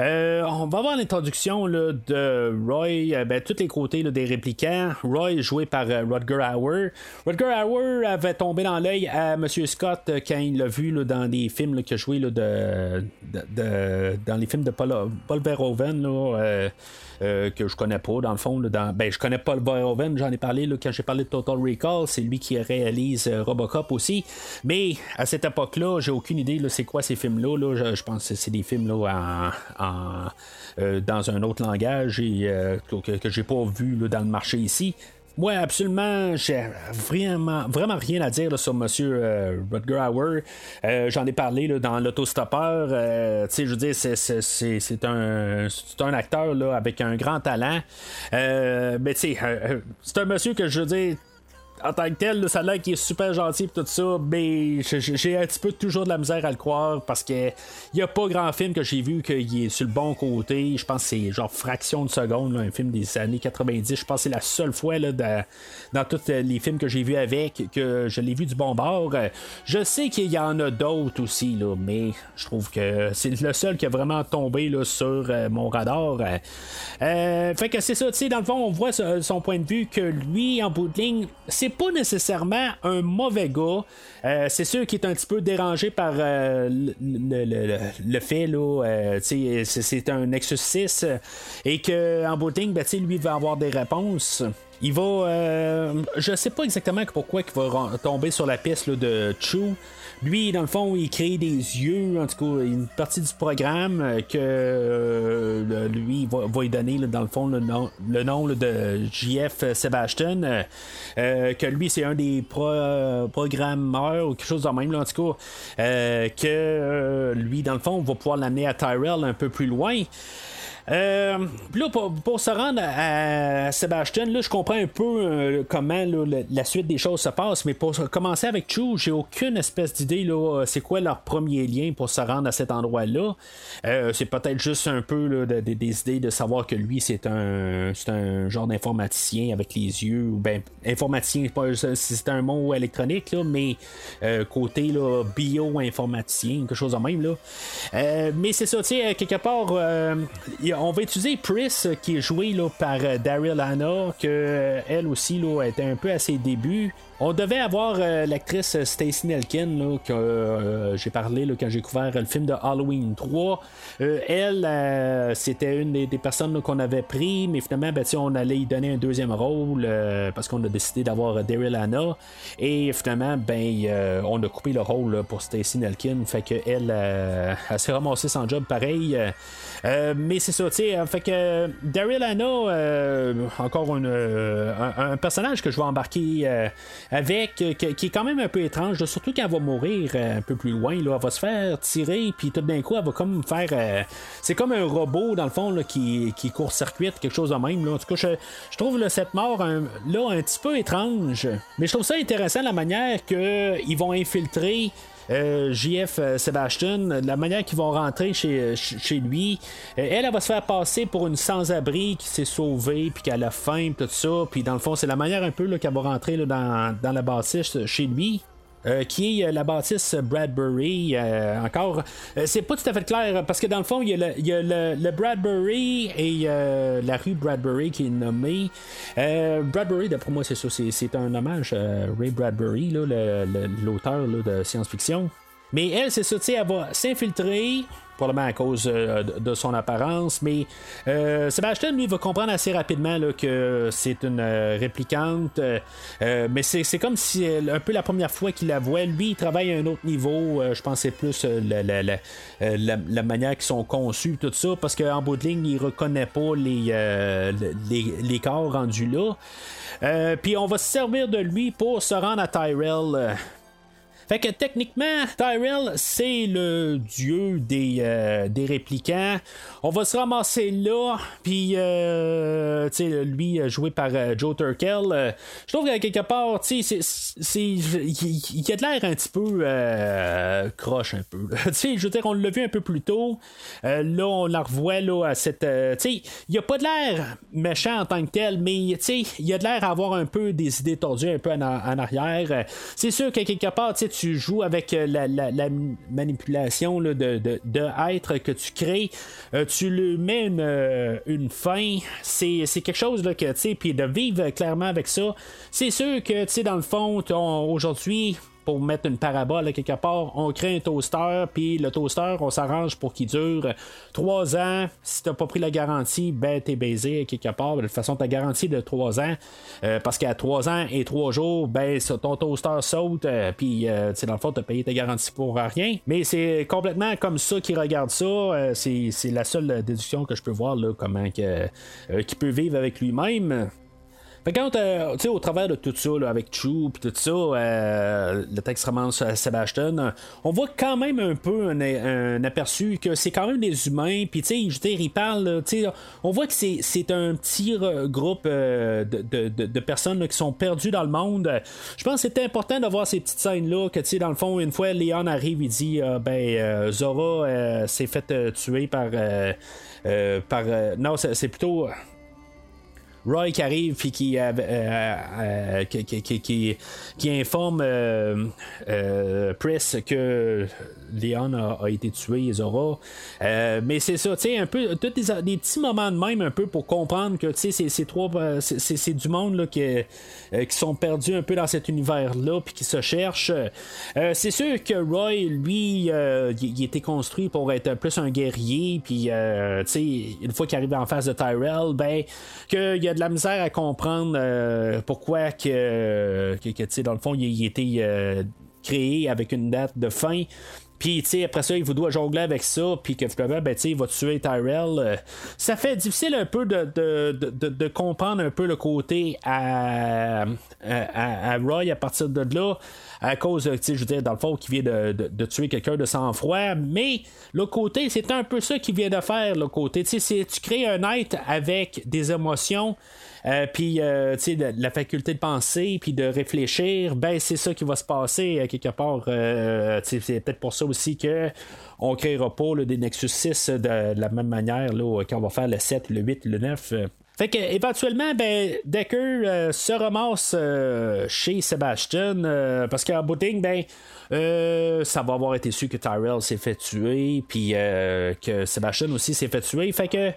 Euh, on va avoir l'introduction de Roy, ben, tous les côtés là, des répliquants. Roy, joué par Rutger Hauer. Rutger Hauer avait tombé dans l'œil à M. Scott quand il l'a vu dans des films qu'il a joué de, dans les films de Paul, Paul Verhoeven. Euh, que je connais pas dans le fond là, dans, ben je connais pas le Verhoeven j'en ai parlé quand j'ai parlé de Total Recall c'est lui qui réalise euh, Robocop aussi mais à cette époque là j'ai aucune idée c'est quoi ces films là, là. Je, pense que c'est des films là, en, euh, dans un autre langage et, que, que j'ai pas vu dans le marché ici moi, absolument, j'ai vraiment, vraiment rien à dire sur Monsieur euh, Rutger Hauer. Euh, J'en ai parlé là, dans l'autostoppeur. Euh, je veux dire, c'est- un, un acteur là, avec un grand talent. Euh, mais euh, c'est un monsieur que je veux dire en tant que tel, ça a l'air qu'il est super gentil et tout ça, mais j'ai- un petit peu toujours de la misère à le croire parce que il a pas grand film que j'ai vu qu'il est sur le bon côté. Je pense que c'est genre fraction de seconde, là, un film des années 90. Je pense que c'est la seule fois là, dans, dans tous les films que j'ai vus avec que je l'ai vu du bon bord. Euh, Je sais qu'il y en a d'autres aussi, là, mais je trouve que c'est le seul qui a vraiment tombé là, sur euh, mon radar. Euh, euh, fait que c'est ça, tu sais, dans le fond, on voit son point de vue que lui, en bout de ligne, c'est pas nécessairement un mauvais gars. Euh, c'est sûr qu'il est un petit peu dérangé par euh, le, fait, là, euh, c'est, un Nexus 6 euh, et que en bout de ligne, ben, lui va avoir des réponses. Il va. je sais pas exactement pourquoi il va tomber sur la piste de Chu. Lui, dans le fond, il crée des yeux, en tout cas, une partie du programme euh, que euh, lui va, lui donner, dans le fond, le nom, le nom de JF Sebastian. euh, que lui, c'est un des pro- programmeurs ou quelque chose de même, en tout cas. que lui, dans le fond, va pouvoir l'amener à Tyrell un peu plus loin. Euh, là, pour, se rendre à, Sébastien, là, je comprends un peu euh, comment la suite des choses se passe, mais pour commencer avec Chu, j'ai aucune espèce d'idée, là, c'est quoi leur premier lien pour se rendre à cet endroit-là. Euh, c'est peut-être juste un peu des idées de savoir que lui, c'est un, c'est un genre d'informaticien avec les yeux, ou ben, informaticien, c'est un mot électronique, là, mais côté bio-informaticien, quelque chose de même. Là. Mais c'est ça, tu sais, quelque part, a- on va utiliser Pris, euh, qui est joué là, par euh, Daryl Hannah, que euh, elle aussi là, était un peu à ses débuts. On devait avoir euh, l'actrice Stacey Nelkin, que euh, j'ai parlé là, quand j'ai couvert le film de Halloween 3. Euh, elle, c'était une des, personnes qu'on avait pris, mais finalement, ben, on allait y donner un deuxième rôle parce qu'on a décidé d'avoir Daryl Hannah. Et finalement, ben, on a coupé le rôle pour Stacey Nelkin. Fait que elle, elle s'est ramassée sans job pareil. Mais c'est ça, tu sais. euh, Fait que Daryl euh, encore un, personnage que je vais embarquer avec, euh, qui, est quand même un peu étrange, surtout quand elle va mourir euh, un peu plus loin. Là, elle va se faire tirer, puis tout d'un coup, elle va comme faire. euh, c'est comme un robot, dans le fond, là, qui, court-circuite, quelque chose de même. En tout cas, je, trouve cette mort là un petit peu étrange. Mais je trouve ça intéressant la manière qu'ils vont infiltrer. Euh, JF euh, Sebastian, la manière qu'ils vont rentrer chez, ch- chez lui, euh, elle, va se faire passer pour une sans-abri qui s'est sauvée, puis qu'elle a faim, tout ça. Puis dans le fond, c'est la manière un peu qu'elle va rentrer dans, dans la bâtisse chez lui. Euh, qui est euh, la bâtisse Bradbury euh, encore. C'est pas tout à fait clair parce que dans le fond il y a le, Bradbury et la rue Bradbury qui est nommée. Bradbury d'après moi c'est ça c'est, un hommage à Ray Bradbury l'auteur de science-fiction. Mais elle, c'est ça, tu sais, elle va s'infiltrer, probablement à cause euh, de, son apparence, mais euh, Sébastien, lui, va comprendre assez rapidement là, que c'est une euh, réplicante, euh, mais c'est, comme si, un peu la première fois qu'il la voit, lui, il travaille à un autre niveau, je pense que c'est plus la, la- la- manière qu'ils sont conçus, tout ça, parce qu'en bout de ligne, il reconnaît pas les, les, les corps rendus là. Puis on va se servir de lui pour se rendre à Tyrell. Fait que techniquement, Tyrell, c'est le dieu des, euh, des réplicants. On va se ramasser là, puis euh, tu sais, lui euh, joué par euh, Joe Turkel. euh, je trouve que quelque part, tu sais, il a de l'air un petit peu croche un peu. Tu sais, je veux dire, on l'a vu un peu plus tôt. Là, on la revoit là à cette. tu sais, il a pas de l'air méchant en tant que tel, mais tu sais, il a de l'air à avoir un peu des idées tordues un peu en, en arrière. C'est sûr que quelque part, tu sais, tu joues avec euh, la, la- la manipulation là, de, que tu crées. Euh, tu lui mets une, euh, fin. C'est quelque chose que, tu sais, puis de vivre clairement avec ça. C'est sûr que, tu sais, dans le fond, aujourd'hui, pour mettre une parabole à quelque part, on crée un toaster, puis le toaster, on s'arrange pour qu'il dure trois ans. Si t'as pas pris la garantie, ben t'es baisé à quelque part. De toute façon, ta garantie de trois ans, euh, parce qu'à trois ans et trois jours, ben ton toaster saute, euh, puis euh, dans le fond, t'as payé ta garantie pour rien. Mais c'est complètement comme ça qu'il regarde ça. Euh, c'est, la seule déduction que je peux voir, là, comment que, euh, qu'il peut vivre avec lui-même. Quand, euh, tu sais, au travers de tout ça, là, avec Chu puis tout ça, euh, le texte romance à Sebastian, on voit quand même un peu un, un aperçu que c'est quand même des humains, puis tu sais, je veux dire, ils parlent, tu sais, on voit que c'est, un petit groupe euh, de, de, de, de personnes là, qui sont perdues dans le monde. Je pense que c'est important de voir ces petites scènes-là, que tu sais, dans le fond, une fois Léon arrive, il dit, euh, ben, Zora s'est fait euh, tuer par. euh, par euh, non, c'est plutôt. Roy qui arrive puis qui, euh, euh, euh, qui, qui, qui, informe euh, euh, que Leon a, été tué, Zora. Euh, mais c'est ça, tu sais, un peu, tous des, petits moments de même, un peu pour comprendre que, tu sais, c'est, trois, du monde là, qui, qui sont perdus un peu dans cet univers-là puis qui se cherchent. C'est sûr que Roy, lui, il, était construit pour être plus un guerrier, puis, tu sais, une fois qu'il arrive en face de Tyrell, ben, qu'il y a de la misère à comprendre euh, pourquoi que, que, que, sais, dans le fond, il, il était euh, créé avec une date de fin. Puis, tu après ça, il vous doit jongler avec ça, puis que finalement, ben, il va tuer Tyrell. Euh, ça fait difficile un peu de, de, de, comprendre un peu le côté à- à Roy à partir de là, à cause, je veux dire, dans le fond, qui vient de, de- tuer quelqu'un de sang-froid. Mais le côté, c'est un peu ça qu'il vient de faire, le côté. Tu sais, tu crées un être avec des émotions. Euh, puis, euh, tu sais, la faculté de penser, puis de réfléchir, ben, c'est ça qui va se passer euh, quelque part. C'est peut-être pour ça aussi que on créera pas là, des Nexus 6 de, de la même manière là, quand on va faire le 7, le 8, le 9. Fait que éventuellement, ben, Decker euh, se ramasse euh, chez Sebastian euh, parce qu'en ligne, ben, euh, ça va avoir été su que Tyrell s'est fait tuer, puis que Sebastian aussi s'est fait tuer. Fait que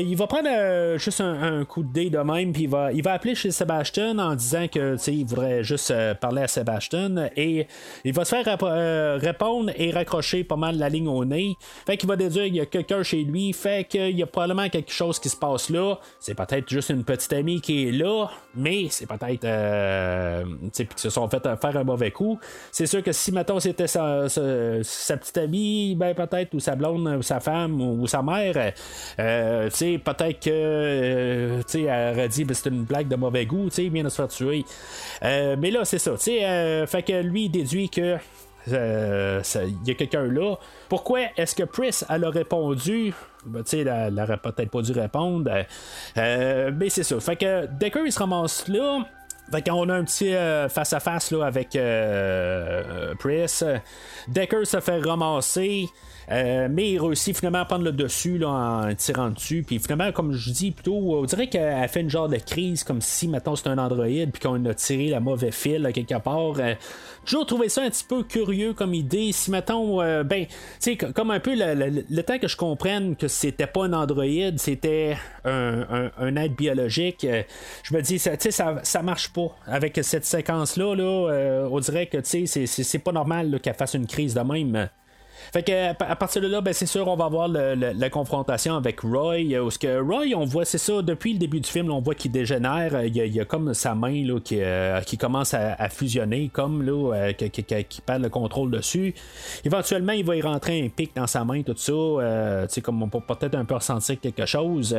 il va prendre euh, juste un, coup de dé de même, puis il va, il va appeler chez Sebastian en disant que il voudrait juste euh, parler à Sebastian et il va se faire euh, répondre et raccrocher pas mal la ligne au nez. Fait qu'il va déduire qu'il y a quelqu'un chez lui, fait qu'il y a probablement quelque chose qui se passe là. C'est peut-être juste une petite amie qui est là, mais c'est peut-être euh, qu'ils se sont fait euh, faire un mauvais coup. C'est sûr que si mettons c'était sa, sa- petite amie, ben peut-être ou sa blonde ou sa femme ou, ou sa mère, euh, sais, peut-être que euh, tu elle aurait dit ben, c'est une blague de mauvais goût, tu sais, il vient de se faire tuer. Euh, mais là, c'est ça, tu sais, euh, fait que lui il déduit que il y a quelqu'un là. Pourquoi est-ce que Pris elle a répondu? Ben, tu sais, elle, elle aurait peut-être pas dû répondre. Mais c'est ça. Fait que Decker il se ramasse là. Fait qu'on a un petit face-à-face avec euh, euh, Pris. Decker se fait ramasser. Euh, mais il réussit finalement à prendre le dessus là, en tirant dessus. Puis finalement, comme je dis plutôt, on dirait qu'elle fait une genre de crise, comme si, maintenant c'est un androïde, puis qu'on a tiré la mauvaise fil là, quelque part. Euh, toujours trouvé ça un petit peu curieux comme idée. Si, mettons, euh, ben, tu sais, comme un peu le, le- le temps que je comprenne que c'était pas un androïde, c'était un, un- être biologique, euh, je me dis, ça, tu sais, ça, ça marche pas. Avec cette séquence-là, là, on dirait que, tu sais, c'est- pas normal qu'elle fasse une crise de même. Fait que à partir de là, ben, c'est sûr, on va avoir la confrontation avec Roy. euh, Où ce que Roy, on voit, c'est ça, depuis le début du film, on voit qu'il dégénère. euh, Il y, a, comme sa main là, qui, euh, qui commence à, fusionner, comme là, qui, perd le contrôle dessus. Éventuellement, il va y rentrer un pic dans sa main, tout ça. euh, comme on peut peut-être un peu ressentir quelque chose.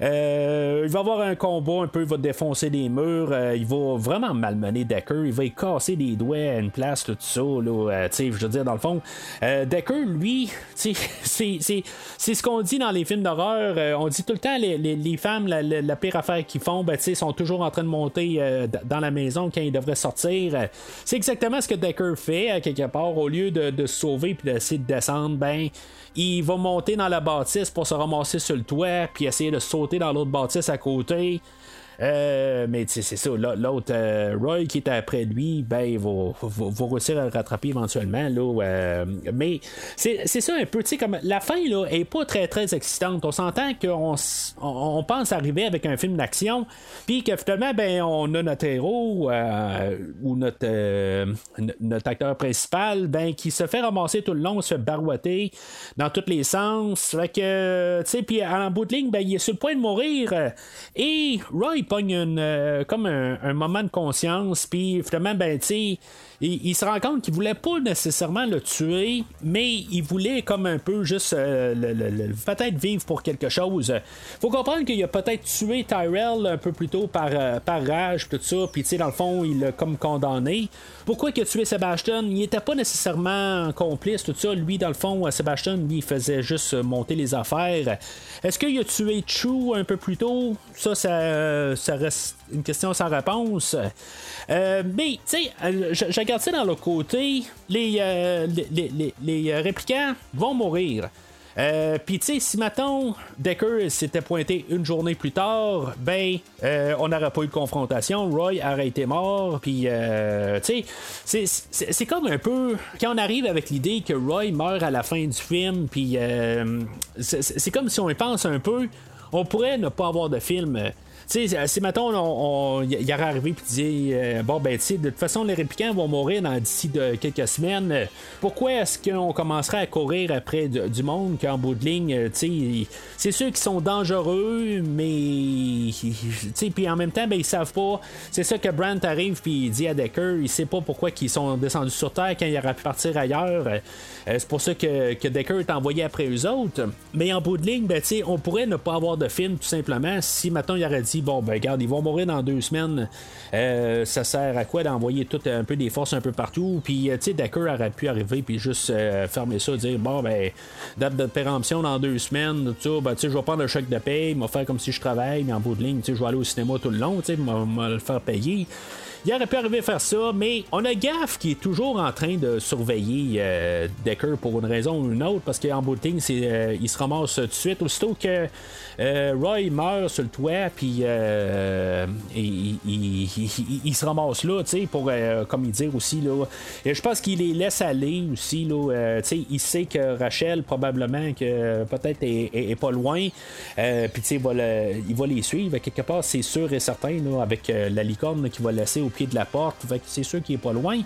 Il va avoir un combat un peu, il va défoncer des murs. il va vraiment malmener Decker. Il va y casser des doigts à une place, tout ça. Là, je veux dire, dans le fond, Decker, lui, c'est, ce qu'on dit dans les films d'horreur. Euh, on dit tout le temps, les, les- les femmes, la, la- pire affaire qu'ils font, ben, sont toujours en train de monter euh, dans la maison quand ils devraient sortir. Euh, C'est exactement ce que Decker fait, quelque part. Au lieu de, de se sauver puis d'essayer de descendre, ben, il va monter dans la bâtisse pour se ramasser sur le toit puis essayer de sauter dans l'autre bâtisse à côté. Euh, mais c'est ça. L'autre, euh, Roy qui était après lui, ben, il va, va, va réussir à le rattraper éventuellement. Là, euh, mais c'est ça un peu. Tu sais, comme la fin là, est pas très très excitante. On s'entend qu'on on, pense arriver avec un film d'action, puis que finalement, ben, on a notre héros euh, ou notre, notre acteur principal ben, qui se fait ramasser tout le long, se fait dans tous les sens. Fait que, tu sais, puis en bout de ligne, ben, il est sur le point de mourir. et Roy pogne une, euh, comme un, un moment de conscience, puis finalement, ben, tu sais, il, se rend compte qu'il voulait pas nécessairement le tuer, mais il voulait comme un peu juste euh, le- peut-être vivre pour quelque chose. Faut comprendre qu'il a peut-être tué Tyrell un peu plus tôt par, euh, rage, tout ça, puis tu sais, dans le fond, il l'a comme condamné. Pourquoi il a tué Sebastian? Il était pas nécessairement complice, tout ça. Lui, dans le fond, Sebastian, lui, il faisait juste monter les affaires. Est-ce qu'il a tué Chu un peu plus tôt? Ça, ça, euh, ça reste une question sans réponse. Euh, mais, tu sais, euh, je, regarde ça dans l'autre côté. Les, euh, les, les, les- les, réplicants vont mourir. Puis, tu sais, si mettons Decker s'était pointé une journée plus tard, ben, on n'aurait pas eu de confrontation. Roy aurait été mort. Puis, euh, tu sais, c'est- comme un peu. Quand on arrive avec l'idée que Roy meurt à la fin du film, puis c'est comme si on y pense un peu, on pourrait ne pas avoir de film. Tu sais, si mettons, on, on- il aurait arrivé puis dit euh, Bon, ben, tu sais, de toute façon, les réplicants vont mourir dans- d'ici quelques semaines. Euh, Pourquoi est-ce qu'on commencerait à courir après du, monde qu'en bout de ligne, euh, tu sais, c'est sûr qu'ils sont dangereux, mais. Tu sais, puis en même temps, ben, ils savent pas. C'est ça que Brandt arrive puis il dit à Decker il sait pas pourquoi ils sont descendus sur Terre quand il aurait pu partir ailleurs. Euh, c'est pour ça que, que Decker est envoyé après eux autres. Mais en bout de ligne, ben, tu sais, on pourrait ne pas avoir de film tout simplement si maintenant il aurait dit bon ben regarde, ils vont mourir dans deux semaines. Euh, ça sert à quoi d'envoyer tout un peu des forces un peu partout? Puis euh, tu sais, Decker aurait pu arriver puis juste euh, fermer ça, dire bon ben date de péremption dans deux semaines, tout ça, ben tu sais, je vais prendre le chèque de paye, me faire comme si je travaille, mais en bout de ligne, tu sais, je vais aller au cinéma tout le long, tu sais, me le faire payer. Il aurait pu arriver à faire ça, mais on a Gaff qui est toujours en train de surveiller euh, Decker pour une raison ou une autre, parce qu'en bout de euh, il se ramasse tout de suite. Aussitôt que euh, Roy meurt sur le toit, puis il, se ramasse là, tu sais, pour, comme il dit aussi, là. Et je pense qu'il les laisse aller aussi, là. tu sais, il sait que Rachel, probablement, que peut-être est, pas loin, puis tu sais, il va les suivre. Quelque part, c'est sûr et certain, avec la licorne là, qui va laisser au pied de la porte, c'est sûr qu'il est pas loin.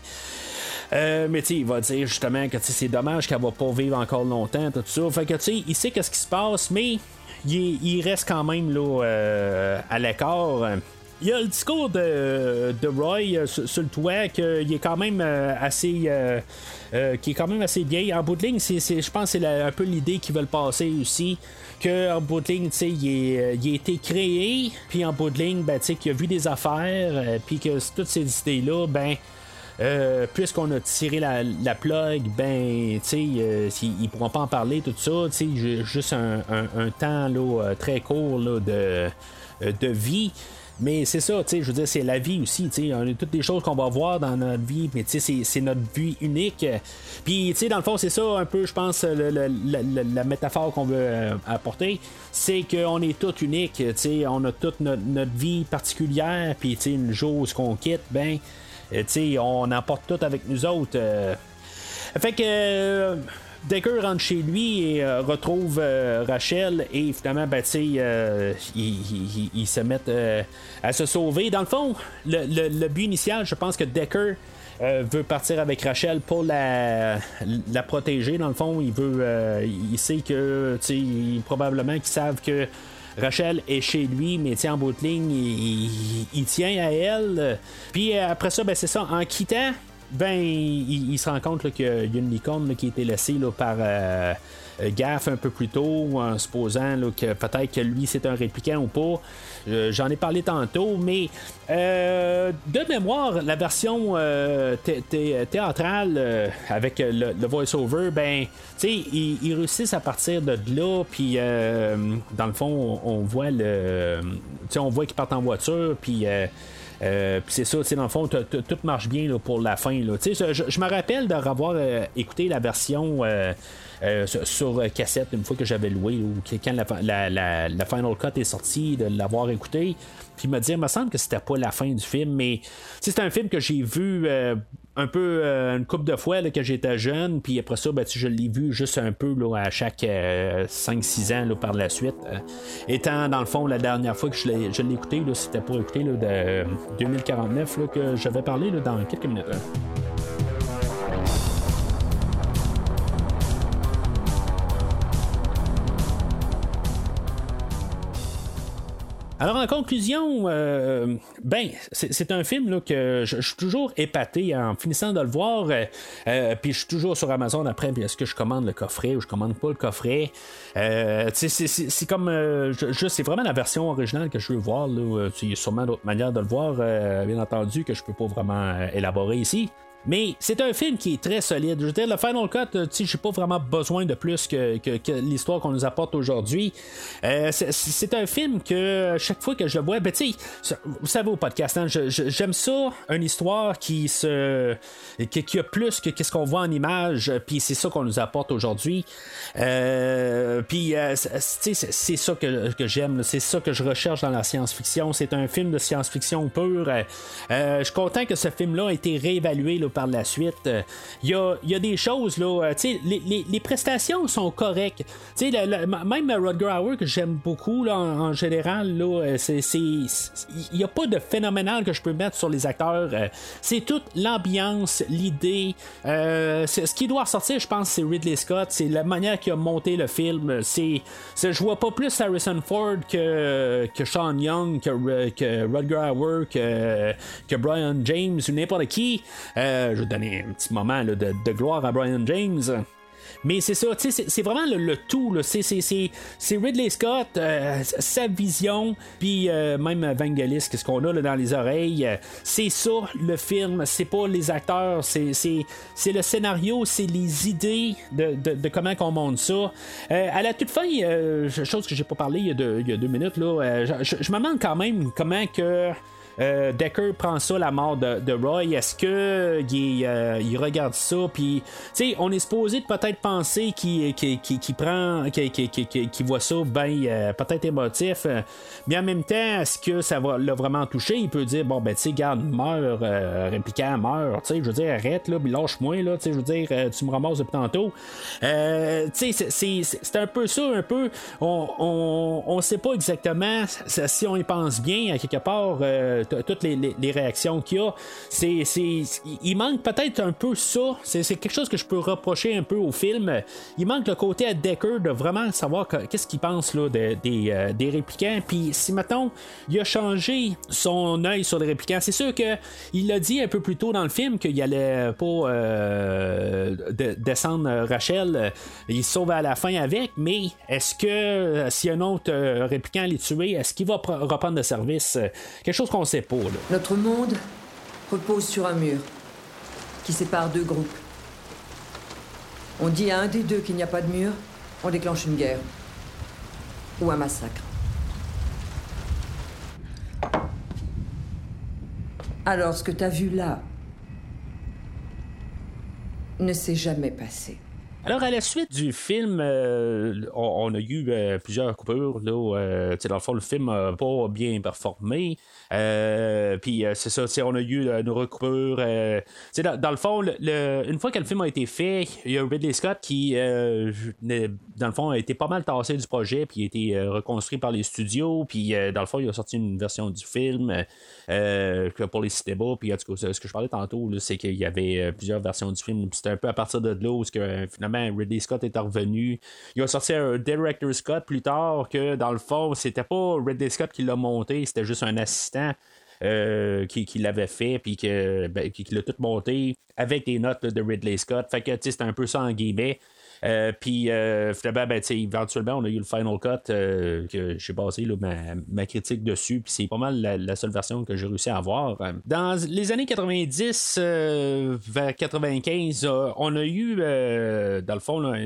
Euh, mais il va dire justement que c'est dommage qu'elle va pas vivre encore longtemps, tout ça. Fait que tu il sait qu'est-ce qui se passe, mais il reste quand même là, euh, à l'écart. Il y a le discours de, de Roy euh, sur, le toit qu'il est quand même euh, assez euh, qui est quand même assez bien. En bout de ligne, c'est, je pense que c'est un peu l'idée qu'ils veulent passer aussi. Que en bout de ligne, il, a été créé, puis en bout de ligne, ben, qu'il a vu des affaires, puis que toutes ces idées-là, ben, puisqu'on a tiré la, la plug, ben, tu sais, ils, pourront pas en parler, tout ça, tu sais, ju- juste un, un- un temps là, très court là, de, de vie. Mais c'est ça, tu sais, je veux dire, c'est la vie aussi, tu sais, on toutes les choses qu'on va voir dans notre vie, mais tu sais, c'est- notre vie unique. Puis, tu sais, dans le fond, c'est ça un peu, je pense, la, métaphore qu'on veut euh, apporter, c'est qu'on est tous uniques, tu sais, on a toute notre, notre vie particulière, puis, tu sais, une jour où qu'on quitte, ben, euh, tu sais, on emporte tout avec nous autres. euh. Fait que Decker rentre chez lui et euh, retrouve euh, Rachel et finalement, ben, euh, ils, se mettent euh, à se sauver. Dans le fond, le, le- le but initial, je pense que Decker veut partir avec Rachel pour la, la protéger. Dans le fond, il veut, il sait que, probablement qu'ils savent que Rachel est chez lui, mais en bout de ligne, il, il- tient à elle. Puis après ça, ben c'est ça, en quittant, ben il, se rend compte qu'il y a une licorne qui a été laissée là, par euh, euh, Gaff un peu plus tôt, en supposant là, que peut-être que lui c'est un répliquant ou pas. Euh, J'en ai parlé tantôt, mais de mémoire, la version thé- thé- théâtrale avec le, le voice-over, ben, ils, réussissent à partir de là, puis dans le fond, on, voit le, on voit qu'ils partent en voiture, puis. Euh, puis c'est ça, dans le fond, tout marche bien pour la fin. Je, me rappelle de revoir euh, écouté la version euh, euh, sur, cassette une fois que j'avais loué, ou quand la, la- la- Final Cut est sortie, de l'avoir écouté. Puis me dire, il me semble que c'était pas la fin du film, mais c'est un film que j'ai vu un peu euh, une couple de fois là, que j'étais jeune, puis après ça, ben, je l'ai vu juste un peu là, à chaque 5-6 ans là, par la suite. Euh, étant dans le fond, la dernière fois que je l'ai, je l'ai écouté, c'était pour écouter de euh, 2049 là, que j'avais parlé dans quelques minutes. Alors en conclusion, euh, ben c'est un film que je, suis toujours épaté en finissant de le voir. Euh, euh, puis je suis toujours sur Amazon après. Est-ce que je commande le coffret ou je commande pas le coffret? C'est comme c'est vraiment la version originale que je veux voir. Il y a sûrement d'autres manières de le voir, bien entendu, que je peux pas vraiment élaborer ici. Mais c'est un film qui est très solide. Je veux dire, le Final Cut, euh, tu j'ai pas vraiment besoin de plus que, l'histoire qu'on nous apporte aujourd'hui. Euh, c'est un film que chaque fois que je le vois, ben vous savez au podcast, hein, j'aime ça, une histoire qui se, qui, a plus que qu'est-ce qu'on voit en image, puis c'est ça qu'on nous apporte aujourd'hui. Euh, puis c'est ça que, j'aime, c'est ça que je recherche dans la science-fiction. C'est un film de science-fiction pure. je suis content que ce film-là ait été réévalué par la suite. Il euh, y, a, des choses, là, euh, les, les, prestations sont correctes. même Rodger Hauer, que j'aime beaucoup là, en, général, là, c'est, il n'y a pas de phénoménal que je peux mettre sur les acteurs. Euh, c'est toute l'ambiance, l'idée. ce qui doit ressortir, je pense, c'est Ridley Scott. C'est la manière qu'il a monté le film. C'est, je vois pas plus Harrison Ford que, que Sean Young, que, que Rodger Hauer, que, que Brian James ou n'importe qui je vais donner un petit moment de, gloire à Brian James. Mais c'est ça, c'est vraiment le, tout. C'est Ridley Scott, euh, sa vision, puis euh, même Vangelis, qu'est-ce qu'on a dans les oreilles. c'est ça le film, c'est pas les acteurs, c'est le scénario, c'est les idées de, comment on monte ça. Euh, à la toute fin, chose que j'ai pas parlé il y a deux, il y a deux minutes, là, je, je me demande quand même comment que. Euh, Decker prend ça, la mort de, Roy. Est-ce que euh, il, regarde ça, puis, tu on est supposé peut-être penser qu'il prend, qu'il voit ça euh, peut-être émotif, mais en même temps, est-ce que ça va l'a vraiment touché? Il peut dire, bon, ben, tu sais, garde, meurt, répliquant, meurt, tu sais, je veux dire, arrête, là, lâche-moi, là, tu sais, je veux dire, tu me ramasses depuis tantôt. tu sais, c'est un peu ça, un peu, on, on, sait pas exactement si on y pense bien, quelque part, toutes les, réactions qu'il y a. C'est, il manque peut-être un peu ça. C'est, quelque chose que je peux reprocher un peu au film. Il manque le côté à Decker de vraiment savoir qu'est-ce qu'il pense là, des, euh, des répliquants. Puis si maintenant il a changé son œil sur les répliquants, c'est sûr que il l'a dit un peu plus tôt dans le film qu'il allait pas euh, descendre Rachel. Il se sauve à la fin avec, mais est-ce que euh, si un autre répliquant l'est tué, est-ce qu'il va reprendre le service? Quelque chose qu'on notre monde repose sur un mur qui sépare deux groupes. On dit à un des deux qu'il n'y a pas de mur, on déclenche une guerre ou un massacre. Alors, ce que tu as vu là ne s'est jamais passé. Alors, à la suite du film, euh, on, a eu euh, plusieurs coupures. Là, euh, dans le fond, le film n'a pas bien performé. Puis, c'est ça, on a eu une recoupure. Dans, dans, le fond, une fois que le film a été fait, il y a Ridley Scott qui, dans le fond, a été pas mal tassé du projet, puis a été reconstruit par les studios. Puis, dans le fond, il a sorti une version du film pour les cinémas. Puis, en tout cas, ce que je parlais tantôt, c'est qu'il y avait plusieurs versions du film. C'était un peu à partir de là où que, finalement, Ridley Scott est revenu. Il a sorti un Director Scott plus tard que dans le fond, c'était pas Ridley Scott qui l'a monté, c'était juste un assistant. Euh, qui, l'avait fait, puis ben, qui, l'a tout monté avec des notes de Ridley Scott. Fait que c'était un peu ça en guillemets. Euh, puis euh, ben, éventuellement, on a eu le Final Cut que j'ai basé ma, critique dessus. Puis c'est pas mal la, seule version que j'ai réussi à avoir. Dans les années 90 vers 95, on a eu, dans le fond, là,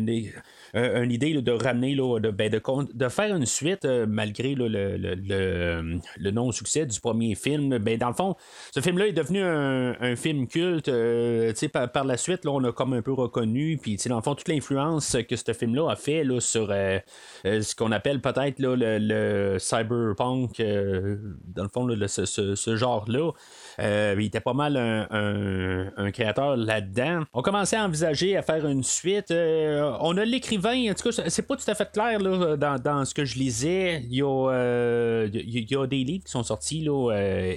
euh, une idée de ramener, de, ben, de, faire une suite euh, malgré le, le, non-succès du premier film. Ben, dans le fond, ce film-là est devenu un, film culte. Euh, par, par, la suite, là, on a comme un peu reconnu, puis dans le fond, toute l'influence que ce film-là a fait là, sur ce qu'on appelle peut-être le, cyberpunk, dans le fond, ce, ce genre-là. Euh, il était pas mal un, créateur là-dedans. On commençait à envisager à faire une suite. on a l'écrivain 20, en tout cas, c'est pas tout à fait clair dans, ce que je lisais. Il y, a, il y a des livres qui sont sortis là,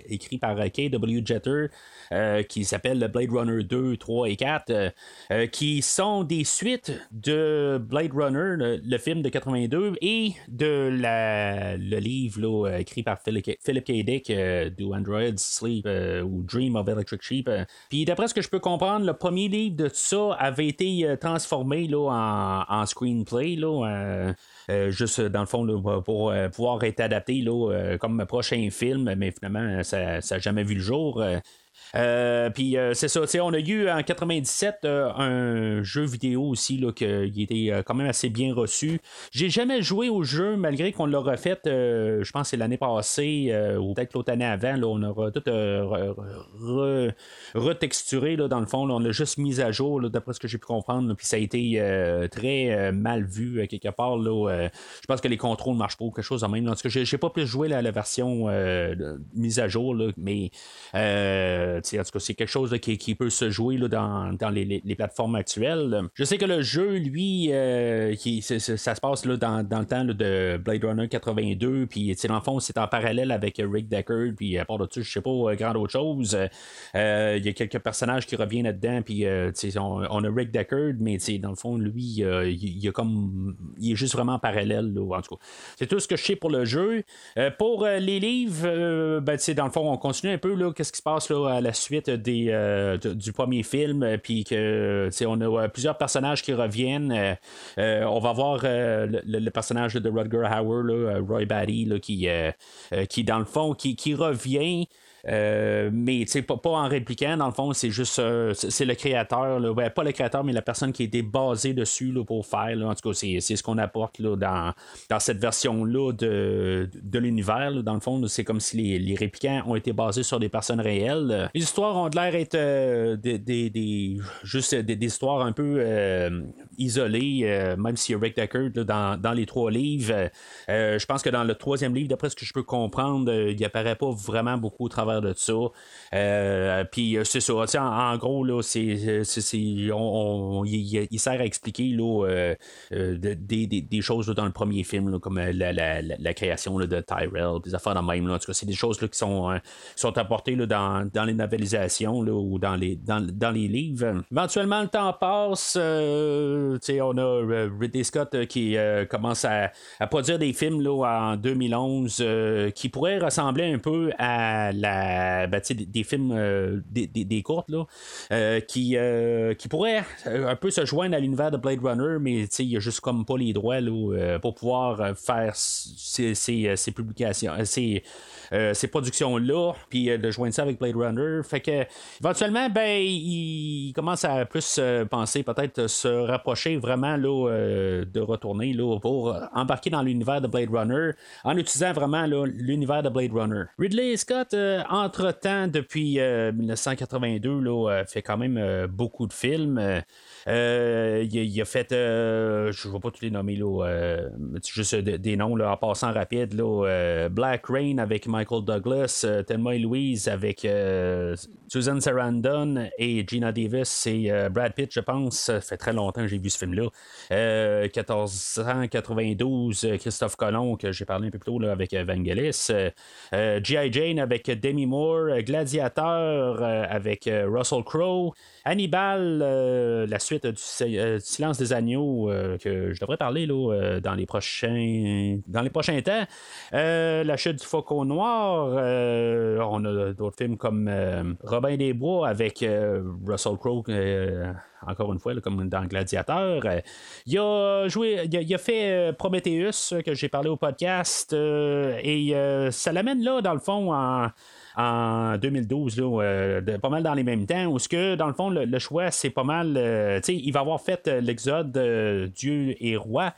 écrits par K.W. Jeter. Euh, qui s'appelle Blade Runner 2, 3 et 4, euh, euh, qui sont des suites de Blade Runner, le, film de 82, et de le livre écrit par Philip, K. Dick, Do Androids Sleep ou Dream of Electric Sheep. Puis d'après ce que je peux comprendre, le premier livre de tout ça avait été transformé là, en, en screenplay. Là, juste dans le fond pour pouvoir être adapté là, comme prochain film, mais finalement ça n'a jamais vu le jour. Euh, puis euh, c'est ça, on a eu en 97 euh, un jeu vidéo aussi là, qui était quand même assez bien reçu. J'ai jamais joué au jeu malgré qu'on l'a refait, je pense c'est l'année passée ou peut-être l'autre année avant. Là, on aura tout retexturé dans le fond. on l'a juste mis à jour d'après ce que j'ai pu comprendre. Puis ça a été très mal vu quelque part. Là, je pense que les contrôles ne marchent pas ou quelque chose de même. En tout cas, j'ai, pas plus joué la, la version mise à jour, mais en tout cas, c'est quelque chose qui, peut se jouer dans, les, plateformes actuelles. Je sais que le jeu, lui, euh, qui, ça se passe dans, le temps de Blade Runner 82, puis dans le fond, c'est en parallèle avec Rick Deckard, puis à part de ça, je sais pas euh, grand autre chose. Euh, il y a quelques personnages qui reviennent là-dedans, puis on, on, a Rick Deckard, mais dans le fond, lui, il, a comme. Il est juste vraiment parallèle, en tout cas. C'est tout ce que je sais pour le jeu. pour les livres, ben, dans le fond, on continue un peu, qu'est-ce qui se passe là, à la suite des, euh, du premier film, euh, puis que on a euh, plusieurs personnages qui reviennent. on va voir le, personnage de Rutger Hauer, Roy Batty, qui, qui dans le fond, qui, qui revient. Euh, mais pas, pas en répliquant, dans le fond, c'est juste euh, c'est le créateur, là, pas le créateur, mais la personne qui a été basée dessus là, pour faire. en tout cas, c'est, ce qu'on apporte là, dans, dans cette version-là de, de l'univers. Dans le fond, c'est comme si les, les, répliquants ont été basés sur des personnes réelles. Les histoires ont l'air d'être euh, des, des, juste des, histoires un peu isolées, même si Rick Deckard dans, dans, les trois livres. je pense que dans le troisième livre, d'après ce que je peux comprendre, il apparaît pas vraiment beaucoup au travers de ça. Euh, puis euh, c'est ça. En, gros, là, c'est, on, il, sert à expliquer là, euh, des, choses dans le premier film, comme la, création de Tyrell, des affaires de même. en tout cas, c'est des choses qui sont, sont apportées dans, les novelisations ou dans les, dans, les livres. Éventuellement, le temps passe. On a Ridley Scott qui commence à, produire des films là, en 2011 qui pourraient ressembler un peu à la ben, des, films euh, des, des, courtes là, euh, qui, euh, qui pourraient un peu se joindre à l'univers de Blade Runner, mais il n'y a juste comme pas les droits là, pour pouvoir faire ces, ces, ces publications, ces, ces productions-là, puis de joindre ça avec Blade Runner. Fait que éventuellement, ben, il commence à plus penser peut-être se rapprocher vraiment là, de retourner pour embarquer dans l'univers de Blade Runner en utilisant vraiment l'univers de Blade Runner. Ridley Scott entre-temps, depuis 1982, euh, là, euh, fait quand même euh, beaucoup de films. Il, a fait, je ne vais pas tous les nommer, là, juste des noms là, en passant rapide. Là, Black Rain avec Michael Douglas, Thelma et Louise avec Susan Sarandon et Gina Davis et Brad Pitt, je pense. Ça fait très longtemps que j'ai vu ce film-là. 1492, Christophe Colomb, que j'ai parlé un peu plus tôt là, avec Vangelis. G.I. Jane avec Demi Moore, euh, Gladiateur euh, avec euh, Russell Crowe, Hannibal, la suite du Silence des agneaux que je devrais parler là, dans les prochains dans les prochains temps. la chute du Faucon Noir, on a d'autres films comme Robin des Bois avec Russell Crowe encore une fois, comme dans Gladiateur. il a joué, il a, fait Prometheus, que j'ai parlé au podcast, et ça l'amène là, dans le fond, en, en 2012, euh, pas mal dans les mêmes temps, où ce que, dans le fond, le, choix, c'est pas mal. Euh, sais il va avoir fait euh, l'exode Dieu et roi.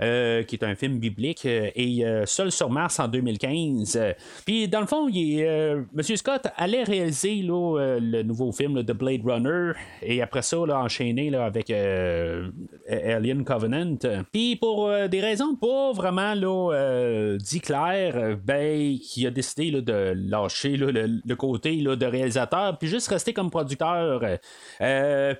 Euh, qui est un film biblique, euh, et euh, Seul sur Mars en 2015. Puis, dans le fond, il M. Scott allait réaliser le nouveau film de Blade Runner, et après ça, là, enchaîner là, avec Alien Covenant. Puis, pour des raisons pas vraiment là, dit claires, ben, il a décidé de lâcher là, le, le côté là, de réalisateur, puis juste rester comme producteur.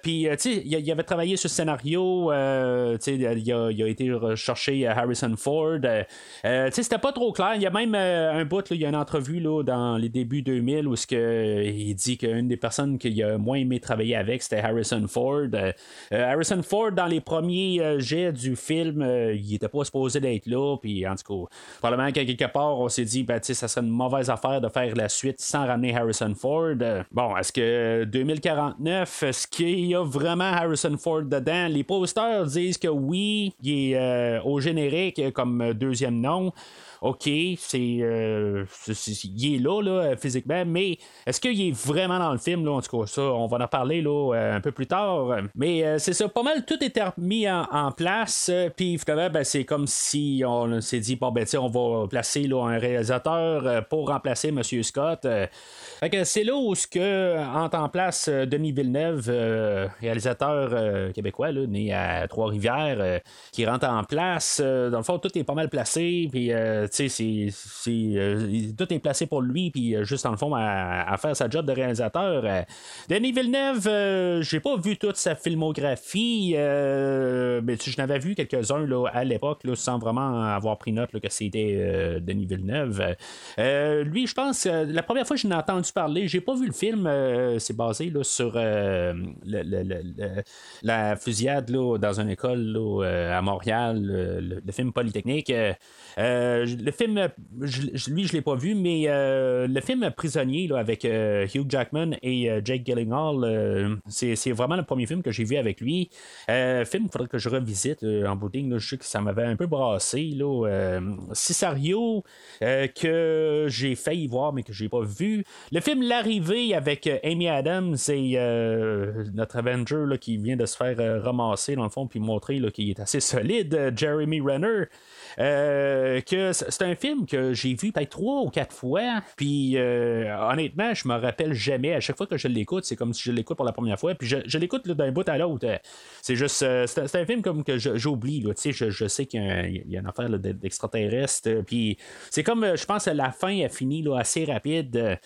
Puis, tu sais, il, avait travaillé sur le scénario, il, a, il a été à Harrison Ford. Euh, sais, c'était pas trop clair. Il y a même euh, un bout, là, il y a une entrevue là, dans les débuts 2000 où que, il dit qu'une des personnes qu'il a moins aimé travailler avec, c'était Harrison Ford. Euh, euh, Harrison Ford, dans les premiers euh, jets du film, euh, il était pas supposé d'être là. Puis, en tout cas, probablement qu'à quelque part, on s'est dit, ben, ça serait une mauvaise affaire de faire la suite sans ramener Harrison Ford. Euh, bon, est-ce que 2049, est-ce qu'il y a vraiment Harrison Ford dedans? Les posters disent que oui, il est euh, au générique euh, comme deuxième nom. OK, c'est, euh, c'est- il est là, là, physiquement, mais est-ce qu'il est vraiment dans le film, là, en tout cas, ça, on va en parler, là, euh, un peu plus tard. Mais euh, c'est ça, pas mal, tout était mis en, place, euh, puis finalement, ben, c'est comme si on s'est dit, bon, ben, on va placer, là, un réalisateur euh, pour remplacer M. Scott. euh. Fait que c'est là où ce que entre en place euh, Denis Villeneuve, euh, réalisateur euh, québécois, né à Trois-Rivières, euh, qui rentre en place. Euh, dans le fond, tout est pas mal placé, puis euh, tu sais, c'est, euh, tout est placé pour lui, puis euh, juste dans le fond à, faire sa job de réalisateur. Euh, Denis Villeneuve, j'ai pas vu toute sa filmographie, mais je n'avais vu quelques-uns à l'époque, sans vraiment avoir pris note que c'était Denis Villeneuve. Lui, je pense, la première fois que je n'ai entendu parler, j'ai pas vu le film, c'est basé là, sur la fusillade là, dans une école là, à Montréal, le, film Polytechnique. Le film, lui, je l'ai pas vu, mais euh, le film Prisonnier là, avec euh, Hugh Jackman et euh, Jake Gyllenhaal, c'est vraiment le premier film que j'ai vu avec lui. Film qu'il faudrait que je revisite en. Là, je sais que ça m'avait un peu brassé. Là, euh, que j'ai failli voir, mais que j'ai pas vu. Le film L'arrivée avec Amy Adams et notre Avenger là, qui vient de se faire ramasser dans le fond puis montrer qu'il est assez solide, Jeremy Renner. Que c'est un film que j'ai vu peut-être trois ou quatre fois. Puis euh, honnêtement, je me rappelle jamais. À chaque fois que je l'écoute, c'est comme si je l'écoute pour la première fois. Puis je, l'écoute d'un bout à l'autre. C'est juste, euh, c'est un- film comme que j'oublie. Je, je sais qu'il y, a une affaire d'extraterrestre. euh, Puis c'est comme, je pense, que la fin a fini assez rapide.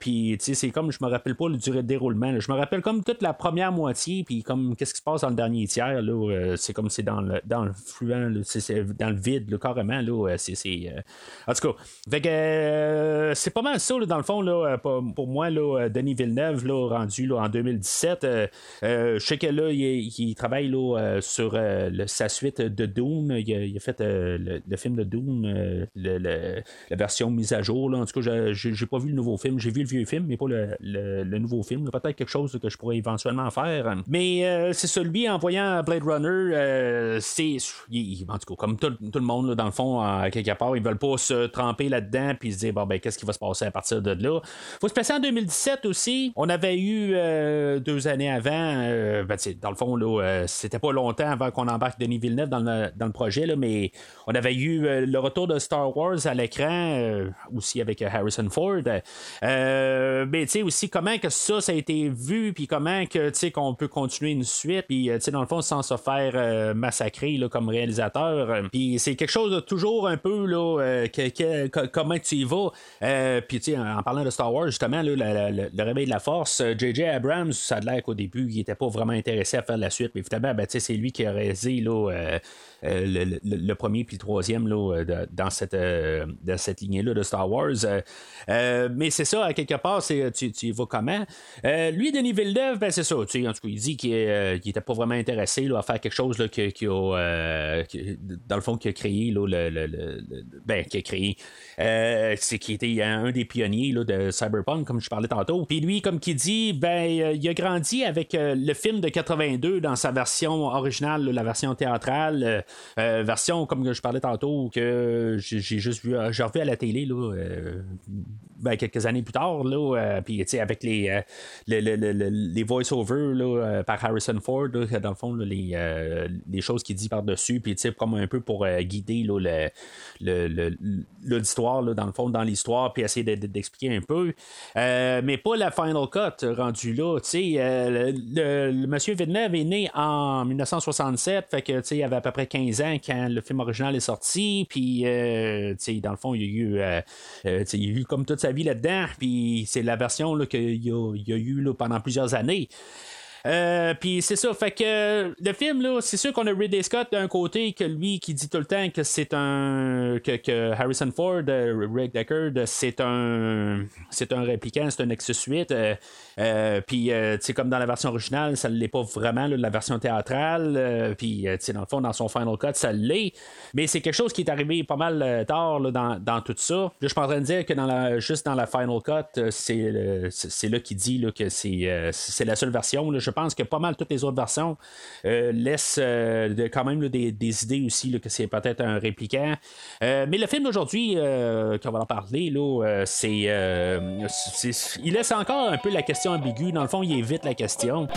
puis c'est comme, je me rappelle pas le durée de déroulement. Je me rappelle comme toute la première moitié. Puis comme, qu'est-ce qui se passe dans le dernier tiers. là, c'est comme c'est dans le, dans le fluent, c'est, dans le vide, là, carrément. Là, c'est, c'est, euh, En tout cas, euh, c'est pas mal ça, là, dans le fond, là, euh, pour, moi, là, Denis Villeneuve, rendu là, en 2017. euh, euh, je sais que là, il, il travaille là, sur sa suite de Dune. Il a, fait le, film de le- la version mise à jour. Là. En tout cas, j'ai pas vu le nouveau film. J'ai vu le vieux film, mais pas le, nouveau film. Peut-être quelque chose que je pourrais éventuellement faire. Mais c'est celui en voyant Blade Runner, c'est. En tout cas, comme tout, tout le monde, là, dans le fond, à quelque part, ils veulent pas se tremper là-dedans puis se dire, bon, ben, qu'est-ce qui va se passer à partir de là? Faut se placer en 2017 aussi. On avait eu euh, deux années avant, euh, ben, dans le fond, là, euh, c'était pas longtemps avant qu'on embarque Denis Villeneuve dans le, dans le projet, là, mais on avait eu euh, le retour de Star Wars à l'écran, aussi avec Harrison Ford. Mais tu sais aussi comment que ça, ça a été vu, puis comment que tu sais qu'on peut continuer une suite, puis tu sais dans le fond sans se faire massacrer là, comme réalisateur. Puis c'est quelque chose de toujours un peu euh, comment tu y vas. Euh, puis tu en, en parlant de Star Wars justement le réveil de la force, euh, J.J. Abrams, ça a l'air qu'au début il était pas vraiment intéressé à faire la suite, mais finalement ben, c'est lui qui a réalisé euh, euh, le, le- le premier puis le troisième là, euh, dans cette, euh, cette lignée-là de Star Wars. Euh, euh, mais c'est ça, à quelque part, tu, tu y vas comment? Euh, lui, Denis Villeneuve, ben c'est ça. En tout cas, il dit qu'il n'était pas vraiment intéressé à faire quelque chose là, qui a, euh, dans le fond, qui a créé, là, le- ben, qui a créé, euh, c'est qui était un des pionniers là, de Cyberpunk, comme je parlais tantôt. Puis lui, comme qui dit, ben, euh, il a grandi avec euh, le film de 82 dans sa version originale, la version théâtrale, version comme je parlais tantôt que j'ai juste vu, j'ai revu à la télé là, ben, quelques années plus tard là, euh, puis avec les euh, le- le- le- le- les voice-overs euh, par Harrison Ford, dans le fond les, euh, les choses qu'il dit par dessus, puis comme un peu pour euh, guider là, le- le- le- l'auditoire dans le fond dans l'histoire, puis essayer de- de- d'expliquer un peu, Euh, mais pas la final cut rendu là, euh, le, monsieur Villeneuve est né en 1967, fait que il avait à peu près 15 ans quand le film original est sorti, puis euh, dans le fond il y a eu euh, euh, il a eu comme toute sa vie là-dedans, puis c'est la version qu'il y, a, y a eu là, pendant plusieurs années. Euh, puis c'est ça, fait que le film, là, c'est sûr qu'on a Ridley Scott d'un côté, que lui qui dit tout le temps que c'est un. que, Harrison Ford, euh, Rick Deckard, c'est un. c'est un répliquant, c'est un Nexus 8. Euh, puis, c'est comme dans la version originale, ça ne l'est pas vraiment, la version théâtrale. puis, dans le fond, dans son Final Cut, ça l'est. Mais c'est quelque chose qui est arrivé pas mal tard dans, dans, tout ça. je suis en train de dire que dans la, juste dans la Final Cut, c'est, c'est là qu'il dit là, que c'est, c'est la seule version. Là, je pense que pas mal toutes les autres versions euh, laissent euh, quand même des, idées aussi que c'est peut-être un répliquant. Euh, mais le film d'aujourd'hui, qu'on va en parler, là, c'est, il laisse encore un peu la question ambiguë. Dans le fond, il évite la question.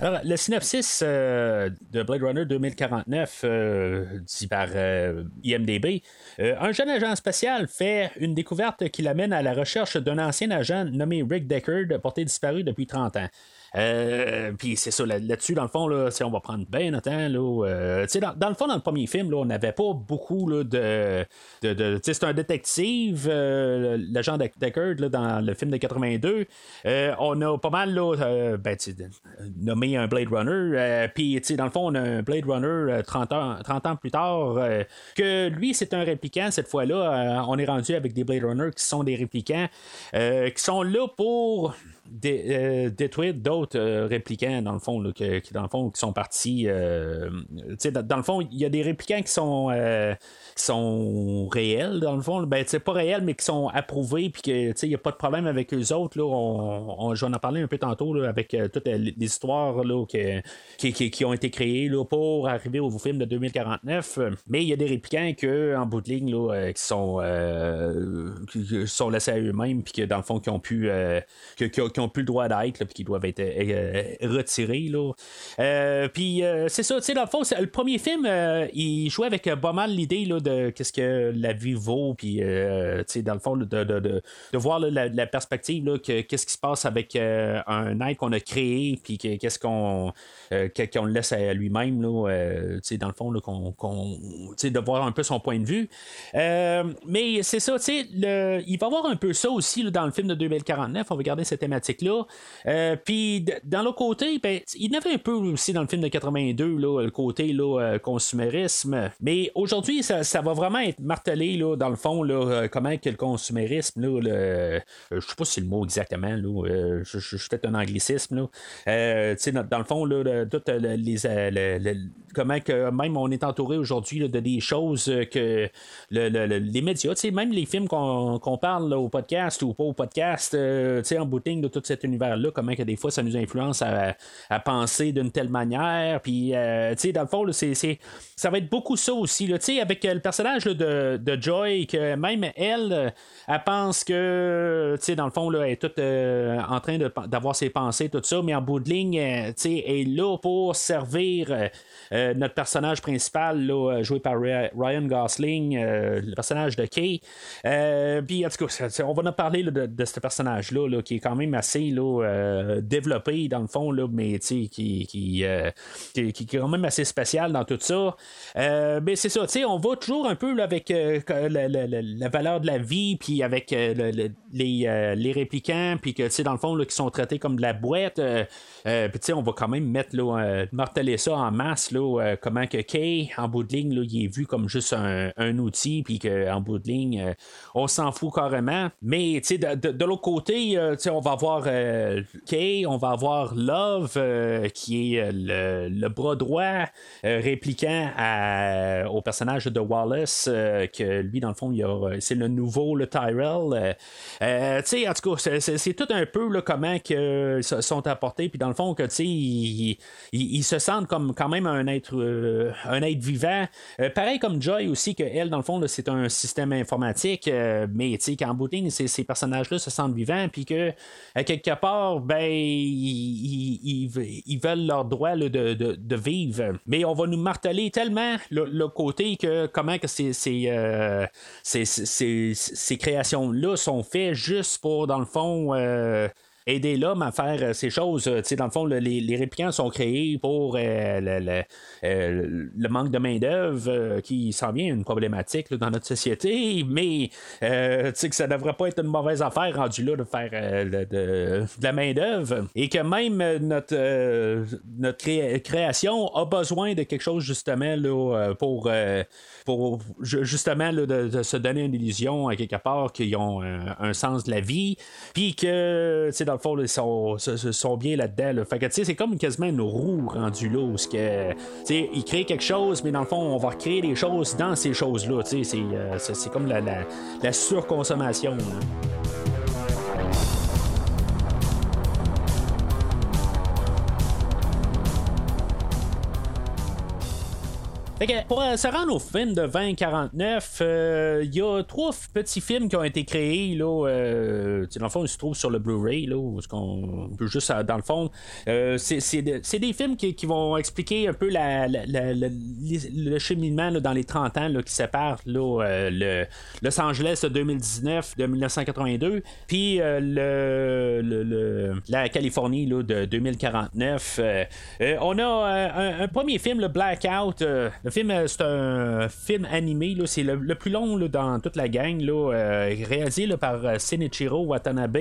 Alors, le synopsis euh, de Blade Runner 2049, euh, dit par euh, IMDB, un jeune agent spatial fait une découverte qui l'amène à la recherche d'un ancien agent nommé Rick Deckard, porté disparu depuis 30 ans. Euh, puis c'est ça, là-dessus, dans le fond, là, on va prendre bien notre temps. Là, euh, dans, dans, le fond, dans le premier film, là, on n'avait pas beaucoup là, de. de, de c'est un détective, euh, l'agent Deckard, dans le film de 82. on a pas mal là, ben, nommé un Blade Runner. Puis dans le fond, on a un Blade Runner 30 ans, 30 ans plus tard. que lui, c'est un répliquant cette fois-là. on est rendu avec des Blade Runners qui sont des réplicants, qui sont là pour euh, détruire d'autres euh, répliquants, dans le fond, qui, dans le fond, qui sont partis. Euh, dans, dans, le fond, il y a des répliquants qui sont sont réels, dans le fond. Ben, pas réels, mais qui sont approuvés, puis qu'il n'y a pas de problème avec eux autres. Là, on, je vais en parler un peu tantôt avec euh, toutes les, histoires là, qui, qui, ont été créées là, pour arriver au film de 2049. Mais il y a des répliquants que, en bout de ligne là, euh, qui, sont, euh, qui sont laissés à eux-mêmes, puis que dans le fond, qui ont pu, qui, ont plus le droit d'être, puis qui doivent être retirés. Là. puis c'est ça, dans le fond, le premier film, il jouait avec pas mal l'idée de qu'est-ce que la vie vaut, puis euh, dans le fond, de, de, de, voir la, perspective, qu'est-ce qui se passe avec euh, un être qu'on a créé, puis qu'est-ce qu'on euh, qu'on le laisse à lui-même, là, dans le fond, qu'on, de voir un peu son point de vue. mais c'est ça, le, il va y avoir un peu ça aussi dans le film de 2049, on va garder cette thématique-là. puis dans l'autre côté, ben, il y avait un peu aussi dans le film de 82, là, le côté là, consumérisme. Mais aujourd'hui, ça, va vraiment être martelé, là, dans le fond, là, euh, comment que le consumérisme, là, le, euh, je sais pas si c'est le mot exactement, là, euh, je, suis peut-être un anglicisme, là. dans le fond, là, toutes les, comment que même on est entouré aujourd'hui de des choses que les médias, même les films qu'on parle au podcast ou pas au podcast, en boutique de tout cet univers-là, comment que des fois ça nous influence à, penser d'une telle manière. Puis, dans le fond, c'est, ça va être beaucoup ça aussi. Là, avec le personnage de, Joy, que même elle, elle pense que, tu sais, dans le fond, là, elle est toute euh, en train d'avoir ses pensées, tout ça, mais en bout de ligne, euh, tu sais, elle est là pour servir euh, notre personnage principal, là, joué par Ryan Gosling, le personnage de Kay. Puis, en tout cas, on va en parler de, ce personnage-là, là, qui est quand même assez là, développé, dans le fond, là, mais qui, qui, qui, qui, est quand même assez spécial dans tout ça. mais c'est ça, on va toujours un peu avec euh, la, valeur de la vie, puis avec euh, les, euh, les, répliquants, puis que, dans le fond, qui sont traités comme de la boîte. puis, on va quand même mettre, là, marteler ça en masse, là, comment que Kay, en bout de ligne, il est vu comme juste un, outil, puis qu'en bout de ligne, on s'en fout carrément. Mais, sais, de, l'autre côté, on va avoir Kay, on va avoir Love, qui est le, bras droit répliquant au personnage de Wallace, euh, que lui, dans le fond, c'est le nouveau, le Tyrell. Euh, euh, tu sais, en tout cas, c'est, tout un peu là, comment que sont apportés, puis dans le fond, que tu sais, ils, se sentent comme quand même un être, un être vivant. pareil comme Joy aussi, que elle, dans le fond, c'est un système informatique, mais tu sais, qu'en bout ces, personnages-là se sentent vivants, puis que quelque part, ben, ils, veulent leur droit de, vivre. Mais on va nous marteler tellement le côté que comment que ces, euh, ces, créations-là sont faites juste pour, dans le fond, euh, aider l'homme à faire ces choses. Sais, dans le fond, le- les, les réplicants sont créés pour euh, le, le- euh, le manque de main-d'œuvre euh, qui s'en vient une problématique dans notre société, mais euh, que ça devrait pas être une mauvaise affaire rendu là de faire euh, de, de la main-d'œuvre et que même euh, notre, euh, notre cré- création a besoin de quelque chose justement là, euh, pour, euh, pour ju- justement là, de, se donner une illusion à quelque part qu'ils ont un, un sens de la vie, puis que dans le fond ils sont, bien là-dedans. là. Fait que tu sais, c'est comme quasiment une roue rendue là où ce que, ils créent quelque chose, mais dans le fond, on va recréer des choses dans ces choses-là. tu sais, C'est, euh, comme la, la, surconsommation. Pour euh, se rendre au film de 2049, euh, il y a trois petits films qui ont été créés. Là, euh, dans le fond, ils se trouvent sur le Blu-ray. Peut juste, euh, dans le fond, euh, c'est, c'est de- c'est des films qui, vont expliquer un peu la, le cheminement dans les 30 ans qui séparent euh, le Los Angeles de 2019 de 1982, puis euh, le, le- la Californie de 2049. Euh, euh, on a euh, un, un premier film, le Blackout. Le film, euh, c'est un film animé. C'est le, plus long là, dans toute la gang, là, euh, réalisé par euh, Shinichiro Watanabe.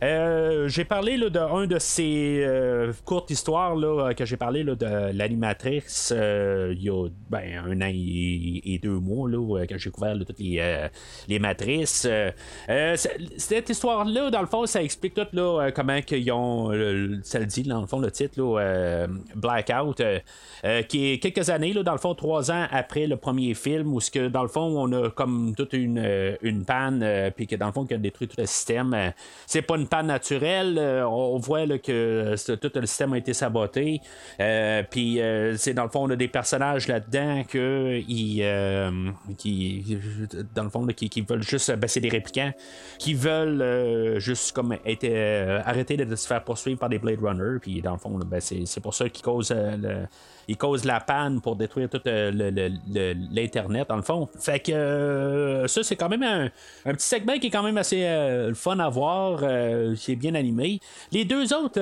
J'ai parlé d'un de ces euh, courtes histoires là, que j'ai parlé de l'animatrice il y a ben, un an et, deux mois quand j'ai couvert toutes les, les matrices. Cette histoire-là, dans le fond, ça explique tout comment qu'ils ont, ça le dit dans le fond, le titre, Blackout, qui est quelques années, dans le fond, trois ans après le premier film, où ce que dans le fond, on a comme toute une, euh, une panne, euh, puis que dans le fond, qui a détruit tout le système. Euh, c'est pas une panne naturelle, on voit que tout le système a été saboté. Puis c'est dans le fond, on a des personnages là-dedans que ils, qui, dans le fond, qui, qui veulent juste, c'est des répliquants qui veulent juste comme être arrêter de se faire poursuivre par des Blade Runner. Puis dans le fond, ben, c'est, pour ça qu'ils causent le- ils causent la panne pour détruire tout euh, l'Internet, dans le fond. Fait que euh, ça, c'est quand même un, un petit segment qui est quand même assez euh, fun à voir, euh, qui est bien animé. Les deux autres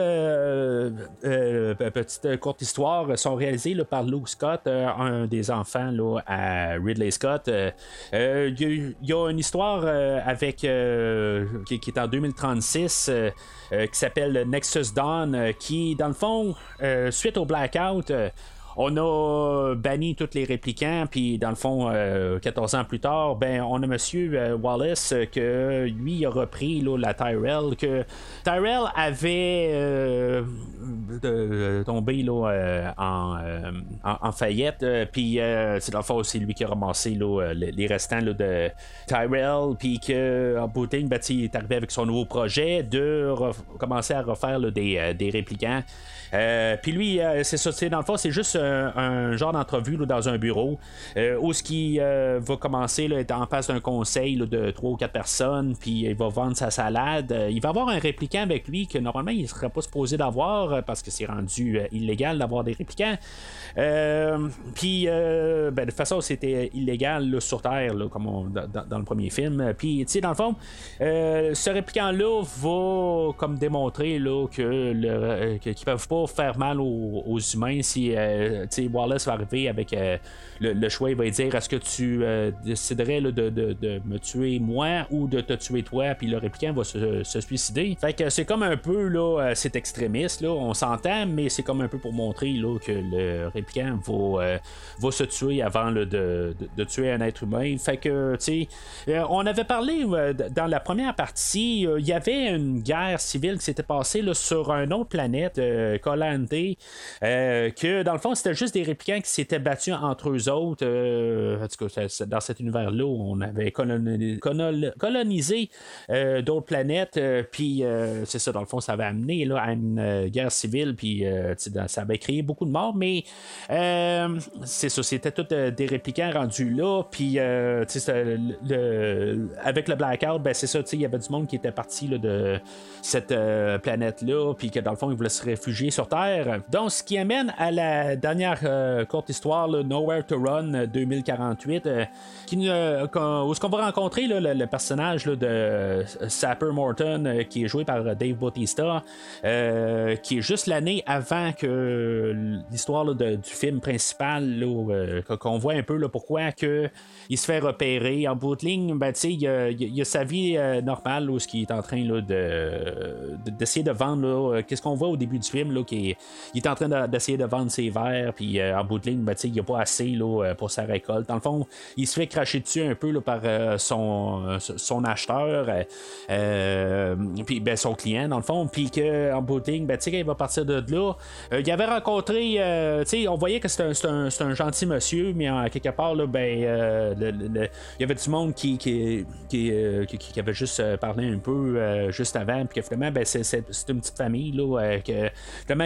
pe- petites courtes histoires sont réalisées par Luke Scott, un des enfants là, à Ridley Scott. Il y, a il une histoire avec qui, qui est en 2036 euh, euh, qui s'appelle Nexus Dawn, qui, dans le fond, suite au blackout, on a banni tous les réplicants, puis dans le fond, euh, 14 ans plus tard, ben on a Monsieur euh, Wallace euh, que lui a repris la Tyrell, que Tyrell avait euh, tombé euh, en, euh, en, faillite, euh, puis euh, c'est dans le fond c'est lui qui a ramassé là, euh, les restants de Tyrell, puis que en ben, il est arrivé avec son nouveau projet de commencer à refaire des, euh, des réplicants. Euh, puis lui, euh, c'est ça, dans le fond, c'est juste un, genre d'entrevue dans un bureau euh, où ce qui euh, va commencer là, être en face d'un conseil de trois ou quatre personnes, puis il va vendre sa salade. Il va avoir un répliquant avec lui que normalement il ne serait pas supposé d'avoir parce que c'est rendu illégal d'avoir des réplicants. Euh, puis ben, de toute façon, c'était illégal sur Terre, comme on- dans, le premier film. Puis, tu sais, dans le fond, ce répliquant-là va comme démontrer euh, que- qu'ils peuvent pas faire mal aux, humains si euh, Wallace va arriver avec euh, le, choix, il va dire est-ce que tu euh, déciderais de, de- de me tuer moi ou de te tuer toi, puis le répliquant va se, se suicider. Fait que c'est comme un peu là, euh, c'est extrémiste, là, on s'entend, mais c'est comme un peu pour montrer là, que le répliquant va, va se tuer avant de, de- tuer un être humain. Fait que, tu on avait parlé dans la première partie, il y avait une guerre civile qui s'était passée là, sur une autre planète, Euh, que dans le fond, c'était juste des réplicants qui s'étaient battus entre eux autres. euh, dans cet univers-là, on avait coloni- colon- colonisé euh, d'autres planètes, puis c'est ça, dans le fond, ça avait amené là, à une guerre civile, puis ça avait créé beaucoup de morts, mais c'est ça, c'était tous des réplicants rendus là, puis le- le- avec le blackout, ben c'est ça, il y avait du monde qui était parti de cette planète-là, puis que dans le fond, ils voulaient se réfugier Terre. Donc, ce qui amène à la, dernière courte histoire, Nowhere to Run 2048, qui, où est-ce qu'on va rencontrer le, personnage de Sapper Morton, qui est joué par Dave Bautista, qui est juste l'année avant que l'histoire du film principal, qu'on voit un peu là, pourquoi que il se fait repérer. En bout de ligne, ben, il, a, a sa vie normale, où ce qui est en train là, de, d'essayer de, vendre. Qu'est-ce qu'on voit au début du film, là, il est en train d'essayer de vendre ses verres, puis en bout de ligne, ben, il n'y a pas assez là, pour sa récolte. Dans le fond, il se fait cracher dessus un peu par son, son acheteur, puis ben, son client, dans le fond, puis qu'en bout de ligne, ben, il va partir de là, il avait rencontré, on voyait que c'était un, gentil monsieur, mais en quelque part, là, ben, il y avait du monde qui, qui, qui, qui avait juste parlé un peu juste avant, puis que finalement, ben, c'est, une petite famille, là, que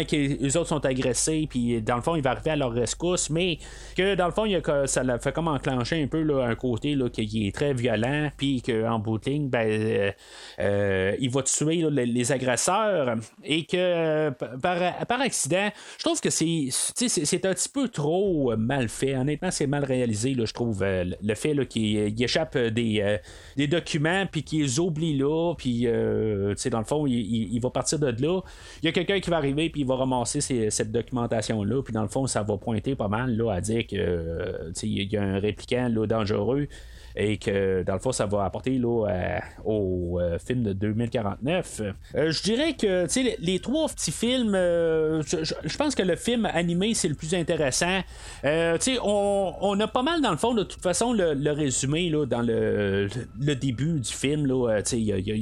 finalement, les autres sont agressés, puis dans le fond, il va arriver à leur rescousse, mais que dans le fond, il a, ça fait comme enclencher un peu là, un côté là, qui est très violent, puis qu'en bout de ligne, ben, il va tuer les, agresseurs, et que par, par accident, je trouve que c'est, c'est, un petit peu trop mal fait. Honnêtement, c'est mal réalisé, je trouve, le fait qu'il échappe des, des documents, puis qu'il les oublie là, puis dans le fond, il, va partir de là. Il y a quelqu'un qui va arriver, puis il va ramasser cette documentation-là, puis dans le fond, ça va pointer pas mal là, à dire que il y a un répliquant là, dangereux et que dans le fond, ça va apporter là, euh, au euh, film de 2049. Euh, je dirais que les, les, trois petits films, je, pense que le film animé, c'est le plus intéressant. On, on, a pas mal, dans le fond, de toute façon, le, résumé là, dans le, le, début du film. Là,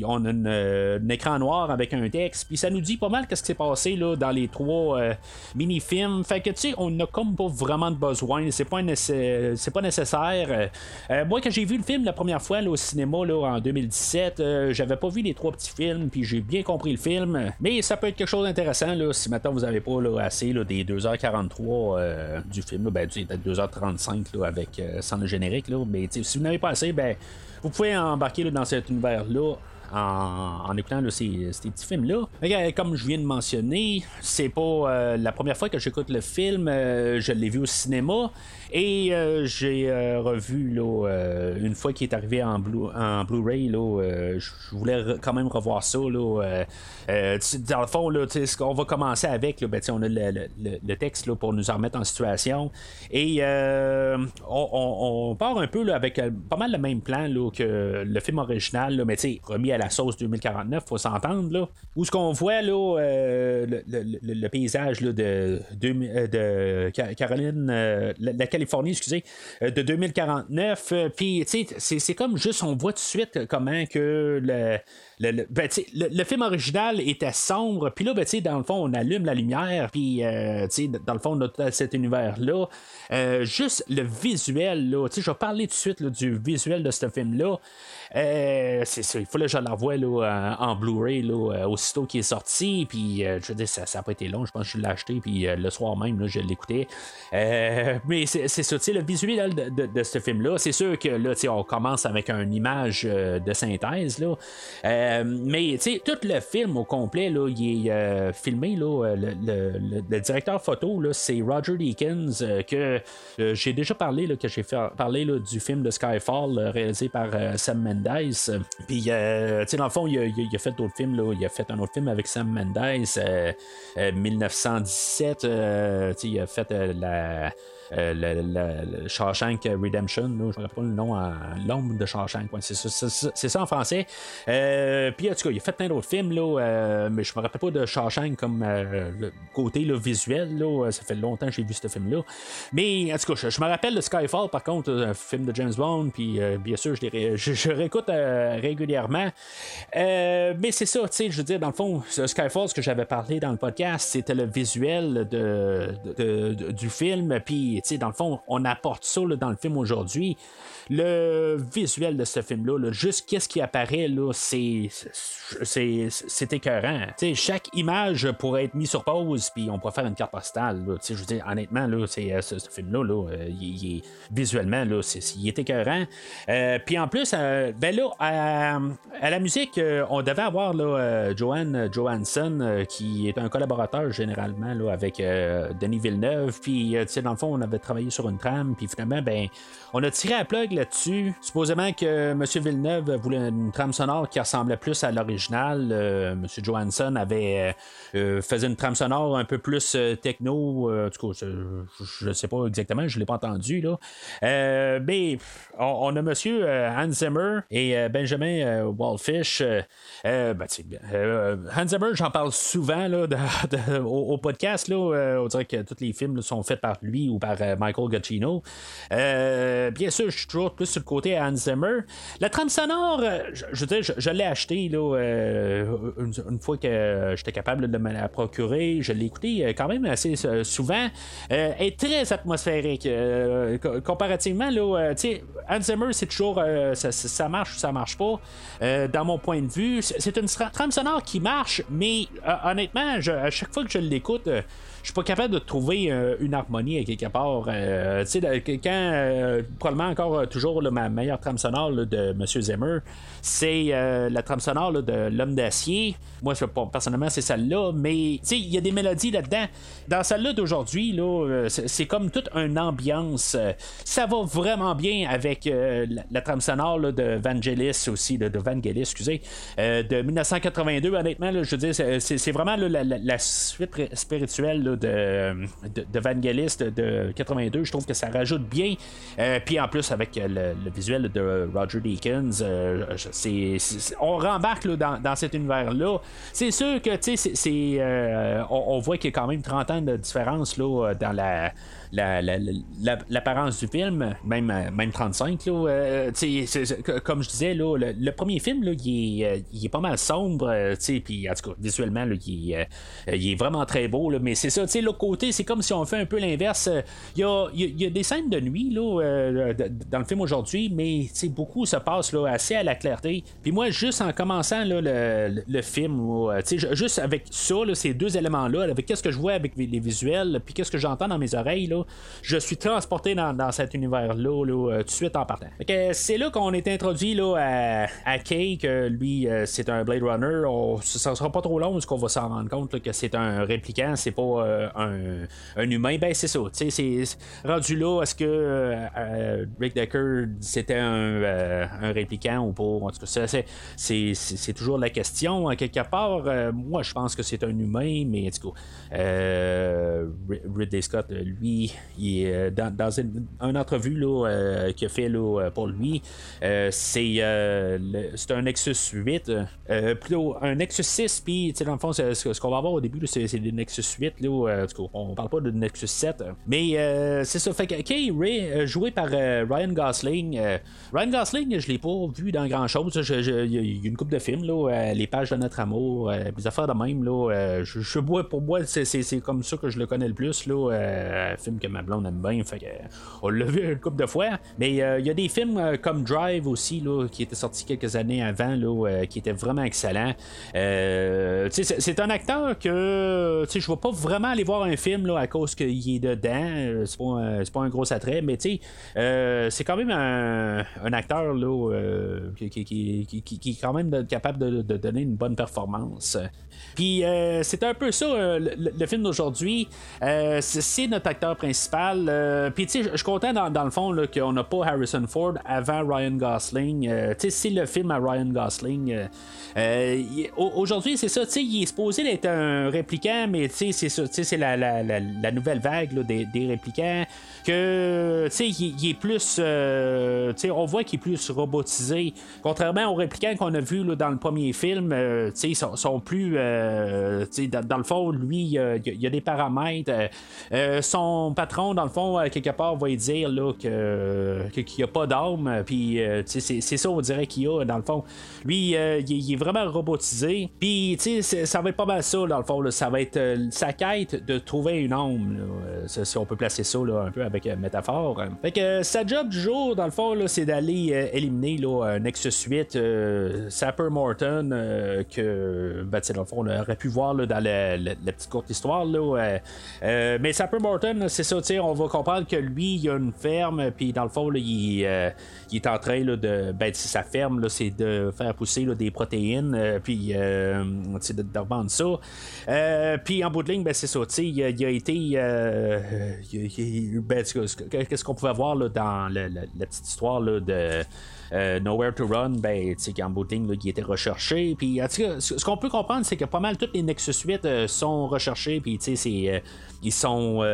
on a un écran noir avec un texte, puis ça nous dit pas mal qu'est-ce qui s'est passé là, dans les trois mini-films. Fait que, tu sais, on n'a comme pas vraiment de besoin. C'est pas, c'est pas nécessaire. moi, quand j'ai j'ai vu le film la première fois au cinéma là, en 2017. Euh, j'avais pas vu les trois petits films, puis j'ai bien compris le film. Mais ça peut être quelque chose d'intéressant là, si maintenant vous avez pas là, assez là, des 2h43 euh, du film. Là, ben, peut-être 2h35 là, avec euh, sans le générique. Là, mais si vous n'avez pas assez, ben, vous pouvez embarquer dans cet univers-là en, écoutant ces, petits films-là. Comme je viens de mentionner, c'est pas la première fois que j'écoute le film. je l'ai vu au cinéma. Et euh, j'ai euh, revu euh, une fois qu'il est arrivé en, Blu- en Blu-ray, je voulais quand même revoir ça. Dans le fond, qu'on va commencer avec, ben, on a le, texte pour nous en remettre en situation. Et on, part un peu avec pas mal le même plan que le film original, mais remis à la sauce 2049, faut s'entendre. Là, où ce qu'on voit là, le, paysage là, de, de, de Caroline, laquelle Californie, excusez, euh, de 2049. Euh, puis, tu sais, c'est comme juste, on voit tout de suite comment que le, le, ben, le, film original était sombre, puis là, ben, dans le fond, on allume la lumière, puis euh, dans le fond, on a cet univers-là. juste le visuel, là, je vais parler tout de suite du visuel de ce film-là. Euh, c'est ça, il faut que je l'envoie là, en Blu-ray là, aussitôt qu'il est sorti. Puis je veux dire, ça n'a pas été long. Je pense que je l'ai acheté. Puis le soir même, là, je l'écoutais. mais c'est ça, le visuel de, de, ce film-là. C'est sûr que là, on commence avec une image de synthèse. Là. Euh, mais tout le film au complet, là, il est filmé. Là, le, le, directeur photo, c'est Roger Deakins, que j'ai déjà parlé, là, que j'ai fait parler là, du film de Skyfall réalisé par Sam Mendes. Puis, euh, tu sais, dans le fond, il a, fait d'autres films. Là. Il a fait un autre film avec Sam Mendes, euh, 1917. Euh, tu sais, il a fait la euh, le, Shawshank Redemption, là, je ne me rappelle pas le nom, l'ombre de Shawshank, c'est ça, en français. Euh, puis en tout cas, il a fait plein d'autres films, là, euh, mais je me rappelle pas de Shawshank comme le côté visuel, là, ça fait longtemps que j'ai vu ce film-là. Mais en tout cas, je, me rappelle de Skyfall, par contre, un film de James Bond, puis bien sûr, je, je, réécoute régulièrement. mais c'est ça, tu sais, je veux dire, dans le fond, Skyfall, ce que j'avais parlé dans le podcast, c'était le visuel de, du film, puis dans le fond, on apporte ça là, dans le film aujourd'hui. Le visuel de ce film-là, là, juste qu'est-ce qui apparaît, là, c'est, c'est, écœurant. chaque image pourrait être mise sur pause, puis on pourrait faire une carte postale. Je veux dire, honnêtement, là, c'est, ce, film-là, là, il, est, visuellement, là, c'est, il est écœurant. puis en plus, ben là, à, la musique, on devait avoir là, Joanne Johansson, qui est un collaborateur généralement là, avec Denis Villeneuve. Puis, dans le fond, on avait travaillé sur une trame, puis finalement, ben, on a tiré à plug là-dessus. Supposément que M. Villeneuve voulait une trame sonore qui ressemblait plus à l'original. Euh, M. Johansson avait euh, faisait une trame sonore un peu plus euh, techno. en tout cas, je ne sais pas exactement, je ne l'ai pas entendu. Là. mais on, a M. Hans Zimmer et Benjamin Wallfish. Ben, Hans Zimmer, j'en parle souvent là, au, podcast. Là, on dirait que tous les films sont faits par lui ou par Michael Giacchino. Euh, bien sûr, je suis toujours plus sur le côté Hans Zimmer. La trame sonore, euh, je, je, je, l'ai acheté euh, une, fois que j'étais capable de me la procurer. Je l'ai écouté quand même assez souvent. elle est très atmosphérique. comparativement, là, Hans Zimmer, c'est toujours ça, marche ou ça marche pas. dans mon point de vue, c'est une trame sonore qui marche, mais honnêtement, à chaque fois que je l'écoute, je suis pas capable de trouver euh, une harmonie à quelque part. Euh, tu sais, quand euh, probablement encore toujours ma meilleure trame sonore de M. Zimmer, c'est la trame sonore de L'homme d'acier. Moi, personnellement, c'est celle-là, mais tu sais, il y a des mélodies là-dedans. Dans celle-là d'aujourd'hui, là, c'est comme toute une ambiance. Ça va vraiment bien avec la, trame sonore de Vangelis aussi, de, Vangelis, excusez, de 1982. Honnêtement, je veux dire, c'est vraiment la, suite spirituelle de, de, Vangelis de, 82. Je trouve que ça rajoute bien. Euh, puis en plus, avec le, visuel de Roger Deakins, euh, c'est, on rembarque dans, cet univers-là. C'est sûr que c'est, euh, on, voit qu'il y a quand même 30 ans de différence là, dans la l'apparence du film, même, même 35. Là, euh, comme je disais, là, le, premier film, là, il, est, euh, pas mal sombre. Euh, puis, en tout cas, visuellement, là, il, est, vraiment très beau. Là, mais c'est ça, l'autre côté, c'est comme si on fait un peu l'inverse. Il y a, il y a, des scènes de nuit là, dans le film aujourd'hui, mais beaucoup se passe là, assez à la clarté. Puis moi, juste en commençant le, le, film, juste avec ça, ces deux éléments-là, avec qu'est-ce que je vois avec les visuels, puis qu'est-ce que j'entends dans mes oreilles, là, je suis transporté dans, cet univers-là euh, tout de suite en partant. c'est là qu'on est introduit là, à, à Kay, que lui, euh, c'est un Blade Runner. ça sera pas trop long parce qu'on va s'en rendre compte que c'est un répliquant, c'est pas euh, un, humain. Ben, c'est ça. C'est rendu là, est-ce que Rick Decker, c'était un, un, répliquant ou pas? En tout cas, c'est toujours la question. Quelque part, moi, je pense que c'est un humain, mais en tout cas, Ridley Scott, lui, euh, dans, une, entrevue là, euh, qu'il a fait là, pour lui. Euh, c'est, c'est un Nexus 8, plutôt un Nexus 6, puis dans le fond, ce, qu'on va avoir au début, c'est, c'est le Nexus 8. Là, on parle pas de Nexus 7, mais c'est ça. Fait que Ray, joué par Ryan Gosling. Ryan Gosling, je l'ai pas vu dans grand chose. Il y a une coupe de films, là, Les pages de notre amour, des affaires de même. Là, je, pour moi, c'est, c'est, comme ça que je le connais le plus. Là, film que ma blonde aime bien. Fait que, on l'a vu une couple de fois. Mais euh, il y a des films euh, comme Drive aussi, là, qui étaient sortis quelques années avant, là, euh, qui étaient vraiment excellents. c'est un acteur que je ne vais pas vraiment aller voir un film là, à cause qu'il est dedans. c'est pas, pas, un gros attrait, mais c'est quand même un, acteur là, qui, qui, qui, est quand même capable de, donner une bonne performance. Puis c'est un peu ça, le, film d'aujourd'hui. c'est notre acteur principal. Euh, puis tu sais, je suis content dans, le fond qu'on n'a pas Harrison Ford avant Ryan Gosling. Euh, tu sais, c'est le film à Ryan Gosling. Euh, aujourd'hui, c'est ça, tu sais, il est supposé être un répliquant, mais tu sais, c'est la, la, la, nouvelle vague des, des, répliquants. Que, tu sais, il, est plus. tu sais, on voit qu'il est plus robotisé. Contrairement aux répliquants qu'on a vus dans le premier film, tu sais, ils sont, plus. tu sais, dans, le fond, lui, il y, a, des paramètres. son patron, dans le fond, quelque part, va lui dire là, que, qu'il n'y a pas d'âme. Puis, c'est, c'est ça, on dirait qu'il y a, dans le fond. Lui, il, est vraiment robotisé. Puis, ça va être pas mal ça, dans le fond. ça va être sa quête de trouver une âme. si on peut placer ça là, un peu avec métaphore. Fait que sa job du jour, dans le fond, c'est d'aller éliminer là, un ex-suite, Sapper Morton, que, ben, dans le fond, on aurait pu voir là, dans la, petite courte histoire. Là, mais Sapper Morton, c'est ça, on va comprendre que lui, il a une ferme, puis dans le fond, il, est en train de. Ben, sa ferme, c'est de faire pousser des protéines, puis de, de revendre ça. puis en bout de ligne, ben, c'est ça, il, a été. Ben, qu'est-ce qu'on pouvait voir dans la, petite histoire là, de. Nowhere to Run, ben, en bout de ligne, il était recherché. Puis, ce qu'on peut comprendre, c'est que pas mal toutes les Nexus 8 sont recherchés, puis, ils sont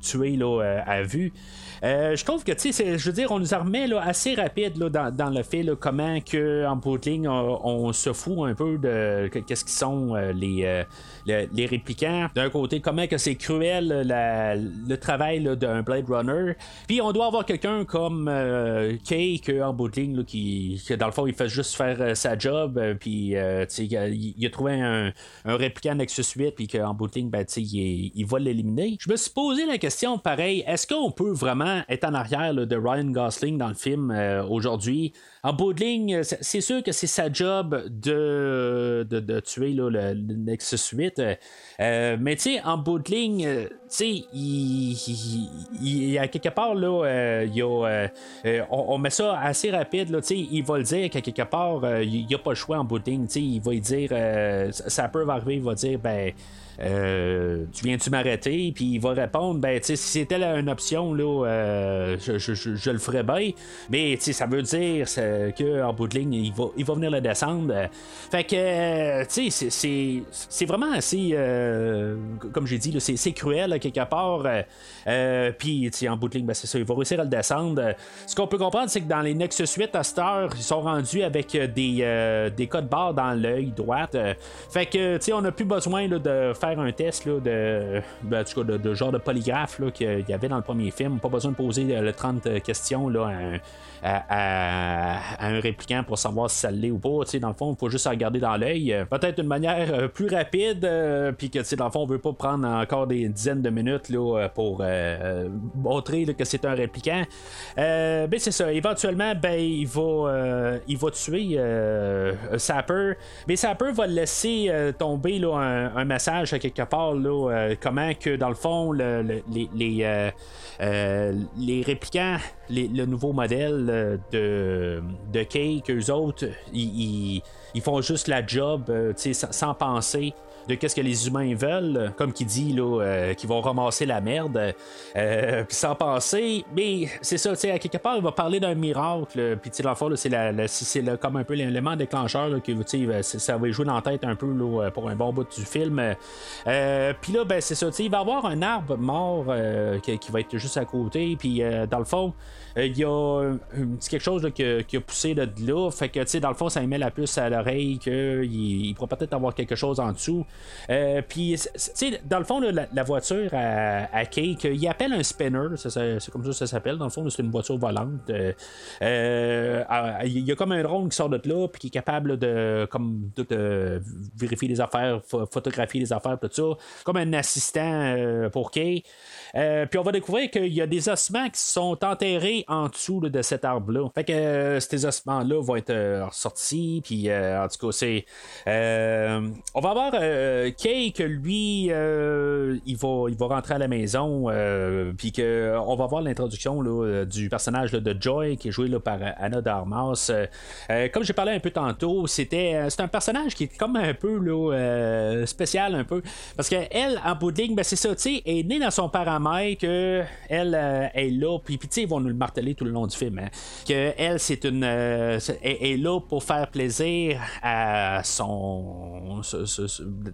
tués là, à vue. Euh, je trouve que, tu sais, je veux dire, on nous remet là, assez rapide là, dans, le fait comment que, en bout on, se fout un peu de qu'est-ce qui sont euh, les, euh, les, réplicants. D'un côté, comment que c'est cruel le travail d'un Blade Runner. Puis on doit avoir quelqu'un comme Kay, que, en bout qui, dans le fond, il fait juste faire sa job. puis, il, il, a trouvé un, un répliquant Nexus 8, puis qu'en bout de ligne, ben, il, il va l'éliminer. Je me suis posé la question, pareil, est-ce qu'on peut vraiment est en arrière de Ryan Gosling dans le film euh, aujourd'hui. En bout de ligne, c'est sûr que c'est sa job de, de, tuer le, Nexus 8. Euh, mais tu sais, en bout de ligne, tu sais, il, y a quelque part, là, euh, il on, met ça assez rapide, là, il va le dire qu'à quelque part, il n'y a pas le choix en bout de ligne. Il va dire, ça peut arriver, il va dire, ben. Euh, tu viens-tu m'arrêter? Puis il va répondre, ben, tu si c'était une option, là, euh, je, le ferais bien. Mais, tu sais, ça veut dire qu'en bout de ligne, il va, il va venir le descendre. Fait que, tu sais, c'est vraiment assez, euh, comme j'ai dit, c'est cruel, quelque part. Puis, tu sais, en bout de ligne, ben, c'est ça, il va réussir à le descendre. Ce qu'on peut comprendre, c'est que dans les Nexus 8 à cette heure, ils sont rendus avec des, des codes barres dans l'œil droite. Fait que, tu sais, on n'a plus besoin de faire un test de, ben, de, genre de polygraphe qu'il y avait dans le premier film. Pas besoin de poser le 30 questions là, à, un répliquant pour savoir si ça l'est ou pas. dans le fond, il faut juste regarder dans l'œil. Euh, peut-être une manière euh, plus rapide, euh, puis que dans le fond, on veut pas prendre encore des dizaines de minutes là, pour montrer que c'est un répliquant. ben c'est ça. Éventuellement, ben il va, il va tuer Sapper. Mais Sapper va laisser tomber là, un, message à quelque part là, comment que dans le fond les les, les réplicants, le nouveau modèle de, de Kay qu'eux autres, ils, font juste la job euh, sans, sans penser de qu'est-ce que les humains veulent, comme qui dit là, euh, qu'ils vont ramasser la merde, euh, puis sans penser. Mais c'est ça, tu sais, à quelque part, il va parler d'un miracle, puis tu sais, c'est, la, c'est comme un peu l'élément déclencheur là, que ça va jouer dans la tête un peu là, pour un bon bout du film. puis là, ben c'est ça, tu sais, il va avoir un arbre mort qui, qui, va être juste à côté, puis dans le fond, euh, il y a un, petit quelque chose qui, a, poussé de là. Fait que, tu sais, dans le fond, ça met la puce à l'oreille qu'il il pourrait peut-être avoir quelque chose en dessous. Euh, puis, tu sais, dans le fond, la, voiture à, à Cake, il appelle un spinner. C'est comme ça que ça s'appelle. Dans le fond, c'est une voiture volante. Euh, il y a comme un drone qui sort de là, puis qui est capable de, comme, de, vérifier les affaires, photographier les affaires, tout ça. Comme un assistant pour Kay. Puis on va découvrir qu'il y a des ossements qui sont enterrés en dessous de cet arbre-là. Fait que euh, ces ossements-là vont être euh, ressortis. Puis euh, en tout cas, c'est. on va avoir Kay que lui, il, va, il va rentrer à la maison. puis on va voir l'introduction du personnage de Joy qui est joué par Anna Darmas. comme j'ai parlé un peu tantôt, c'était c'est un personnage qui est comme un peu spécial un peu. Parce qu'elle, en bout de ligne, ben, c'est ça, tu sais, est née dans son que elle est là, puis, puis ils vont nous le marteler tout le long du film. Hein. Que elle, c'est une. Euh, est, là pour faire plaisir à son.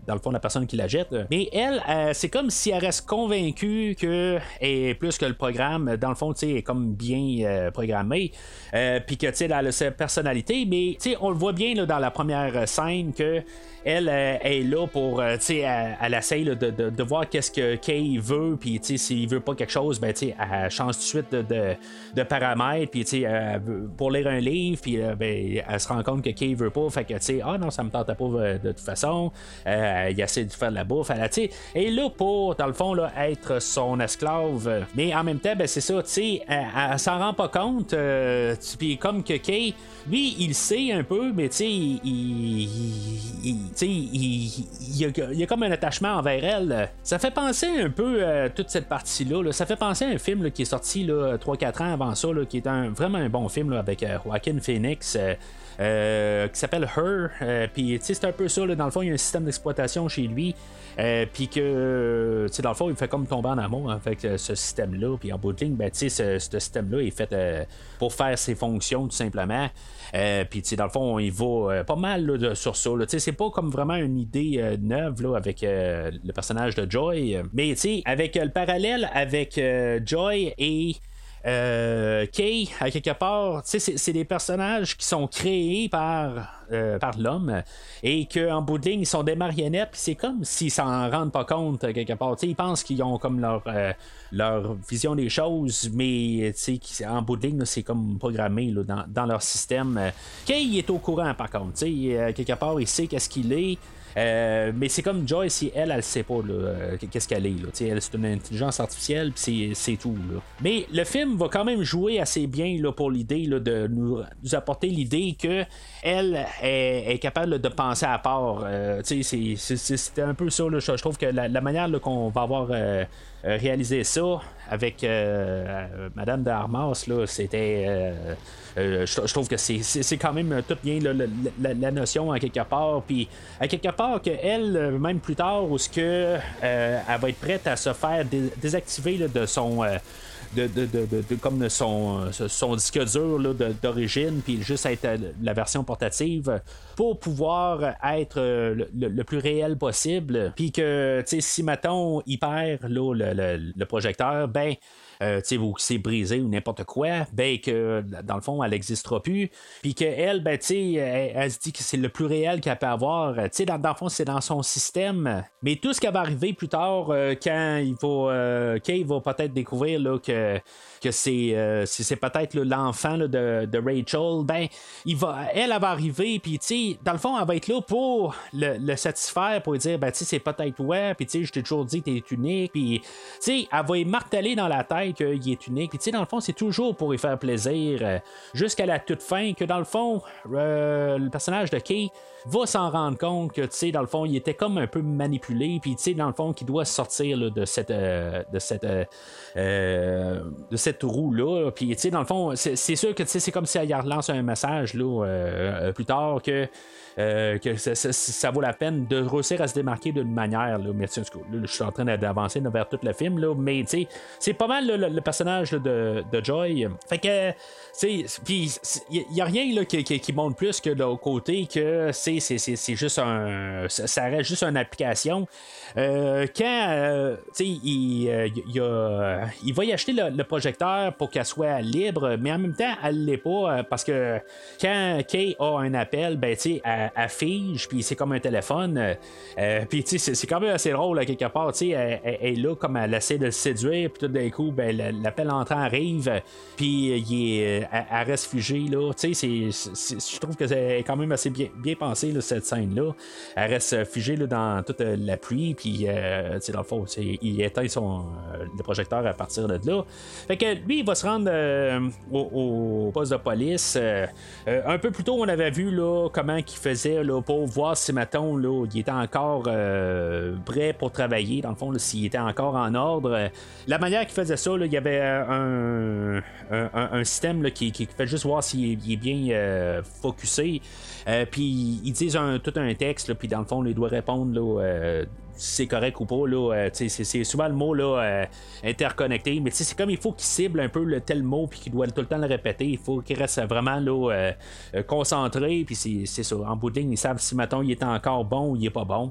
dans le fond, la personne qui la jette. Mais elle, c'est comme si elle reste convaincue que, et plus que le programme, dans le fond, tu sais, est comme bien programmé. Puis que, tu sais, elle a sa personnalité. Mais, tu on le voit bien dans la première scène que elle est là pour, tu sais, elle, essaye de, de, voir qu'est-ce que Kay veut, puis tu sais, s'il veut pas quelque chose, ben tu sais, elle change tout de suite de, de, paramètres, puis tu sais, pour lire un livre, puis ben, elle se rend compte que Kay veut pas, fait que tu sais, ah non, ça me tentait pas euh, de toute façon, euh, il essaie de faire de la bouffe, elle, tu sais, est là pour, dans le fond, là, être son esclave, mais en même temps, ben c'est ça, tu sais, elle, s'en rend pas compte, euh, puis comme que Kay, lui, il sait un peu, mais tu sais, il, il, il, y a, comme un attachement envers elle. Ça fait penser un peu à toute cette partie-là. Ça fait penser à un film qui est sorti 3-4 ans avant ça, qui est un, vraiment un bon film avec euh, Joaquin Phoenix. Euh, euh, qui s'appelle Her. Puis, c'est un peu ça. dans le fond, il y a un système d'exploitation chez lui. Puis que, tu sais, dans le fond, il fait comme tomber en amour avec ce système-là. Puis en bout de ligne, ben, ce, ce système-là est fait pour faire ses fonctions, tout simplement. puis, tu sais, dans le fond, il va pas mal sur ça. Tu sais, c'est pas comme vraiment une idée neuve là, avec le personnage de Joy. Mais, tu sais, avec le parallèle avec Joy et euh, Kay, à quelque part, c'est des personnages qui sont créés par, euh, par l'homme et qu'en bout de ligne, ils sont des marionnettes. C'est comme s'ils s'en rendent pas compte, quelque part. ils pensent qu'ils ont comme leur, euh, leur vision des choses, mais en bout de ligne, c'est comme programmé dans, dans, leur système. Kay est au courant, par contre. À quelque part, il sait qu'est-ce qu'il est. Euh, mais c'est comme Joy, si elle, elle sait pas euh, qu'est-ce qu'elle est. Là. C'est une intelligence artificielle, puis c'est, tout. Mais le film va quand même jouer assez bien là, pour l'idée de nous, apporter l'idée que elle est, capable de penser à part. Euh, c'est, un peu ça. je, trouve que la, manière qu'on va avoir réalisé ça avec Madame d'Armas, là, c'était euh, je, trouve que c'est quand même tout bien la, notion à quelque part. Puis à quelque part que elle, même plus tard, où ce que euh, elle va être prête à se faire désactiver de son euh, de, de, de, comme son, son disque dur d'origine, puis juste être la version portative pour pouvoir être le, plus réel possible. Puis que, tu sais, si, mettons, il perd le, le, projecteur, ben, euh, ou c'est brisé ou n'importe quoi, ben que dans le fond, elle n'existera plus. Puis qu'elle, ben, elle, elle se dit que c'est le plus réel qu'elle peut avoir. sais dans, dans le fond, c'est dans son système. Mais tout ce qui va arriver plus tard, euh, quand il va, euh, va peut-être découvrir là, que que c'est euh, c'est peut-être l'enfant de, Rachel, ben il va, elle, elle va arriver, puis tu dans le fond, elle va être là pour le, satisfaire, pour lui dire, ben tu sais, c'est peut-être ouais, puis tu je t'ai toujours dit, t'es unique, puis tu sais, elle va y marteler dans la tête qu'il est unique, puis tu sais, dans le fond, c'est toujours pour lui faire plaisir, euh, jusqu'à la toute fin, que dans le fond, euh, le personnage de Kay va s'en rendre compte que, tu sais, dans le fond, il était comme un peu manipulé, puis tu sais, dans le fond, qu'il doit sortir de cette, de cette, de cette roue-là. Puis, tu sais, dans le fond, c'est sûr que c'est comme si elle relance un message là, euh, plus tard que euh, que ça, vaut la peine de réussir à se démarquer d'une manière. Là. Mais je suis en train d'avancer vers tout le film, là, mais c'est pas mal le, personnage de, Joy. Fait que, il n'y a rien là, qui, montre plus que de côté que c'est juste un. Ça reste juste une application. Euh, quand euh, il, il, va y acheter le, projecteur pour qu'elle soit libre, mais en même temps, elle l'est pas parce que quand Kay a un appel, ben, tu sais, affiche, puis c'est comme un téléphone. Euh, euh, puis c'est quand même assez drôle, quelque part. Sais, elle, est là comme elle essaie de le séduire, puis tout d'un coup, ben, l'appel entrant arrive, puis il est, elle, reste figée, je trouve que c'est quand même assez bien, bien pensé, cette scène-là. Elle reste figée là, dans toute la pluie, euh, dans le fond, il éteint son, le projecteur à partir de là. Fait que lui, il va se rendre au, poste de police. un peu plus tôt, on avait vu là, comment il faisait pour voir si, mettons, là, il était encore euh, prêt pour travailler, dans le fond, s'il était encore en ordre. La manière qu'il faisait ça, il y avait un, système qui, qui, fait juste voir s'il est, bien euh, focusé. Euh, puis ils disent tout un texte, puis dans le fond, il doit répondre c'est correct ou pas. Là, c'est, souvent le mot là, interconnecté, mais c'est comme il faut qu'il cible un peu le tel mot puis qu'il doit tout le temps le répéter. Il faut qu'il reste vraiment là, concentré. Puis c'est, ça. En bout de ligne, ils savent si maintenant il est encore bon ou il est pas bon.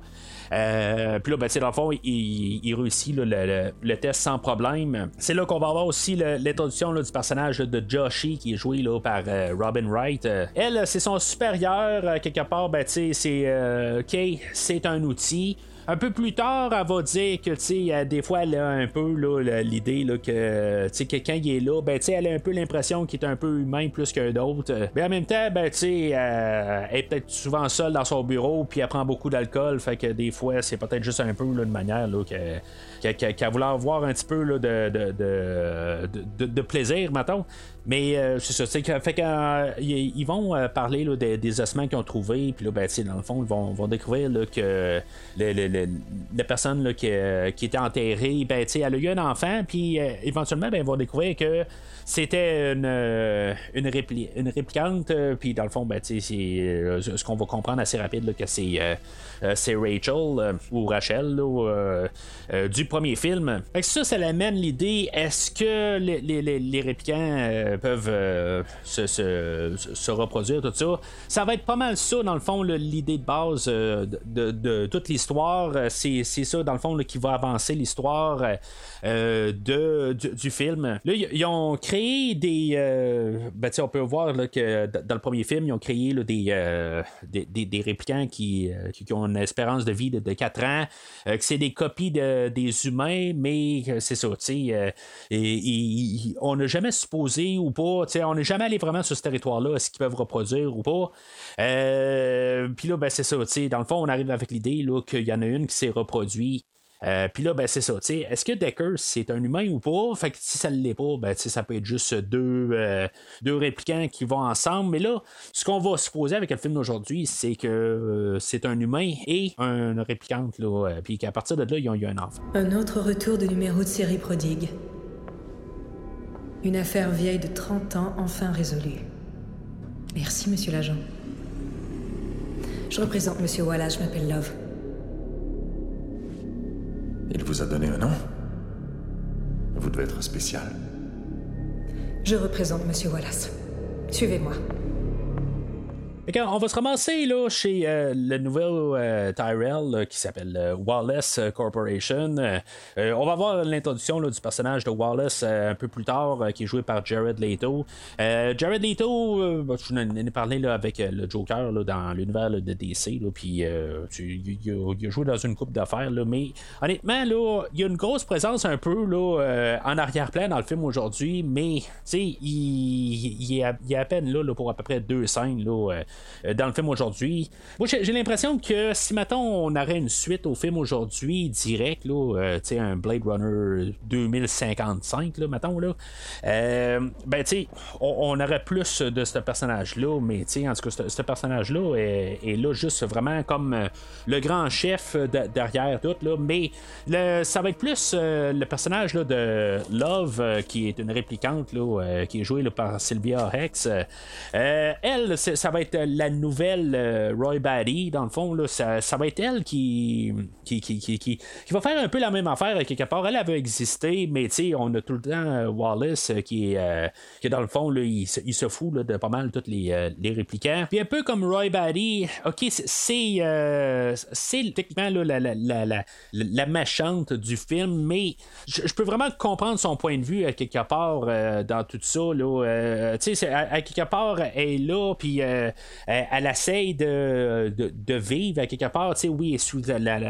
Euh, puis là, ben, dans le fond, il, réussit le, test sans problème. C'est là qu'on va avoir aussi l'introduction du personnage de Joshi qui est joué là, par euh, Robin Wright. Euh, elle, c'est son supérieur, quelque part, ben, c'est Kay, c'est un outil. Un peu plus tard, elle va dire que, tu sais, des fois, elle a un peu l'idée que, tu quand il est là, ben, elle a un peu l'impression qu'il est un peu humain plus qu'un autre. Mais en même temps, ben, tu sais, elle est peut-être souvent seule dans son bureau, puis elle prend beaucoup d'alcool, fait que des fois, c'est peut-être juste un peu là, de manière là, qu'elle qu voulait avoir un petit peu là, de, de, de, de, plaisir, mettons. Mais euh, c'est ça, c'est fait qu'ils euh, vont euh, parler là, des, ossements qu'ils ont trouvés, puis là, ben, dans le fond, ils vont, vont découvrir là, que le, le, la personne là, qui, qui, était enterrée, ben, elle a eu un enfant, puis éventuellement, ben, ils vont découvrir que c'était une, une, une réplicante, puis dans le fond, ben, c'est ce qu'on va comprendre assez rapide, que c'est euh, Rachel euh, ou Rachel euh, du premier film. Fait ça, ça amène l'idée est-ce que les, les, les réplicants peuvent se, se, reproduire, tout ça? Ça va être pas mal ça, dans le fond, l'idée de base de, toute l'histoire. C'est ça, dans le fond, qui va avancer l'histoire de, du, film. Là, ils ont créé des. ben, on peut voir que dans le premier film, ils ont créé des, des, des, réplicants qui, qui, ont une espérance de vie de, 4 ans, euh, que c'est des copies de, des humains, mais c'est ça, euh, et, on n'a jamais supposé ou pas, on n'est jamais allé vraiment sur ce territoire-là, est-ce qu'ils peuvent reproduire ou pas. Euh, puis là, ben, c'est ça, dans le fond, on arrive avec l'idée qu'il y en a une qui s'est reproduite euh, puis là, ben, c'est ça. Est-ce que Decker, c'est un humain ou pas? Fait que si ça ne l'est pas, ben, ça peut être juste deux, euh, deux réplicants qui vont ensemble. Mais là, ce qu'on va supposer avec le film d'aujourd'hui, c'est que euh, c'est un humain et un réplicante. Là, puis qu'à partir de là, ils ont eu un enfant. Un autre retour de numéro de série prodigue. Une affaire vieille de 30 ans enfin résolue. Merci, monsieur l'agent. Je représente monsieur Wallace, je m'appelle Love. Il vous a donné un nom Vous devez être spécial. Je représente Monsieur Wallace. Suivez-moi on va se ramasser là, chez euh, le nouvel euh, Tyrell qui s'appelle euh, Wallace Corporation. on va voir l'introduction du personnage de Wallace un peu plus tard, qui est joué par Jared Leto. Jared Leto, bah, je en ai parlé avec le Joker dans l'univers de DC, puis il, a joué dans une coupe d'affaires, mais honnêtement, là, il y a une grosse présence un peu en arrière-plan dans le film aujourd'hui, mais il, il, est à, il, à, peine là, pour à peu près deux scènes. Là, dans le film aujourd'hui. J'ai l'impression que si maintenant on aurait une suite au film aujourd'hui direct, là, euh, un Blade Runner 2055, là, mettons, là, euh, ben, on, on, aurait plus de ce personnage-là, mais en tout cas, ce personnage-là est, là juste vraiment comme le grand chef derrière tout, là, mais le, ça va être plus le personnage là, de Love, qui est une réplicante, là, qui est jouée par Sylvia Hex. elle, ça va être la nouvelle euh, Roy Batty, dans le fond, là, ça, va être elle qui qui, qui, qui, qui, va faire un peu la même affaire quelque part. Elle avait existé, mais on a tout le temps euh, Wallace euh, qui est qui dans le fond, là, il, se fout de pas mal tous les, les réplicants. Puis un peu comme Roy Batty, ok, c'est c'est techniquement la, la, la, la, méchante du film, mais je peux vraiment comprendre son point de vue à quelque part dans tout ça. Là, sais, à, quelque part, elle est là, puis euh, elle essaye de, de, vivre à quelque part, tu sais, oui, sous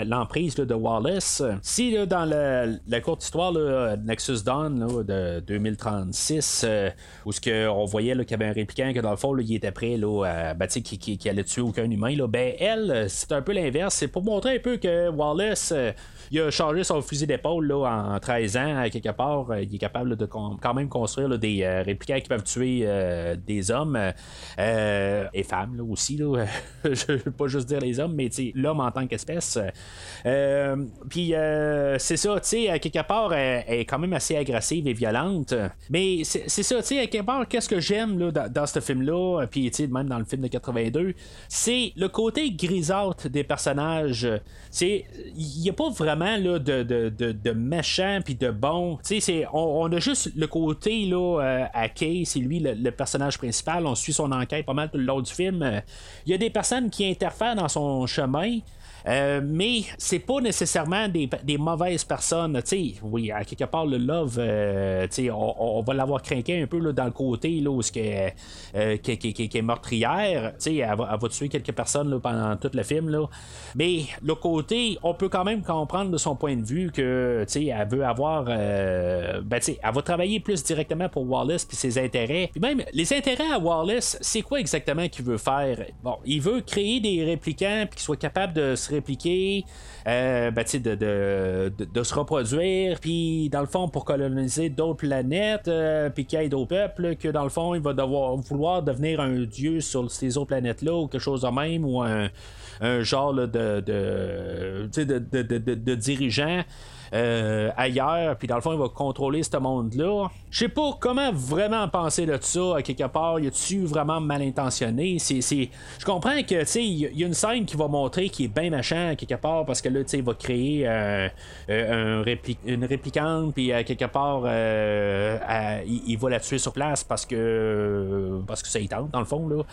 l'emprise de Wallace. Si dans la, courte histoire, Nexus Dawn de 2036, euh, où ce que on voyait qu'il y avait un répliquant que dans le fond, il était prêt là, ben, qui, qui, allait tuer aucun humain, là, ben elle, c'est un peu l'inverse. C'est pour montrer un peu que Wallace euh, il a changé son fusil d'épaule en 13 ans, à quelque part. Il est capable de quand même construire des réplicants qui peuvent tuer des hommes. Femmes là, aussi. Là. je veux pas juste dire les hommes, mais l'homme en tant qu'espèce. Euh, puis c'est ça, tu sais, à quelque part, elle, est quand même assez agressive et violente. Mais c'est ça, tu sais, à quelque part, qu'est-ce que j'aime dans, dans ce film-là, puis même dans le film de 82, c'est le côté grisâtre des personnages. Il n'y a pas vraiment là, de, de, de, méchant puis de bon. On, on a juste le côté là, euh, à Kay, c'est lui le, personnage principal. On suit son enquête pas mal tout le long du film. Il y a des personnes qui interfèrent dans son chemin. Euh, mais c'est pas nécessairement des, mauvaises personnes. sais oui, à quelque part, le Love, euh, on, on, va l'avoir craqué un peu là, dans le côté là, où est, euh, qui, est meurtrière. Elle va, elle va tuer quelques personnes là, pendant tout le film. Là. Mais le côté, on peut quand même comprendre de son point de vue que elle veut avoir. ben, elle va travailler plus directement pour Wallace puis ses intérêts. Puis même, les intérêts à Wallace, c'est quoi exactement qu'il veut faire? Bon, il veut créer des réplicants puis qu'il soit capable de se répliquer, euh, ben, de, de, se reproduire, puis dans le fond, pour coloniser d'autres planètes, euh, puis qu'il y ait d'autres peuples, que dans le fond, il va devoir vouloir devenir un dieu sur ces autres planètes-là, ou quelque chose de même, ou un, genre de, de, de, dirigeant. Euh, ailleurs, puis dans le fond, il va contrôler ce monde-là. Je sais pas comment vraiment penser de ça, à quelque part. Y a-tu vraiment mal intentionné? Je comprends que, tu sais, il y a une scène qui va montrer qu'il est bien machin, à quelque part, parce que là, tu sais, il va créer euh, euh, un une réplicante, puis à quelque part, il, va la tuer sur place parce que parce que ça y tente, dans le fond, là.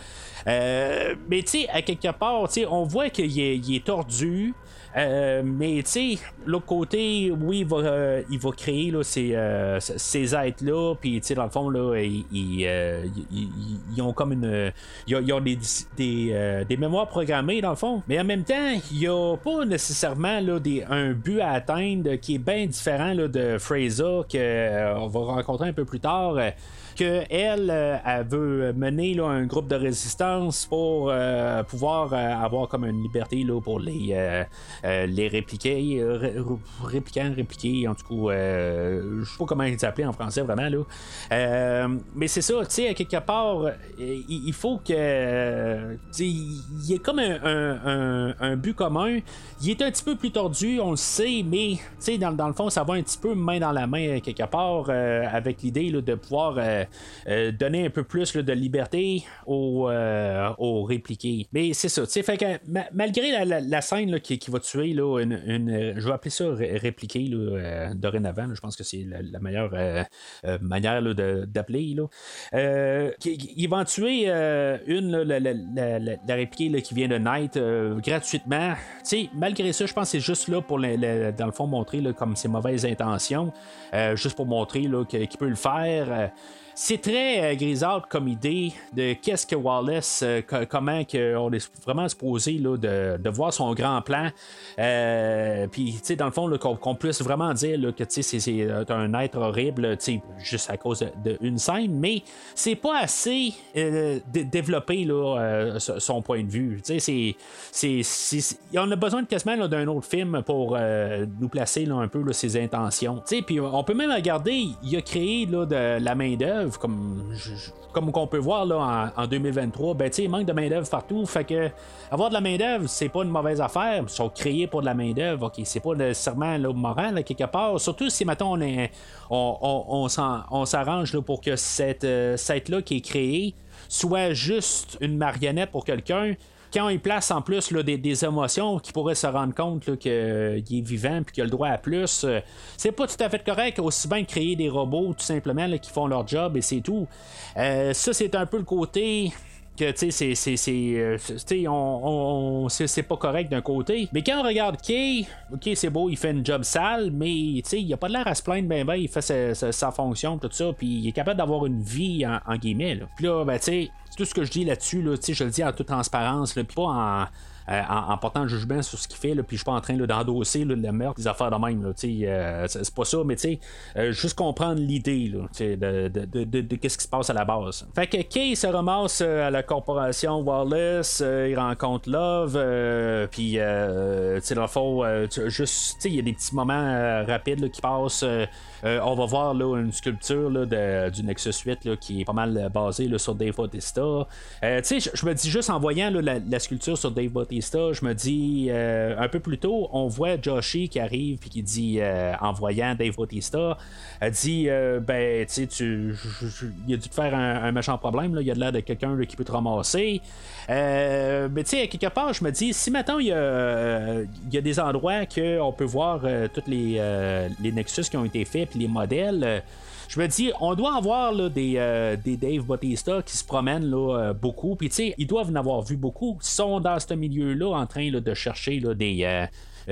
mais, tu sais, à quelque part, tu sais, on voit qu'il est, est tordu. Euh, mais tu sais, l'autre côté, oui, il va, euh, il va créer là, ces, euh, ces êtres-là, puis tu sais, dans le fond, là, ils, ils, ont comme une. Ils ont, des, des, des, mémoires programmées, dans le fond. Mais en même temps, il n'y a pas nécessairement là, des, un but à atteindre qui est bien différent là, de Fraser, qu'on va rencontrer un peu plus tard qu'elle, euh, elle veut mener là, un groupe de résistance pour euh, pouvoir euh, avoir comme une liberté là, pour les, les répliquer, répliquants, répliquer, en tout cas, je sais pas comment ils s'appelaient en français vraiment. Là. mais c'est ça, tu sais, à quelque part, il, faut que. il y ait comme un, un, but commun. Il est un petit peu plus tordu, on le sait, mais dans, dans le fond, ça va un petit peu main dans la main quelque part avec l'idée de pouvoir donner un peu plus de liberté aux, euh, aux répliqués. Mais c'est ça, fait que malgré la, scène qui, va tuer là, une, je vais appeler ça répliqué là, euh, dorénavant, je pense que c'est la, meilleure manière d'appeler. il va en tuer une, la, la, répliquée qui vient de Night gratuitement. malgré ça, je pense que c'est juste là pour, dans le fond, montrer comme ses mauvaises intentions, juste pour montrer qu'il peut le faire. C'est très euh, grisâtre comme idée de qu'est-ce que Wallace, euh, comment on est vraiment supposé là, de, voir son grand plan. Euh, puis, dans le fond, qu'on, puisse vraiment dire que c'est, un être horrible, juste à cause d'une scène, mais c'est pas assez développé son point de vue. On a besoin quasiment d'un autre film pour nous placer un peu ses intentions. Puis on peut même regarder, il a créé de la main-d'œuvre comme, on peut voir là, en, 2023, ben, il manque de main-d'œuvre partout. Fait que avoir de la main-d'œuvre, c'est pas une mauvaise affaire. Ils sont créés pour de la main-d'œuvre. ok c'est pas nécessairement là, moral, quelque part. Surtout si maintenant on, on, s'arrange pour que cette, euh, cette là qui est créée soit juste une marionnette pour quelqu'un quand il place en plus des, émotions qui pourraient se rendre compte qu'il est vivant puis qu'il a le droit à plus, euh, c'est pas tout à fait correct. Aussi bien créer des robots tout simplement qui font leur job et c'est tout. Euh, ça, c'est un peu le côté c'est c'est on, c'est pas correct d'un côté mais quand on regarde Kay ok c'est beau il fait une job sale mais tu il a pas l'air à se plaindre ben ben il fait sa, fonction tout ça puis il est capable d'avoir une vie en, guillemets là. puis là ben tu sais tout ce que je dis là-dessus là, je le dis en toute transparence pas en euh, en, en, portant le jugement sur ce qu'il fait, là, puis je suis pas en train d'endosser le meurtre, des affaires de même. Là, euh, c'est pas ça, mais tu sais, juste comprendre l'idée de, de, de, de, de qu'est-ce qui se passe à la base. Fait que Kay se ramasse à la corporation Wallace, il rencontre Love, puis tu sais, dans le fond, juste, il y a des petits moments rapides qui passent. On va voir là, une sculpture là, de, du Nexus 8 là, qui est pas mal basée là, sur Dave Bautista. Euh, sais, je me dis juste en voyant la, la, sculpture sur Dave Bautista, je me dis euh, un peu plus tôt, on voit Joshi qui arrive puis qui dit euh, en voyant Dave Bautista, elle dit ben tu tu, il a dû te faire un, méchant problème, là, il y a de l'air de quelqu'un qui peut te ramasser. mais tu sais, quelque part, je me dis, si maintenant il y a, y a des endroits qu'on peut voir tous les, les Nexus qui ont été faits les modèles je me dis, on doit avoir des, euh, des Dave Bautista qui se promènent là, euh, beaucoup. Puis, tu sais, ils doivent en avoir vu beaucoup. Ils sont dans ce milieu-là en train de chercher des. Euh,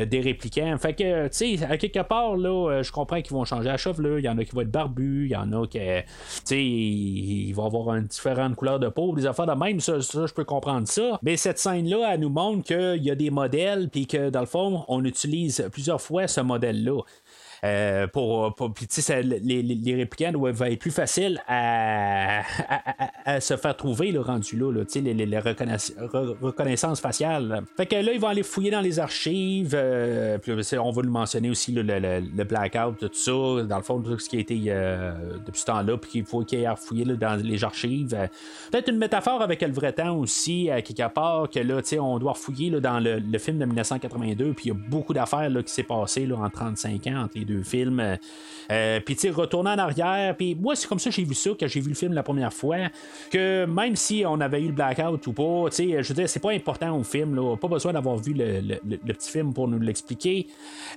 des répliquants. Fait que, tu sais, à quelque part, là, je comprends qu'ils vont changer la chevelure. Il y en a qui vont être barbus, il y en a qui, tu sais, ils vont avoir une différente couleur de peau, des affaires de même. Ça, je peux comprendre ça. Mais cette scène-là, elle nous montre qu'il y a des modèles, puis que, dans le fond, on utilise plusieurs fois ce modèle-là. Euh, pour, pour les, les, répliquants doivent être plus faciles à, à, se faire trouver le rendu là, les, les, reconnaissances faciales. Fait que là, ils vont aller fouiller dans les archives. Euh, on va le mentionner aussi le, le, blackout, tout ça. Dans le fond, tout ce qui a été euh, depuis ce temps-là, puis qu'il faut qu'il ait fouillé dans les archives. Peut-être une métaphore avec le vrai temps aussi, à quelque part, que là, on doit fouiller dans le, film de 1982, puis il y a beaucoup d'affaires qui s'est passé en 35 ans les deux films. Euh, euh, puis, tu sais, retourner en arrière. Puis, moi, c'est comme ça que j'ai vu ça quand j'ai vu le film la première fois. Que même si on avait eu le blackout ou pas, tu sais, je veux dire, c'est pas important au film. Là, pas besoin d'avoir vu le, petit film pour nous l'expliquer.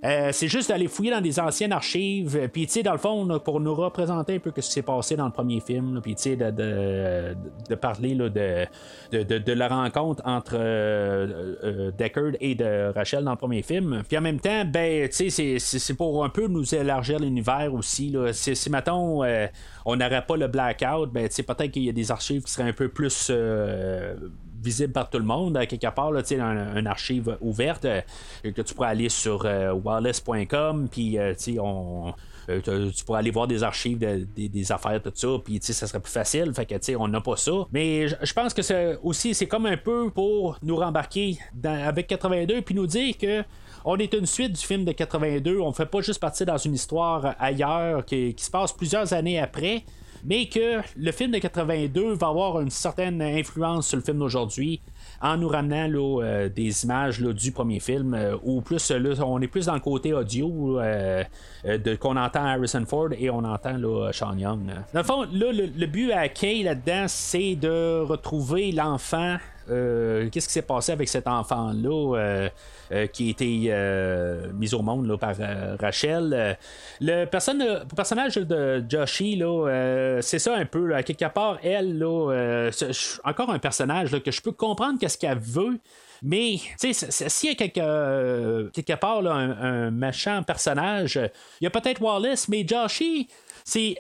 Euh, c'est juste d'aller fouiller dans des anciennes archives. Puis, tu sais, dans le fond, pour nous représenter un peu ce qui s'est passé dans le premier film. Puis, tu sais, de, parler là, de, de, la rencontre entre Deckard et de Rachel dans le premier film. Puis, en même temps, ben, tu sais, c'est pour un peu nous élargir l'univers aussi. Là. Si, si mettons, euh, on n'aurait pas le blackout, ben, peut-être qu'il y a des archives qui seraient un peu plus euh, visibles par tout le monde, quelque part, là, un, une archive ouverte, euh, que tu pourrais aller sur wireless.com, puis tu pourrais aller voir des archives des affaires, tout ça, puis ça serait plus facile. Fait que on n'a pas ça. Mais je pense que c'est aussi, c'est comme un peu pour nous rembarquer avec 82 puis nous dire que on est une suite du film de 82. On ne fait pas juste partir dans une histoire ailleurs qui, se passe plusieurs années après mais que le film de 82 va avoir une certaine influence sur le film d'aujourd'hui en nous ramenant euh, des images du premier film euh, ou plus on est plus dans le côté audio euh, de qu'on entend Harrison Ford et on entend Sean Young. Dans le fond, le, but à Kay là-dedans, c'est de retrouver l'enfant qu'est-ce qui s'est passé avec cet enfant-là euh, qui a été euh, mise au monde là, par euh, Rachel. le, personnage de Joshi, c'est ça un peu. Quelque part, elle, là, encore un personnage que je peux comprendre qu'est-ce qu'elle veut. Mais, s'il y a quelque, quelque part un, méchant personnage, il y a peut-être Wallace, mais Joshi,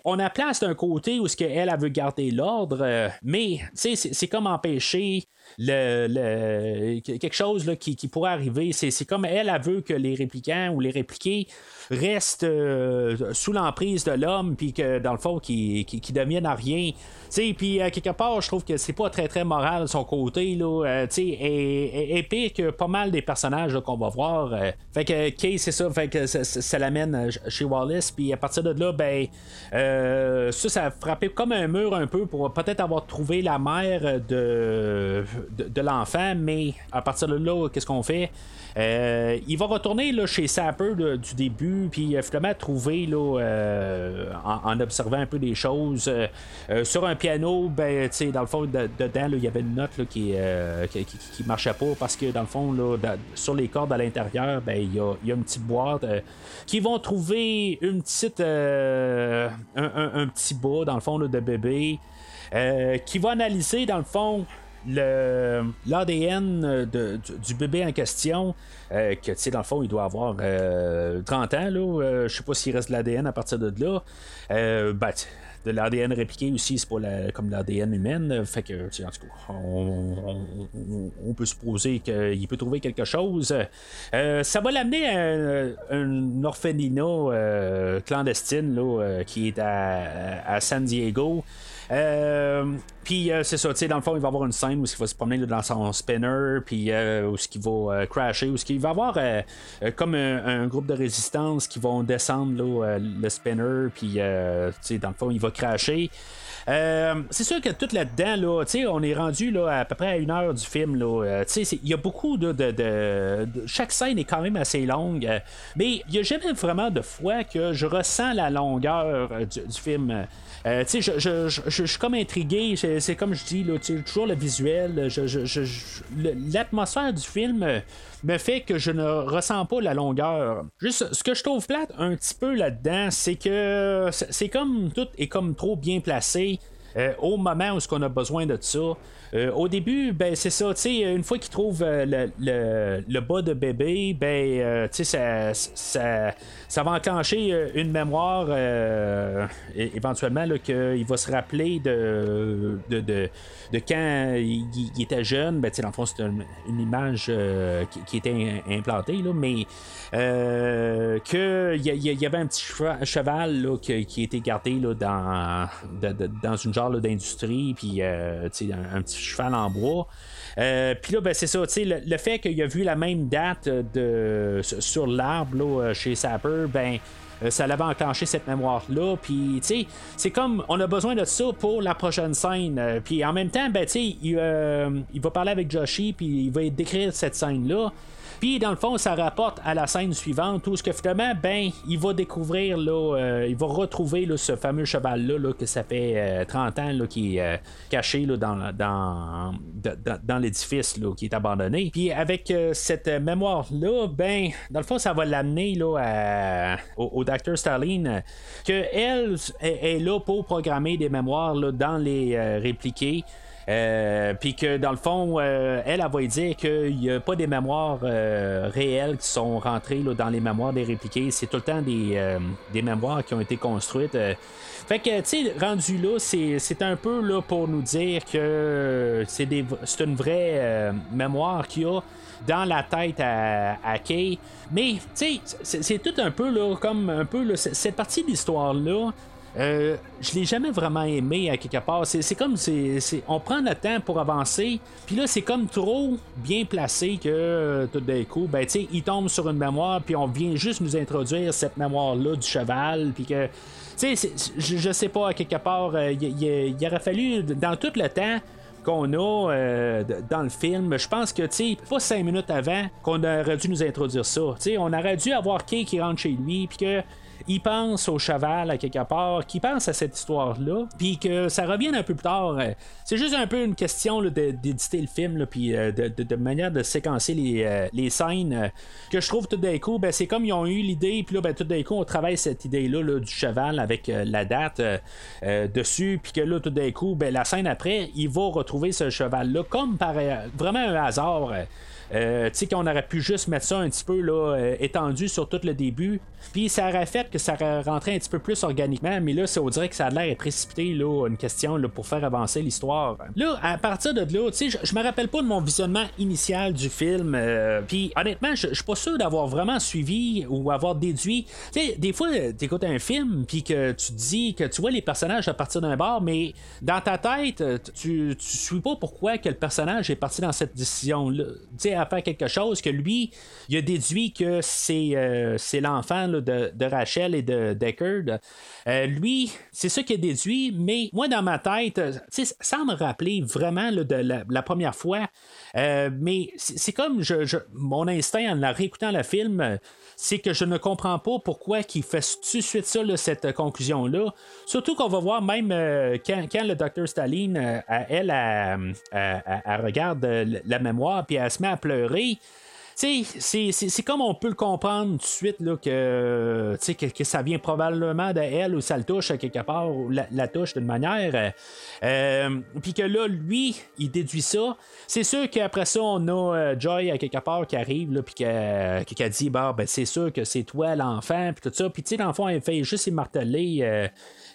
on a place d'un côté où ce qu'elle elle veut garder l'ordre, mais c'est comme empêcher le, quelque chose là, qui, pourrait arriver. C'est comme elle, elle veut que les réplicants ou les répliqués restent euh, sous l'emprise de l'homme, puis que dans le fond, qui, qui, deviennent à rien. Puis à quelque part, je trouve que c'est pas très très moral de son côté. Là, euh, et, et, que pas mal des personnages qu'on va voir. Euh. fait que Kay, c'est ça, fait que ça, l'amène chez Wallace, puis à partir de là, ben ça, ça a frappé comme un mur un peu pour peut-être avoir trouvé la mère de, de, l'enfant, mais à partir de là, qu'est-ce qu'on fait? Euh, il va retourner là, chez Sapper du début, puis euh, finalement trouver là, euh, en, observant un peu des choses sur un piano, ben, dans le fond, dedans, il y avait une note qui, qui, marchait pas parce que dans le fond, sur les cordes à l'intérieur, ben, il y, a, y, a, une petite boîte qui vont trouver une petite un, petit bas dans le fond de bébé qui va analyser dans le fond l'ADN de- du, bébé en question, euh, que tu sais, dans le fond, il doit avoir euh, 30 ans, là. euh, je sais pas s'il reste de l'ADN à partir de là. Euh, ben, de l'ADN répliqué aussi, c'est pas la- comme l'ADN humaine. euh, Fait que, tu sais, en tout cas, on, on- peut supposer qu'il peut trouver quelque chose. Euh, ça va l'amener à un, orphelinat euh, clandestine là, euh, qui est à, à San Diego. Euh, puis euh, c'est ça, tu sais, dans le fond, il va avoir une scène où il va se promener dans son spinner, puis euh, où il va euh, crasher, où il va y avoir comme un, groupe de résistance qui vont descendre le spinner, puis tu sais, dans le fond, il va crasher. C'est sûr que tout là-dedans, là, on est rendu là, à peu près à une heure du film. là. Il y a beaucoup de, de- de- Chaque scène est quand même assez longue, mais il n'y a jamais vraiment de fois que je ressens la longueur du film. Euh, je, je- je- je- suis comme intrigué. C'est comme je dis, là, toujours le visuel. L'atmosphère du film me fait que je ne ressens pas la longueur. Juste, ce que je trouve plate un petit peu là-dedans, c'est que c'est comme tout est comme trop bien placé. Euh, au moment où qu'on a besoin de ça. Euh, au début, ben c'est ça, une fois qu'il trouve euh, le, le- le bas de bébé, ben ça, ça, ça va enclencher une mémoire éventuellement qu'il va se rappeler de, de, de, de quand il, était jeune. Ben, dans le fond, c'est une, image qui, était im- implantée, là, mais euh, que il y, y avait un petit cheva- cheval là, qui, qui était gardé là, dans, dans une là, d'industrie, puis euh, un, un petit cheval en bois. Euh, puis là, ben, c'est ça, le, le fait qu'il a vu la même date de, sur l'arbre chez Sapper, ben. euh, ça l'avait enclenché cette mémoire-là. Puis, tu c'est comme on a besoin de ça pour la prochaine scène. Euh, Puis, en même temps, ben, il, euh, il va parler avec Joshi, puis il va décrire cette scène-là. Puis dans le fond, ça rapporte à la scène suivante où ce que finalement, ben, il va découvrir là, euh, il va retrouver ce fameux cheval là, là, que ça fait euh, 30 ans là, qui est euh, caché là, dans, dans, dans, l'édifice là, qui est abandonné. Puis avec euh, cette mémoire là, ben, dans le fond, ça va l'amener là à- au, Dr. Starling euh, que elle est, est là pour programmer des mémoires là, dans les euh, répliqués. Euh, puis que dans le fond, euh, elle, elle va dire qu'il n'y a pas des mémoires euh, réelles qui sont rentrées là, dans les mémoires des répliqués. C'est tout le temps des, des mémoires qui ont été construites. Fait que, tu sais, rendu là, c'est un peu là pour nous dire que c'est une vraie mémoire qu'il y a dans la tête à, à Kay. Mais, tu sais, c'est- tout un peu là, comme un peu là, cette partie de l'histoire-là. Euh, je l'ai jamais vraiment aimé à quelque part. C'est, comme c'est, on prend le temps pour avancer, puis là c'est comme trop bien placé que euh, tout d'un coup, ben tu sais, il tombe sur une mémoire, puis on vient juste nous introduire cette mémoire-là du cheval, puis que tu sais, je, je sais pas à quelque part, euh, il aurait fallu dans tout le temps qu'on a dans le film. Je pense que, tu pas cinq minutes avant qu'on aurait dû nous introduire ça. Tu sais, on aurait dû avoir Kay qui rentre chez lui, puis que il pense au cheval à quelque part, qui pense à cette histoire-là, puis que ça revienne un peu plus tard. Euh, C'est juste un peu une question d'éditer le film, puis euh, de, de- manière de séquencer les, euh, les scènes, que je trouve tout d'un coup, ben, c'est comme ils ont eu l'idée, puis là, ben, tout d'un coup, on travaille cette idée-là là, du cheval avec la date dessus, puis que là, tout d'un coup, ben, la scène après, il va retrouver ce cheval-là, comme par vraiment un hasard. Euh, tu sais qu'on aurait pu juste mettre ça un petit peu là, euh, étendu sur tout le début. Puis ça aurait fait que ça aurait rentré un petit peu plus organiquement, mais là, ça, on dirait que ça a l'air précipité, là, une question là, pour faire avancer l'histoire. Là, à partir de là, tu sais, je, me rappelle pas de mon visionnement initial du film. euh, Puis honnêtement, je suis pas sûr d'avoir vraiment suivi ou avoir déduit. Tu sais, des fois, tu écoutes un film, puis que tu dis que tu vois les personnages à partir d'un bar, mais dans ta tête, tu, tu suis pas pourquoi que le personnage est parti dans cette décision-là. Tu sais, à faire quelque chose que lui, il a déduit que c'est euh, l'enfant de, Rachel et de Deckard. Euh, lui, c'est ça qu'il a déduit, mais moi, dans ma tête, euh, sans me rappeler vraiment de la, première fois, mais c'est comme je, mon instinct en la réécoutant le film, c'est que je ne comprends pas pourquoi qu'il fait tout de suite ça, cette euh, conclusion-là. Surtout qu'on va voir même euh, quand, le docteur Staline, euh, elle, elle, elle- elle- elle regarde euh, la mémoire, puis elle se met à pleurer. C'est comme on peut le comprendre tout de suite là, que, que, que ça vient probablement de elle ou ça le touche à quelque part, ou la, touche d'une manière. Euh, Puis que là, lui, il déduit ça. C'est sûr qu'après ça, on a euh, Joy à quelque part qui arrive, puis qui a dit ben, c'est sûr que c'est toi l'enfant, puis tout ça. Puis tu sais, l'enfant, il fait juste marteler euh,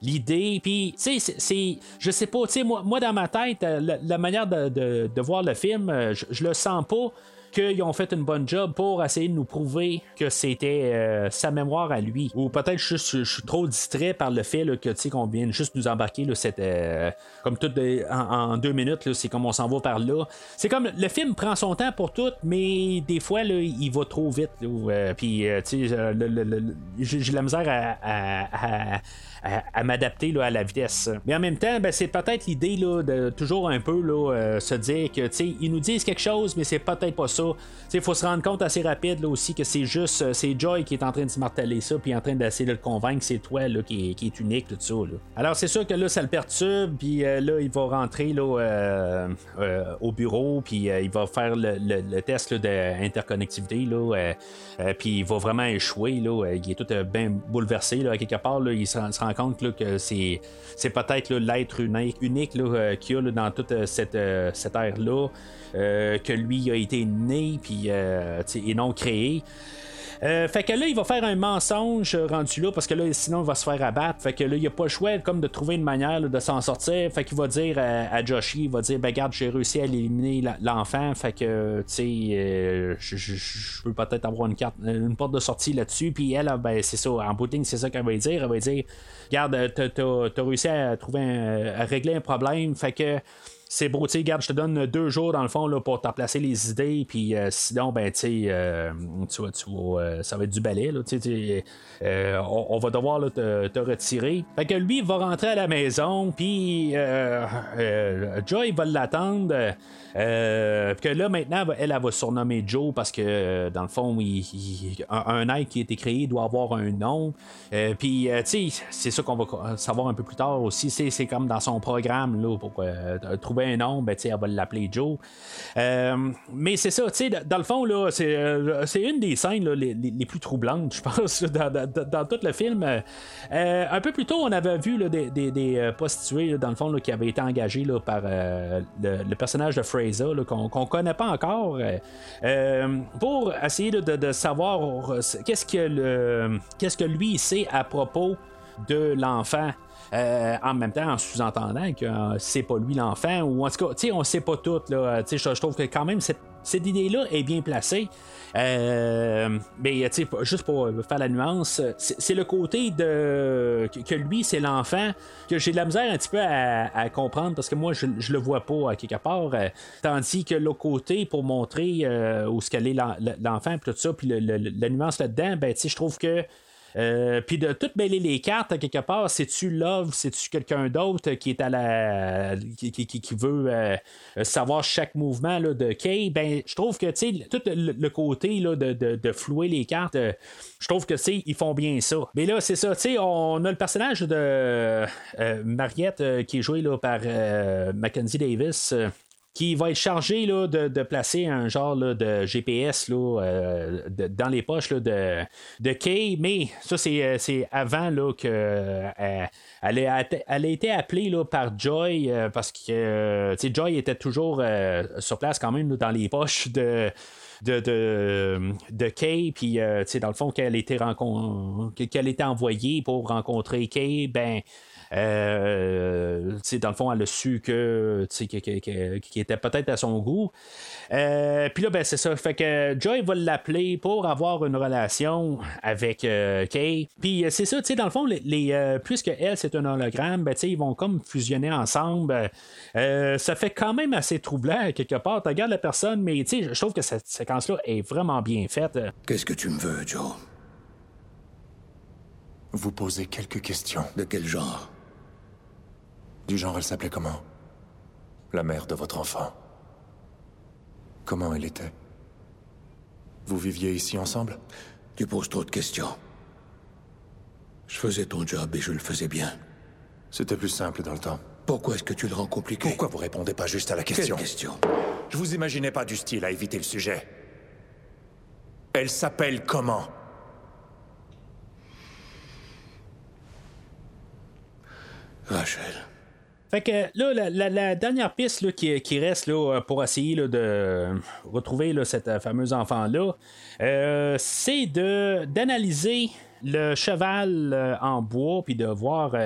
l'idée. Puis, tu sais. Je sais pas, moi, moi, dans ma tête, la, manière de, de, voir le film, je, je le sens pas qu'ils ont fait une bonne job pour essayer de nous prouver que c'était euh, sa mémoire à lui. Ou peut-être je, je, suis trop distrait par le fait que tu sais qu'on vient juste nous embarquer cette, euh, comme tout en, deux minutes, c'est comme on s'en va par là. C'est comme le film prend son temps pour tout, mais des fois là, il va trop vite. Euh, puis tu sais, j'ai la misère à, m'adapter à la vitesse. Mais en même temps, ben, c'est peut-être l'idée de toujours un peu là, euh, se dire que ils nous disent quelque chose, mais c'est peut-être pas ça. Il faut se rendre compte assez rapide là, aussi que c'est juste euh, c'est Joy qui est en train de se marteler ça, puis en train d'essayer de le convaincre que c'est toi là, qui, est, unique, tout ça. Alors c'est sûr que là, ça le perturbe, puis euh, là, il va rentrer là, au bureau, puis il va faire le, test d'interconnectivité, puis il va vraiment échouer. Là, il est tout bien bouleversé. Là, à quelque part, là, il se rend que c'est, c'est peut-être l'être unique, unique euh, qu'il y a dans toute euh, cette, euh, cette ère-là, que lui a été né et non créé. Euh, fait que là, il va faire un mensonge rendu là parce que là, sinon, il va se faire abattre. Fait que là, il n'y a pas le choix comme de trouver une manière de s'en sortir. Fait qu'il va dire à, Joshi, il va dire Ben, garde, j'ai réussi à éliminer l'enfant. Fait que, tu sais, euh, je peux peut-être avoir une carte, une porte de sortie là-dessus. Puis elle, ben, c'est ça. En booting, c'est ça qu'elle va dire. Elle va dire Garde, t'as réussi à trouver à régler un problème. Fait que c'est beau, tu sais, je te donne deux jours dans le fond là, pour t'emplacer les idées, puis euh, sinon, ben, tu euh, tu vois, tu vois euh, ça va être du balai, là, on, va devoir te, retirer. Fait que lui, il va rentrer à la maison, puis Joy va l'attendre. que là, maintenant, elle, elle, va surnommer Joe parce que, dans le fond, un, être qui a été créé doit avoir un nom. puis, tu sais, c'est ça qu'on va savoir un peu plus tard aussi. C'est comme dans son programme là, pour trouver un nom, ben, elle va l'appeler Joe. Euh, mais c'est ça, dans le fond, là, c'est, euh, une des scènes les, plus troublantes, je pense, dans, tout le film. Euh, un peu plus tôt, on avait vu des, des, prostituées, dans le fond, qui avaient été engagées par le, personnage de Fraser, qu'on, qu'on connaît pas encore, pour essayer de, savoir qu'est-ce que, le, qu'est-ce que lui sait à propos de l'enfant euh, en même temps en sous-entendant que euh, c'est pas lui l'enfant, ou en tout cas, on sait pas tout. Là, je, je trouve que quand même cette, idée-là est bien placée. Euh, mais juste pour faire la nuance, c'est le côté de que, lui, c'est l'enfant, que j'ai de la misère un petit peu à, comprendre parce que moi, je, le vois pas à quelque part. tandis que l'autre côté, pour montrer où ce qu'elle est l'enfant, tout ça, puis la nuance là-dedans, ben, je trouve que euh, puis de tout mêler les cartes, quelque part, c'est-tu Love, c'est-tu quelqu'un d'autre qui est à la. qui, veut euh, savoir chaque mouvement là, de Kay? Ben, je trouve que, tout le, côté là, de, de, flouer les cartes, euh, je trouve que, ils font bien ça. Mais là, c'est ça, tu sais, on a le personnage de Mariette qui est joué là, par Mackenzie Davis qui va être chargé là, de, placer un genre de GPS là, euh, dans les poches là, de, de Kay, mais ça c'est, euh, avant là, que euh, elle, a, été appelée là, par Joy parce que Joy était toujours sur place quand même dans les poches de de, de, Kay, puis dans le fond qu'elle était, qu'elle était envoyée pour rencontrer Kay, ben euh, dans le fond, elle a su que qui était peut-être à son goût. Euh, puis là, ben, c'est ça. Fait que Joy va l'appeler pour avoir une relation avec euh, Kay. Puis c'est ça, tu sais, dans le fond, les, puisque elle, c'est un hologramme, ben, ils vont comme fusionner ensemble. ça fait quand même assez troublant quelque part. Tu regardes la personne, mais je trouve que cette séquence-là est vraiment bien faite. Qu'est-ce que tu me veux, Joe? Vous posez quelques questions. De quel genre? Du genre, elle s'appelait comment? La mère de votre enfant. Comment elle était? Vous viviez ici ensemble? Tu poses trop de questions. Je faisais ton job et je le faisais bien. C'était plus simple dans le temps. Pourquoi est-ce que tu le rends compliqué? Pourquoi vous répondez pas juste à la question? Quelle question? Je vous imaginais pas du style à éviter le sujet. Elle s'appelle comment? Rachel. Fait que là, la, dernière piste qui, reste pour essayer de retrouver cette euh, fameuse enfant-là, euh, c'est d'analyser le cheval euh, en bois, puis de voir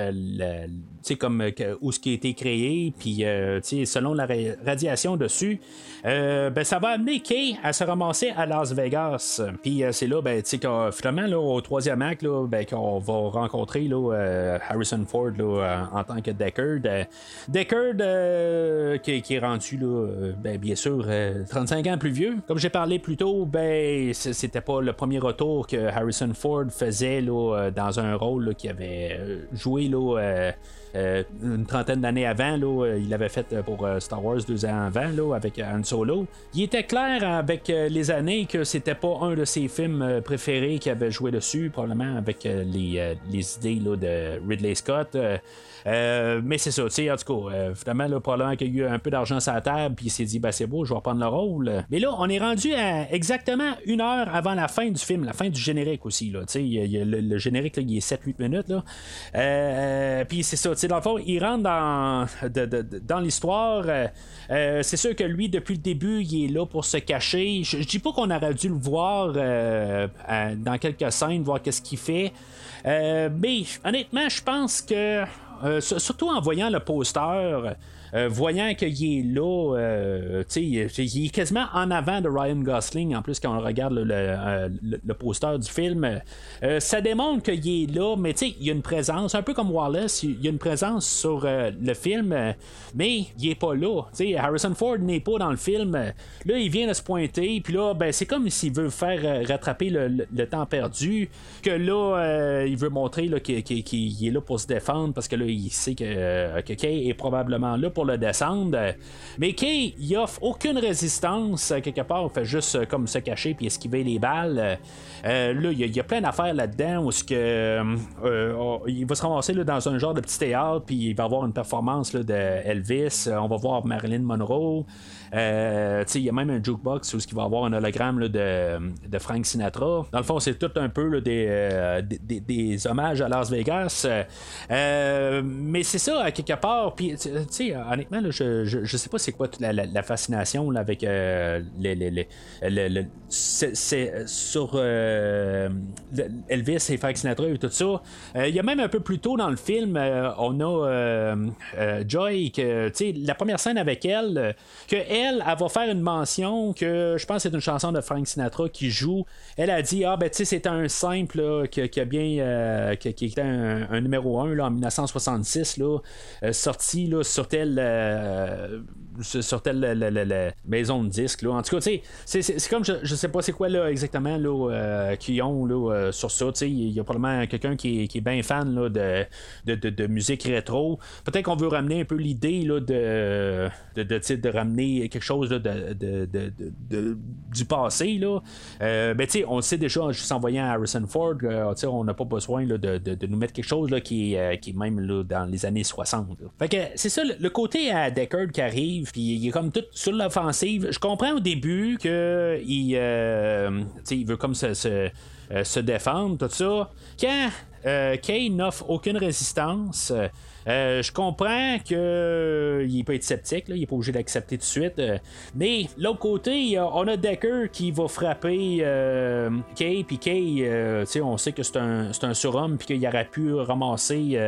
sais, comme euh, où ce qui a été créé, puis euh, selon la ra- radiation dessus, euh, ben, ça va amener Kay à se ramasser à Las Vegas. Puis c'est là, ben, finalement, là, au troisième acte, là, ben, qu'on va rencontrer là, Harrison Ford là, en, tant que Deckard. Deckard, qui, qui est rendu, là, ben, bien sûr, euh, 35 ans plus vieux. Comme j'ai parlé plus tôt, ben, c'était pas le premier retour que Harrison Ford faisait là, dans un rôle qu'il avait joué là, euh, une trentaine d'années avant, là, euh, il l'avait fait euh, pour Star Wars deux ans avant, avec Han Solo. Il était clair avec les années que c'était pas un de ses films préférés qu'il avait joué dessus, probablement avec les, idées de Ridley Scott. Euh, mais c'est ça, tu sais, en tout cas, euh, finalement, là, probablement qu'il y a eu un peu d'argent sur la table, puis il s'est dit, ben c'est beau, je vais reprendre le rôle. Mais là, on est rendu à exactement une heure avant la fin du film, la fin du générique aussi, là, tu sais, le, générique, là, il est 7-8 minutes, là. Euh, puis c'est ça, tu sais, dans le fond, il rentre dans, dans l'histoire. euh, c'est sûr que lui, depuis le début, il est là pour se cacher. Je, je dis pas qu'on aurait dû le voir dans quelques scènes, voir qu'est-ce qu'il fait. Mais honnêtement, je pense que euh, sur- surtout en voyant le poster, euh, voyant qu'il est là, euh, il est- il est quasiment en avant de Ryan Gosling, en plus quand on regarde le, le, euh, le- poster du film, ça démontre qu'il est là, mais il y a une présence, un peu comme Wallace, il y a une présence sur le film, mais il est pas là. Harrison Ford n'est pas dans le film. Là, il vient de se pointer, puis là, ben, c'est comme s'il veut faire rattraper le, temps perdu, que là, il veut montrer qu'il, est là pour se défendre, parce que là, il sait que, que Kay est probablement là pour le descendre. Mais Kay, il offre aucune résistance, euh, quelque part, il fait juste euh, comme se cacher puis esquiver les balles. Euh, là, il y, a- plein d'affaires là-dedans où que, euh, euh, il va se ramasser là, dans un genre de petit théâtre, puis il va avoir une performance de Elvis. On va voir Marilyn Monroe. Euh, il y a même un jukebox où il va avoir un hologramme de, de Frank Sinatra. Dans le fond, c'est tout un peu euh, des, des- hommages à Las Vegas. Euh, mais c'est ça, quelque part. Puis, honnêtement, je, je, je sais pas c'est quoi la, fascination avec euh, les, les, les- le- le- c'est, sur Elvis et Frank Sinatra et tout ça. Il y a même un peu plus tôt dans le film, on a Joy, que, la première scène avec elle, que elle, elle va faire une mention que je pense que c'est une chanson de Frank Sinatra qui joue. Elle a dit Ah, ben, tu sais, c'est un simple qui, a bien. euh, qui, était un, numéro 1 là, en 1966, là, euh, sorti là, sur tel. Sur telle la- la- maison de disques. Là. En tout cas, c'est, comme je, je sais pas c'est quoi là, exactement là, euh, qu'ils ont là, euh, sur ça. Il y a probablement quelqu'un qui qui est bien fan là, de, de, de- musique rétro. Peut-être qu'on veut ramener un peu l'idée de, de, de, ramener quelque chose là, de, du passé. Là. Euh, ben, tu sais, on le sait déjà juste en voyant Harrison Ford, euh, on n'a pas besoin là, de, nous mettre quelque chose là, qui, qui est même là, dans les années 60. là. Fait que c'est ça, le, le côté à Deckard qui arrive, puis il est comme tout sur l'offensive. Je comprends au début que il, euh, il veut comme se, euh, se défendre, tout ça. Quand euh, Kay n'offre aucune résistance, euh, je comprends qu'il peut être sceptique, il n'est pas obligé d'accepter tout de suite. euh, mais l'autre côté, on a Decker qui va frapper euh, Kay, puis Kay, euh, on sait que c'est un, un surhomme, puis qu'il aurait pu ramasser.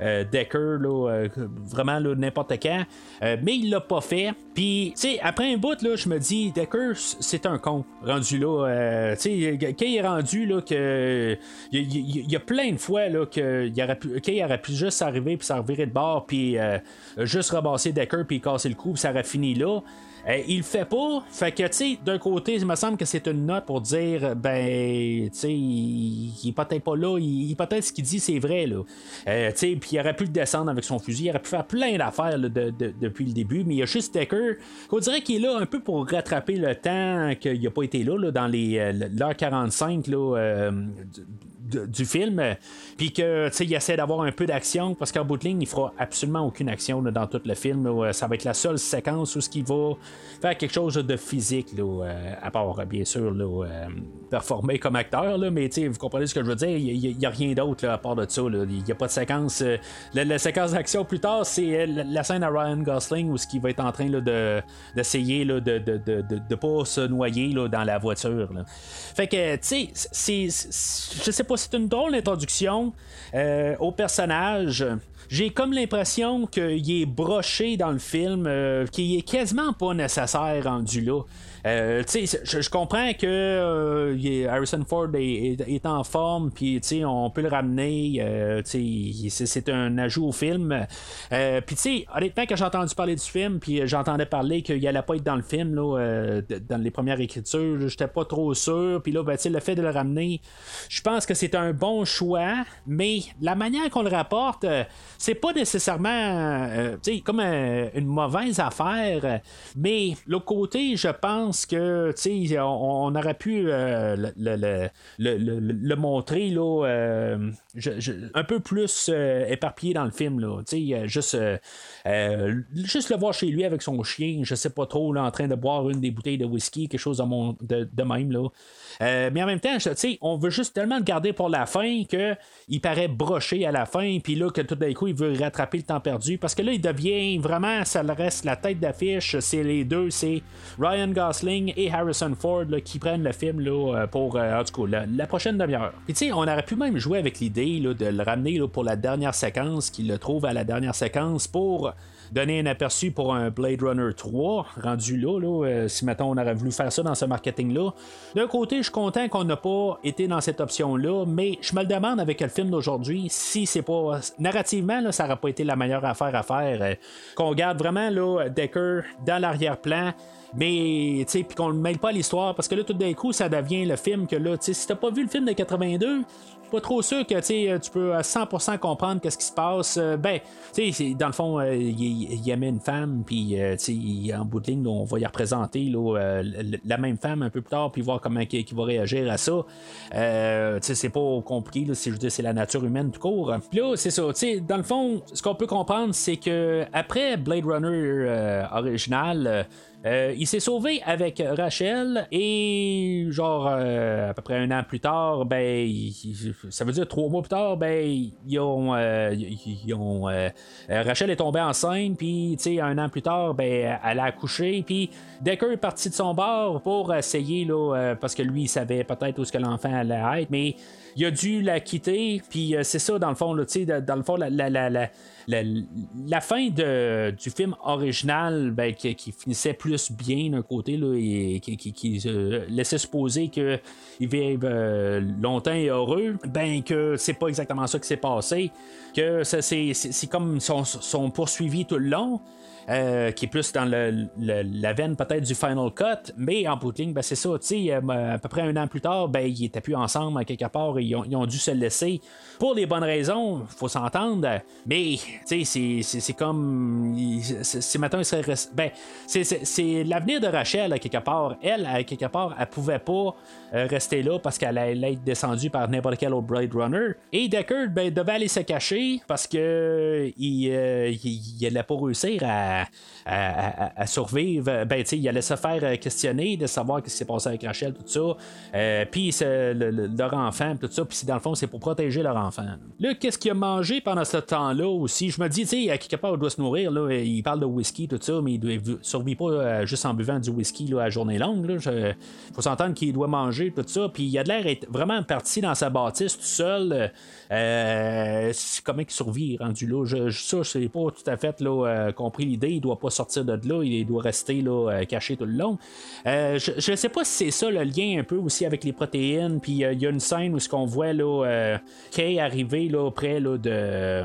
Euh, Decker, là, euh, vraiment là, n'importe quand. Euh, mais il l'a pas fait. Puis, tu sais, après un bout, là, je me dis, Decker, c'est un con. Rendu là, tu sais, quand il est rendu, que. Il y, a plein de fois, là, qu'il aurait pu, aurait pu juste arriver, puis s'en revirer de bord, puis juste rabasser Decker, puis casser le coup, puis ça aurait fini là. Euh, il le fait pas. Fait que, tu sais, d'un côté, il me semble que c'est une note pour dire, ben, tu sais, il, il est peut-être pas là. Il, il- peut-être ce qu'il dit, c'est vrai, là. Euh, tu sais, puis il aurait pu le descendre avec son fusil, il aurait pu faire plein d'affaires depuis le début, mais il y a juste Decker qu'on dirait qu'il est là un peu pour rattraper le temps qu'il n'a pas été là, là, dans les euh, l'heure 45 là, euh, du film, puis que il essaie d'avoir un peu d'action parce qu'en bout de ligne, il fera absolument aucune action dans tout le film. Euh, ça va être la seule séquence où ce qu'il va faire quelque chose de physique, euh, à part bien sûr euh, performer comme acteur, mais vous comprenez ce que je veux dire. Il n'y a, rien d'autre à part de ça. Il n'y a pas de séquence. euh, la, séquence d'action plus tard, c'est euh, la, scène à Ryan Gosling où ce qui va être en train d'essayer de ne de, de, de- pas se noyer dans la voiture. Fait que, tu sais, je sais pas, c'est une drôle d'introduction euh, au personnage. J'ai comme l'impression qu'il est broché dans le film, euh, qu'il est quasiment pas nécessaire rendu là. Euh, je, je comprends que euh, Harrison Ford est, en forme, puis on peut le ramener. euh, c'est, un ajout au film. Puis honnêtement, quand j'ai entendu parler du film, puis j'entendais parler qu'il allait pas être dans le film, là, dans les premières écritures, j'étais pas trop sûr. Puis là, ben, le fait de le ramener, je pense que c'est un bon choix, mais la manière qu'on le rapporte, c'est pas nécessairement comme une mauvaise affaire, mais l'autre côté, je pense que tu sais, on, on aurait pu euh, le, le- le- le- montrer là, euh, un peu plus euh, éparpillé dans le film. Là, juste, juste le voir chez lui avec son chien, je sais pas trop, là, en train de boire une des bouteilles de whisky, quelque chose de, de, de même. Là. Euh, mais en même temps, on veut juste tellement le garder pour la fin que il paraît broché à la fin, puis là que tout d'un coup il veut rattraper le temps perdu, parce que là il devient vraiment, ça le reste la tête d'affiche, c'est les deux, c'est Ryan Gosling et Harrison Ford qui prennent le film euh, pour euh, en la, prochaine demi-heure. Puis tu sais, on aurait pu même jouer avec l'idée de le ramener pour la dernière séquence, qu'il le trouve à la dernière séquence pour donner un aperçu pour un Blade Runner 3 rendu là, là euh, si maintenant on aurait voulu faire ça dans ce marketing-là. D'un côté, je suis content qu'on n'a pas été dans cette option-là, mais je me le demande avec le film d'aujourd'hui si c'est pas. Narrativement, là, ça n'aurait pas été la meilleure affaire à faire. euh, qu'on garde vraiment là, Decker dans l'arrière-plan. Mais, tu qu'on ne mêle pas l'histoire, parce que là, tout d'un coup, ça devient le film que là, tu sais, si t'as pas vu le film de 82, je suis pas trop sûr que, tu peux à 100% comprendre qu'est-ce qui se passe. Euh, ben, dans le fond, euh, il, il aimait une femme, puis, euh, en bout de ligne, on va y représenter là, euh, la même femme un peu plus tard, puis voir comment il, va réagir à ça. Euh, c'est pas compliqué, là, c'est, je c'est la nature humaine tout court. Puis là, c'est ça, dans le fond, ce qu'on peut comprendre, c'est que après Blade Runner euh, original, euh, il s'est sauvé avec Rachel et genre euh, à peu près un an plus tard, ben ça veut dire trois mois plus tard, ben ils ont, euh, Rachel est tombée enceinte, puis tu sais un an plus tard, ben elle a accouché, puis Decker est parti de son bord pour essayer là, parce que lui il savait peut-être où ce que l'enfant allait être, mais il a dû la quitter, puis euh, c'est ça dans le fond, là, dans le fond la, la, la, la, fin de, du film original ben, qui, finissait plus bien d'un côté là, et qui, euh, laissait supposer qu'il vivent euh, longtemps et heureux, ben que c'est pas exactement ça qui s'est passé, que c'est comme son, son poursuivi tout le long. Euh, qui est plus dans la veine peut-être du Final Cut, mais en bout de ligne, ben, c'est ça, euh, à peu près un an plus tard, ben, ils étaient plus ensemble quelque part, et ils ont, dû se laisser pour les bonnes raisons, faut s'entendre, mais c'est- comme c'est maintenant il serait ben, c'est- l'avenir de Rachel quelque part. Elle, quelque part, elle pouvait pas rester là parce qu'elle allait être descendue par n'importe quel autre Blade Runner. Et Deckard ben, devait aller se cacher parce que il, euh, il, il pas réussir à, à, à- survivre. Ben, il allait se faire euh, questionner de savoir ce qui s'est passé avec Rachel, tout ça. Euh, puis leur enfant, tout ça. Puis dans le fond, c'est pour protéger leur enfant. Là, qu'est-ce qu'il a mangé pendant ce temps-là aussi? Je me dis, tu sais, à quelque part, il doit se nourrir. Là. Il parle de whisky, tout ça, mais il ne survit pas euh, juste en buvant du whisky là, à journée longue. Il faut s'entendre qu'il doit manger, tout ça. Puis il a l'air vraiment parti dans sa bâtisse tout seul. Euh, comment il survit rendu là? Je, je, ça, je sais pas tout à fait là, euh, compris l'idée. Il doit pas sortir de là. Il doit rester là, euh, caché tout le long. Je, je sais pas si c'est ça le lien un peu aussi avec les protéines. Puis il y a une scène où ce qu'on voit là, Kay arriver là, près là, de,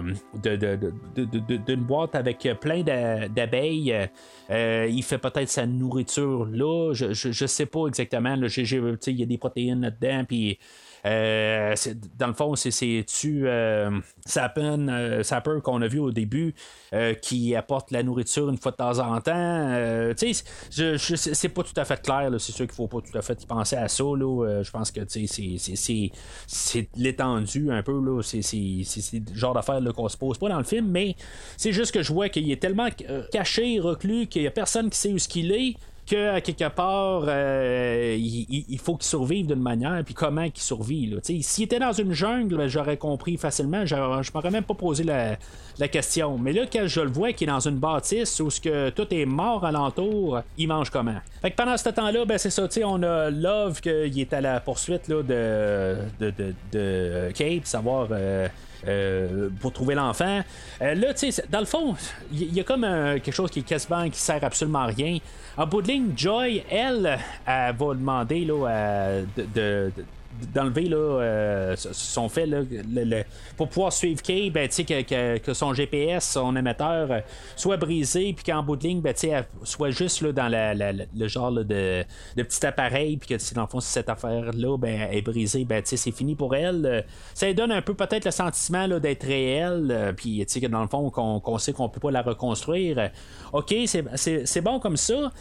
d'une boîte avec plein d'a- d'abeilles. Euh, il fait peut-être sa nourriture là. Je, je, je sais pas exactement. Il y a des protéines là-dedans. Puis dans le fond, c'est, c'est-tu euh, Sapin, euh, Sapper qu'on a vu au début euh, qui apporte la nourriture une fois de temps en temps? Euh, tu sais, c'est pas tout à fait clair. C'est sûr qu'il faut pas tout à fait penser à ça. Euh, je pense que c'est, l'étendue un peu. C'est, le genre d'affaire là, qu'on se pose pas dans le film, mais c'est juste que je vois qu'il est tellement euh, caché, reclus, qu'il y a personne qui sait où ce qu'il est que à quelque part euh, il, faut qu'il survive d'une manière puis comment qu'il survit s'il était dans une jungle ben, j'aurais compris facilement. Je m'aurais même pas posé la, la question. Mais là quand je le vois qu'il est dans une bâtisse où ce que tout est mort alentour il mange comment? Fait que pendant ce temps là ben c'est ça on a Love qu'il est à la poursuite là, de, de, de, de Kate savoir euh, euh, pour trouver l'enfant. Euh, là, tu sais, dans le fond, il y, a comme quelque chose qui est quasiment qui sert absolument à rien. En bout de ligne, Joy, elle, elle va demander là, de- d'enlever là, euh, son fait là, pour pouvoir suivre Kay, ben, que, que- que son GPS, son émetteur euh, soit brisé, puis qu'en bout de ligne, ben, elle soit juste là, dans le genre de, de petit appareil, puis que dans le fond, si cette affaire-là ben, est brisée, ben, c'est fini pour elle. Euh, Ça lui donne un peu peut-être le sentiment d'être réel, puis que dans le fond, qu'on, sait qu'on peut pas la reconstruire. Ok, c'est, bon comme ça.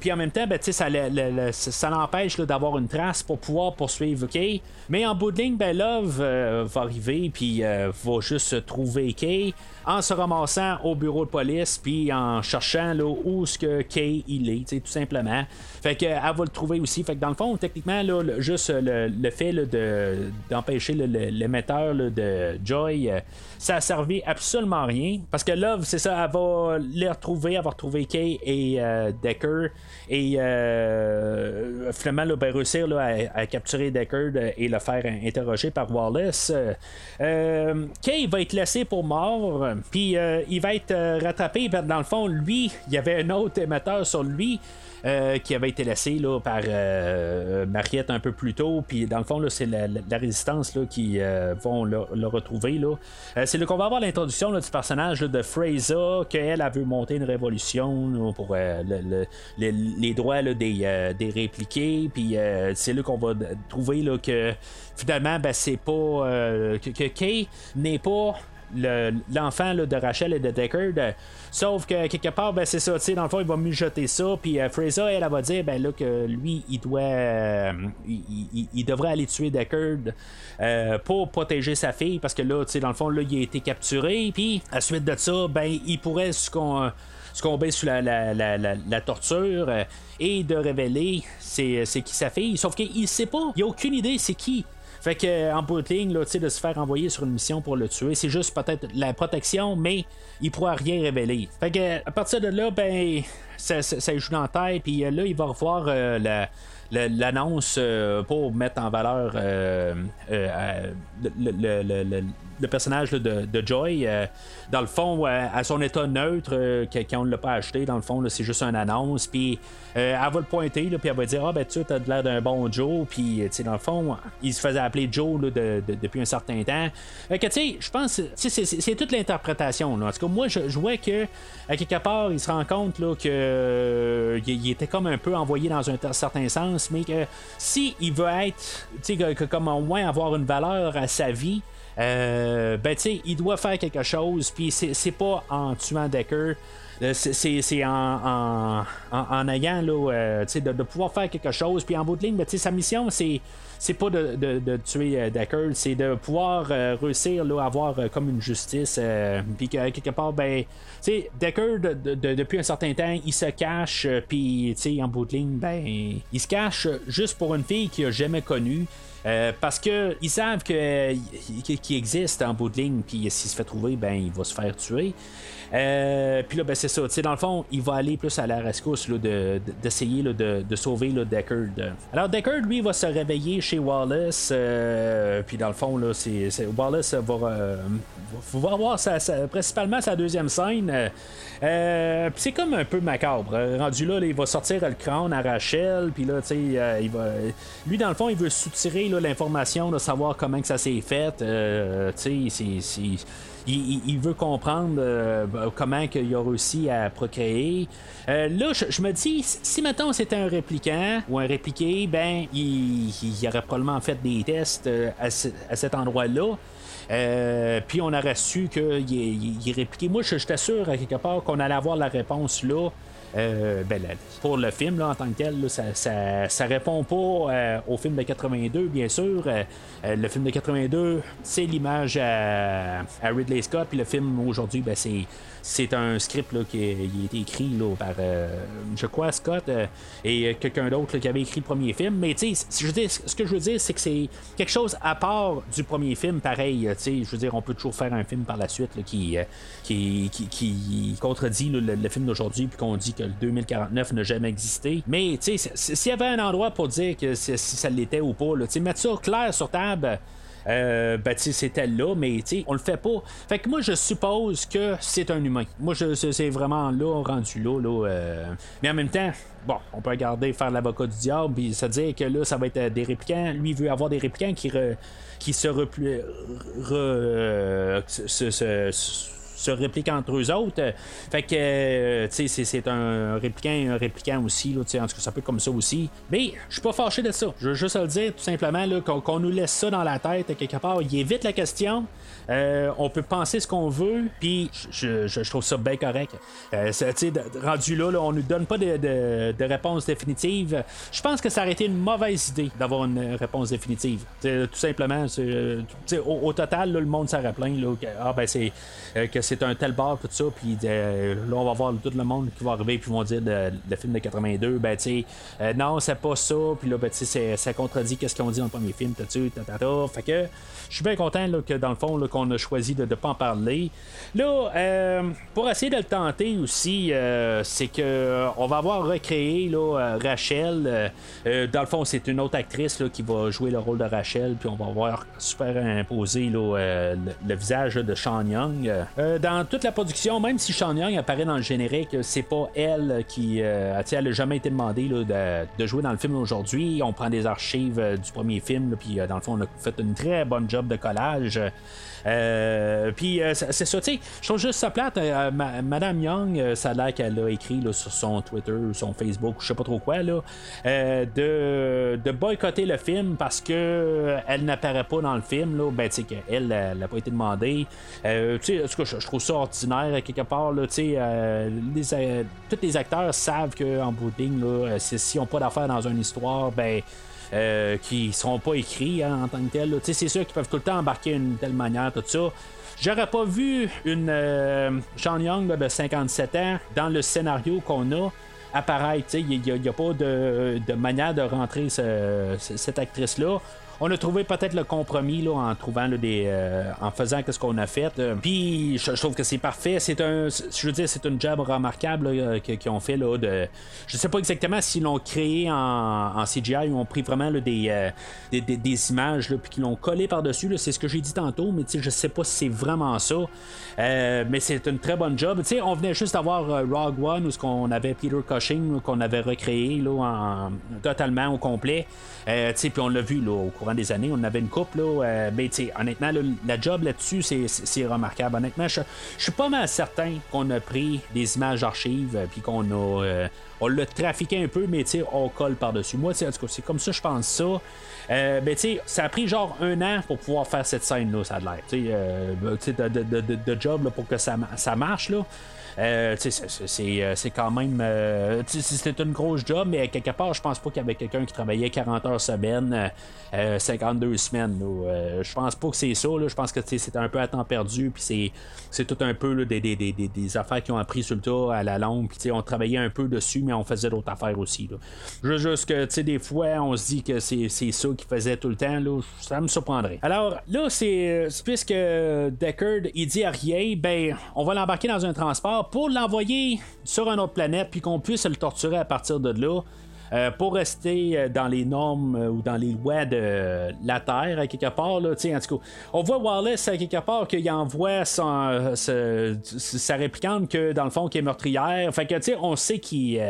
Puis en même temps, ben, ça, le- le- le- ça l'empêche d'avoir une trace pour pouvoir poursuivre Kay. Mais en bout de ligne, ben, Love euh, va arriver, puis euh, va juste trouver Kay en se ramassant au bureau de police, puis en cherchant là, où ce que Kay il est, tout simplement. Fait que, elle va le trouver aussi. Fait que dans le fond, techniquement, là, juste le, le fait de, d'empêcher l'émetteur de Joy, euh, ça a servi absolument à rien. Parce que Love, c'est ça, elle va les retrouver, elle va retrouver Kay et euh, Decker. Et euh, finalement, là, ben, réussir là, à, à capturer Decker de- et le faire interroger par Wallace. Euh, euh, Kay va être laissé pour mort, puis euh, il va être euh, rattrapé. Dans le fond, lui, il y avait un autre émetteur sur lui. euh, qui avait été laissé là, par Mariette un peu plus tôt. Puis dans le fond, c'est la, résistance là, qui euh, vont le, retrouver. C'est là qu'on va avoir l'introduction du personnage de Fraser, qu'elle a veut monter une révolution pour le- le- le- les droits des, des répliqués. Puis c'est là qu'on va trouver que finalement, ben, c'est pas. que, Kay n'est pas l'enfant de Rachel et de Deckard. sauf que quelque part, ben, c'est ça, tu sais, dans le fond, il va mijoter ça. Puis euh, Fraser, elle, elle va dire ben, là, que lui, il doit. euh, il, devrait aller tuer Deckard euh, pour protéger sa fille. Parce que là, tu sais, dans le fond, là, il a été capturé. Puis, à suite de ça, ben, il pourrait succom- succomber sous la, la, la, la- torture et de révéler c'est, c'est qui sa fille. Sauf qu'il sait pas, il a aucune idée c'est qui. Fait que euh, en bout de ligne, de se faire envoyer sur une mission pour le tuer, c'est juste peut-être la protection, mais il pourra rien révéler. Fait que à partir de là, ben, ça, joue dans la tête, puis euh, là, il va revoir euh, la- la- l'annonce pour mettre en valeur le, le- le- le- personnage de, de Joy. dans le fond, à son état neutre, euh, que- quand on ne l'a pas acheté, dans le fond, c'est juste une annonce. Puis elle va le pointer, puis elle va dire Ah, ben tu as l'air d'un bon Joe. Puis, euh, tu dans le fond, il se faisait appeler Joe depuis un certain temps. Fait que, tu sais, je pense, c'est- toute l'interprétation. En tout cas, moi, je, vois que, à quelque part, il se rend compte là, que euh, il, était comme un peu envoyé dans un certain sens, mais que si il veut être, tu sais, comme au moins avoir une valeur à sa vie, euh, ben tu sais, il doit faire quelque chose, puis c'est pas en tuant Decker. Euh, C'est- en, en, en- ayant là, euh, de, de pouvoir faire quelque chose. Puis en bout de ligne, ben, sa mission, c'est c'est pas de, de- de tuer euh, Decker, c'est de pouvoir réussir là, à avoir comme une justice. puis que quelque part, ben, Decker, de- de- de- depuis un certain temps, il se cache. Puis, en bout de ligne, ben, il se cache juste pour une fille qu'il a jamais connue. Parce que ils savent qu'il existe en bout de ligne, puis s'il se fait trouver, ben il va se faire tuer. Euh, puis là, ben c'est ça. Tu sais, dans le fond, il va aller plus à la rescousse là, de- de- d'essayer de, sauver là, Deckard. Alors Deckard, lui, va se réveiller chez Wallace. euh, puis dans le fond, là, c'est- Wallace va, euh, va, avoir sa- principalement sa deuxième scène. Euh, c'est comme un peu macabre. Euh, Rendu là, il va sortir le crâne à Rachel. Puis là, tu il va. Lui, dans le fond, il veut soutirer l'information de savoir comment que ça s'est fait. C'est- il, veut comprendre euh, comment il a réussi à procréer. Euh, là, je, me dis, si maintenant c'était un répliquant ou un répliqué, ben, il, aurait probablement fait des tests euh, à, ce- à cet endroit-là. Puis on aurait su qu'il est, répliqué. Moi, je- j'étais sûr à quelque part qu'on allait avoir la réponse là. Euh, ben, pour le film là, en tant que tel, ça, ça, répond pas euh, au film de 82, bien sûr. Euh, euh, le film de 82, c'est l'image à, Ridley Scott, puis le film aujourd'hui, ben, c'est c'est un script là, qui a, été écrit là, par, je crois, Scott et quelqu'un d'autre qui avait écrit le premier film. Mais tu sais, ce que je veux dire, c'est que c'est quelque chose à part du premier film, pareil. Je veux dire, on peut toujours faire un film par la suite qui, qui, contredit le, le film d'aujourd'hui, puis qu'on dit le 2049 n'a jamais existé. Mais tu sais, s'il y avait un endroit pour dire que si ça l'était ou pas, là, tu sais, mettre ça clair sur table. Euh, ben, c'était là, mais tu on le fait pas. Fait que moi, je suppose que c'est un humain. Moi, je, c'est vraiment là, rendu là. là euh. Mais en même temps, bon, on peut regarder faire l'avocat du diable, puis se dire que là, ça va être des réplicants. Lui, il veut avoir des réplicants qui, re- qui se, repli- re- euh, se- se- répliquent entre eux autres. Fait que, euh, tu sais, c'est- un répliquant un répliquant aussi, là, en tout cas, ça peut être comme ça aussi. Mais je suis pas fâché de ça. Je veux juste le dire, tout simplement, qu'on nous laisse ça dans la tête, quelque part. Il évite la question. Euh, on peut penser ce qu'on veut, puis je, trouve ça bien correct. Euh, rendu là, là, on nous donne pas de, réponse définitive. Je pense que ça aurait été une mauvaise idée d'avoir une réponse définitive. Tout simplement, au, total, le monde plaint là, que, ah, ben, c'est, euh, c'est un tel bar, tout ça, puis euh, là, on va voir tout le monde qui va arriver, puis vont dire le, film de 82, ben, tu sais, euh, non, c'est pas ça, puis là, ben, tu sais, ça contredit qu'est-ce qu'ils ont dit dans le premier film, t'as tu tatata. Fait que je suis bien content que dans le fond, qu'on a choisi de ne pas en parler. Là, euh, pour essayer de le tenter aussi, c'est que on va avoir recréé là, Rachel. dans le fond, c'est une autre actrice là, qui va jouer le rôle de Rachel, puis on va voir superimposer là, le, le visage de Sean Young. Dans toute la production, même si Sean Young apparaît dans le générique, c'est pas elle qui. Euh, elle jamais été demandée là, de, jouer dans le film aujourd'hui. On prend des archives euh, du premier film, puis euh, dans le fond, on a fait une très bonne job de collage. Euh, puis euh, c'est ça, tu sais, je trouve juste ça plate. euh, ma- Madame Young, ça a l'air qu'elle a écrit là, sur son Twitter, son Facebook, je sais pas trop quoi, là, de, de boycotter le film parce que elle n'apparaît pas dans le film. Là, ben, tu sais, qu'elle, elle n'a pas été demandée. Tu sais, tout je, trouve ça ordinaire quelque part, tu sais, les, tous les acteurs savent qu'en bout de ligne, s'ils n'ont pas d'affaires dans une histoire, ben euh, qui seront pas écrits hein, en tant que tel. là. Tu sais, C'est sûr qu'ils peuvent tout le temps embarquer d'une telle manière, tout ça. J'aurais pas vu une euh, Sean Young de 57 ans dans le scénario qu'on a apparaître. Il n'y a, pas de, manière de rentrer ce- ce- cette actrice-là. On a trouvé peut-être le compromis là, en trouvant des, euh, en faisant ce qu'on a fait. Euh, Puis je, trouve que c'est parfait. C'est un, je veux dire, c'est une job remarquable que- qu'ils ont fait là. De, je sais pas exactement s'ils l'ont créé en, CGI ou ont pris vraiment des, euh, des, images puis qu'ils l'ont collé par dessus. C'est ce que j'ai dit tantôt, mais je sais pas si c'est vraiment ça. Euh, mais c'est une très bonne job. On venait juste d'avoir euh, Rogue One où ce qu'on avait Peter Cushing qu'on avait recréé là, en, totalement au complet. Euh, puis on l'a vu là, au courant des années, on avait une coupe là, euh, mais honnêtement, la job là-dessus, c'est, remarquable. Honnêtement, je, suis pas mal certain qu'on a pris des images d'archives euh, puis qu'on a euh, on l'a trafiqué un peu, mais on colle par-dessus. Moi, en tout cas, c'est comme ça, je pense ça. Euh, ben, ça a pris genre un an pour pouvoir faire cette scène-là, ça a l'air. Euh, de, de, de, job là, pour que ça, ça marche, là. Euh, c'est- c'est- c'est euh, c'est quand même. euh, C'était une grosse job, mais quelque part, je pense pas qu'il y avait quelqu'un qui travaillait 40 heures semaine, euh, euh, 52 semaines. Euh, je pense pas que c'est ça. Je pense que c'était un peu à temps perdu, puis c'est- c'est tout un peu des, des, des, des- affaires qui ont appris sur le tas à la longue, puis on travaillait un peu dessus, mais on faisait d'autres affaires aussi. Là. Juste que, des fois, on se dit que c'est c'est ça qu'ils faisaient tout le temps, là, ça me surprendrait. Alors, là, c'est c'est puisque Deckard, il dit à rien, ben, on va l'embarquer dans un transport pour l'envoyer sur une autre planète, puis qu'on puisse le torturer à partir de là. euh, pour rester euh, dans les normes euh, ou dans les lois de la Terre, à quelque part. Là, en tout cas, on voit Wallace à quelque part qu'il envoie ce- sa réplicante que dans le fond qui est meurtrière. Fait que on sait qu'il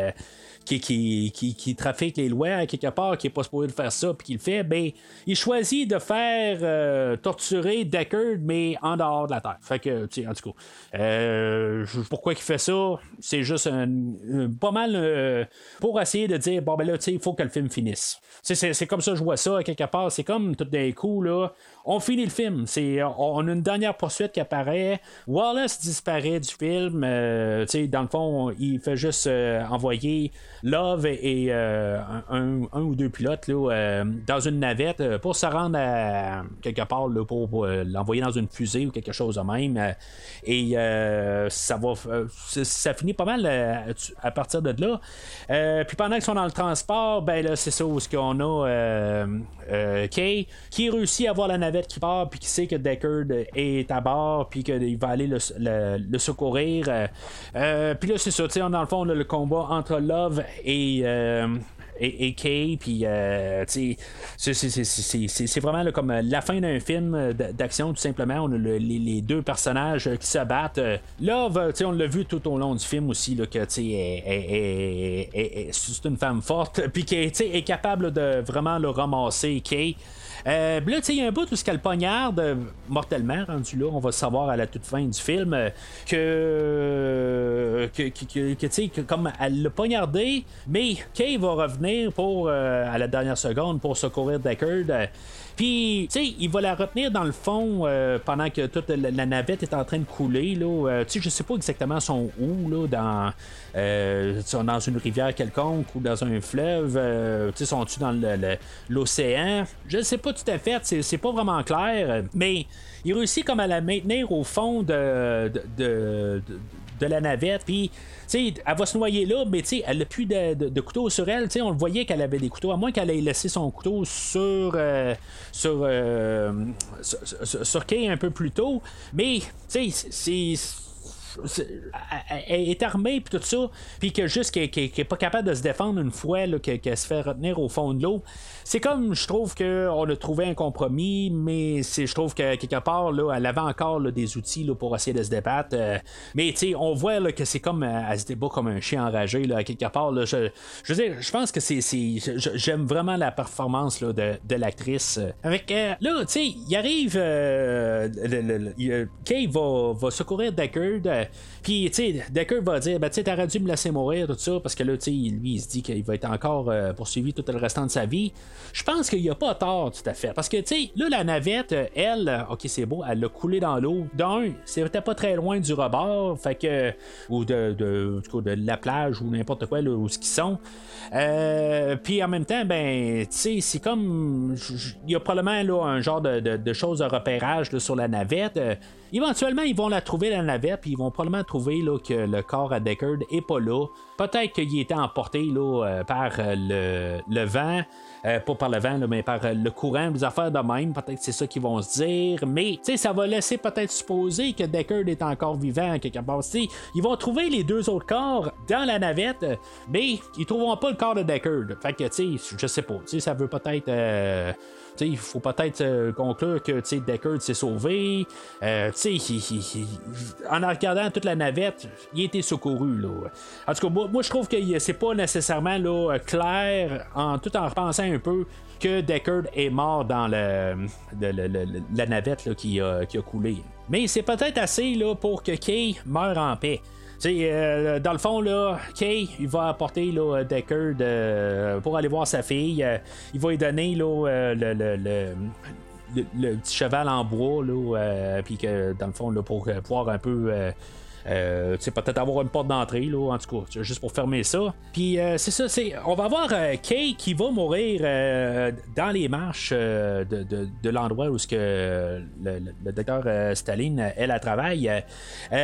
qui, qui, qui, qui trafique les lois à quelque part, qui est pas supposé faire ça, puis qui le fait, ben, il choisit de faire euh, torturer Deckard, mais en dehors de la Terre. Fait que, tu sais, en tout cas, euh, pourquoi il fait ça? C'est juste un, pas mal euh, pour essayer de dire, bon, ben là, tu sais, il faut que le film finisse. C'est comme ça que je vois ça, à quelque part. C'est comme tout d'un coup, là, on finit le film. C'est, on a une dernière poursuite qui apparaît. Wallace disparaît du film. euh, dans le fond, il fait juste euh, envoyer Love et, euh, un, ou deux pilotes dans une navette pour se rendre à quelque part pour, l'envoyer dans une fusée ou quelque chose de même. Et ça va, finit pas mal à partir de là. Puis pendant qu'ils sont dans le transport, ben là, c'est ça où ce qu'on a euh, euh, Kay qui réussit à voir la navette qui part puis qui sait que Deckard est à bord puis qu'il va aller le, le- secourir. Euh, euh, puis là, c'est ça, tu sais, dans le fond, on a le combat entre Love et. Et, Kay, puis euh, c'est- vraiment comme euh, la fin d'un film euh, d'action, tout simplement. On a le- les, les deux personnages euh, qui se battent. Love, on l'a vu tout au long du film aussi, là, que c'est une femme forte, puis qui est, capable de vraiment le ramasser, Kay. Euh, là, il y a un bout où ce qu'elle poignarde mortellement, rendu là, on va savoir à la toute fin du film que, que, que, que comme elle l'a poignardé, mais Kay va revenir pour euh, à la dernière seconde pour secourir Deckard. euh, puis, tu sais, il va la retenir dans le fond euh, pendant que toute la, navette est en train de couler. Là, Euh, tu sais, je sais pas exactement son où, là, dans, dans une rivière quelconque ou dans un fleuve. tu sais, sont-ils dans l'océan? Je ne sais pas tout à fait, c'est, pas vraiment clair, mais il réussit comme à la maintenir au fond de- de la navette, puis tu sais, elle va se noyer là, mais tu sais, elle n'a plus de, couteau sur elle. tu sais, on le voyait qu'elle avait des couteaux, à moins qu'elle ait laissé son couteau sur euh, sur, euh, sur, sur- sur Kay un peu plus tôt. Mais tu sais, c'est- elle- est armée puis tout ça puis que juste qu'elle qu'elle- qu'elle est pas capable de se défendre une fois qu'elle se fait retenir au fond de l'eau. C'est comme je trouve qu'on a trouvé un compromis mais je trouve que quelque part là, elle avait encore des outils pour essayer de se débattre euh, mais tu sais on voit que c'est comme euh, elle se débat comme un chien enragé quelque part je, je veux dire je pense que c'est j'aime vraiment la performance de, de l'actrice. Avec euh, là tu sais il arrive euh, euh, Kay va, va secourir Deckard euh, puis tu sais Deckard va dire ben tu sais t'aurais dû me laisser mourir tout ça parce que là tu sais lui il se dit qu'il va être encore euh, poursuivi tout le restant de sa vie. Je pense qu'il n'y a pas tort tout à fait. Parce que tu sais là la navette euh, elle ok c'est beau elle a coulé dans l'eau. D'un c'était pas très loin du rebord fait que ou de, de, cas, de la plage ou n'importe quoi là, où ce qu'ils sont. Puis en même temps ben tu sais c'est comme il y a probablement là un genre de, de, de choses de repérage là, sur la navette éventuellement ils vont la trouver la navette puis ils vont probablement trouver que le corps à Deckard est pas là peut-être qu'il était emporté euh, par euh, le, vent euh, pas par le vent, là, mais par le courant, des affaires de même. Peut-être que c'est ça qu'ils vont se dire. Mais, ça va laisser peut-être supposer que Deckard est encore vivant quelque part. Tu sais, ils vont trouver les deux autres corps dans la navette, mais ils trouveront pas le corps de Deckard. Fait que, tu sais, je sais pas. Ça veut peut-être. euh, il faut peut-être euh, conclure que Deckard s'est sauvé. Euh, en regardant toute la navette, il a été secouru. Là. En tout cas, moi, moi, je trouve que c'est pas nécessairement là, clair, en, tout en repensant un peu, que Deckard est mort dans le, la navette qui, a, qui a coulé. Mais c'est peut-être assez là, pour que Kay meure en paix. Euh, dans le fond, là, Kay, il va apporter là, Deckard euh, pour aller voir sa fille. Euh, il va lui donner euh, le, petit cheval en bois, puis que dans le fond, là, pour pouvoir un peu. Euh, peut-être avoir une porte d'entrée, là, en tout cas, juste pour fermer ça. Puis euh, c'est ça, c'est. On va voir euh, Kay qui va mourir euh, dans les marches de, de- l'endroit où ce que le, docteur Staline, elle, travaille. Tu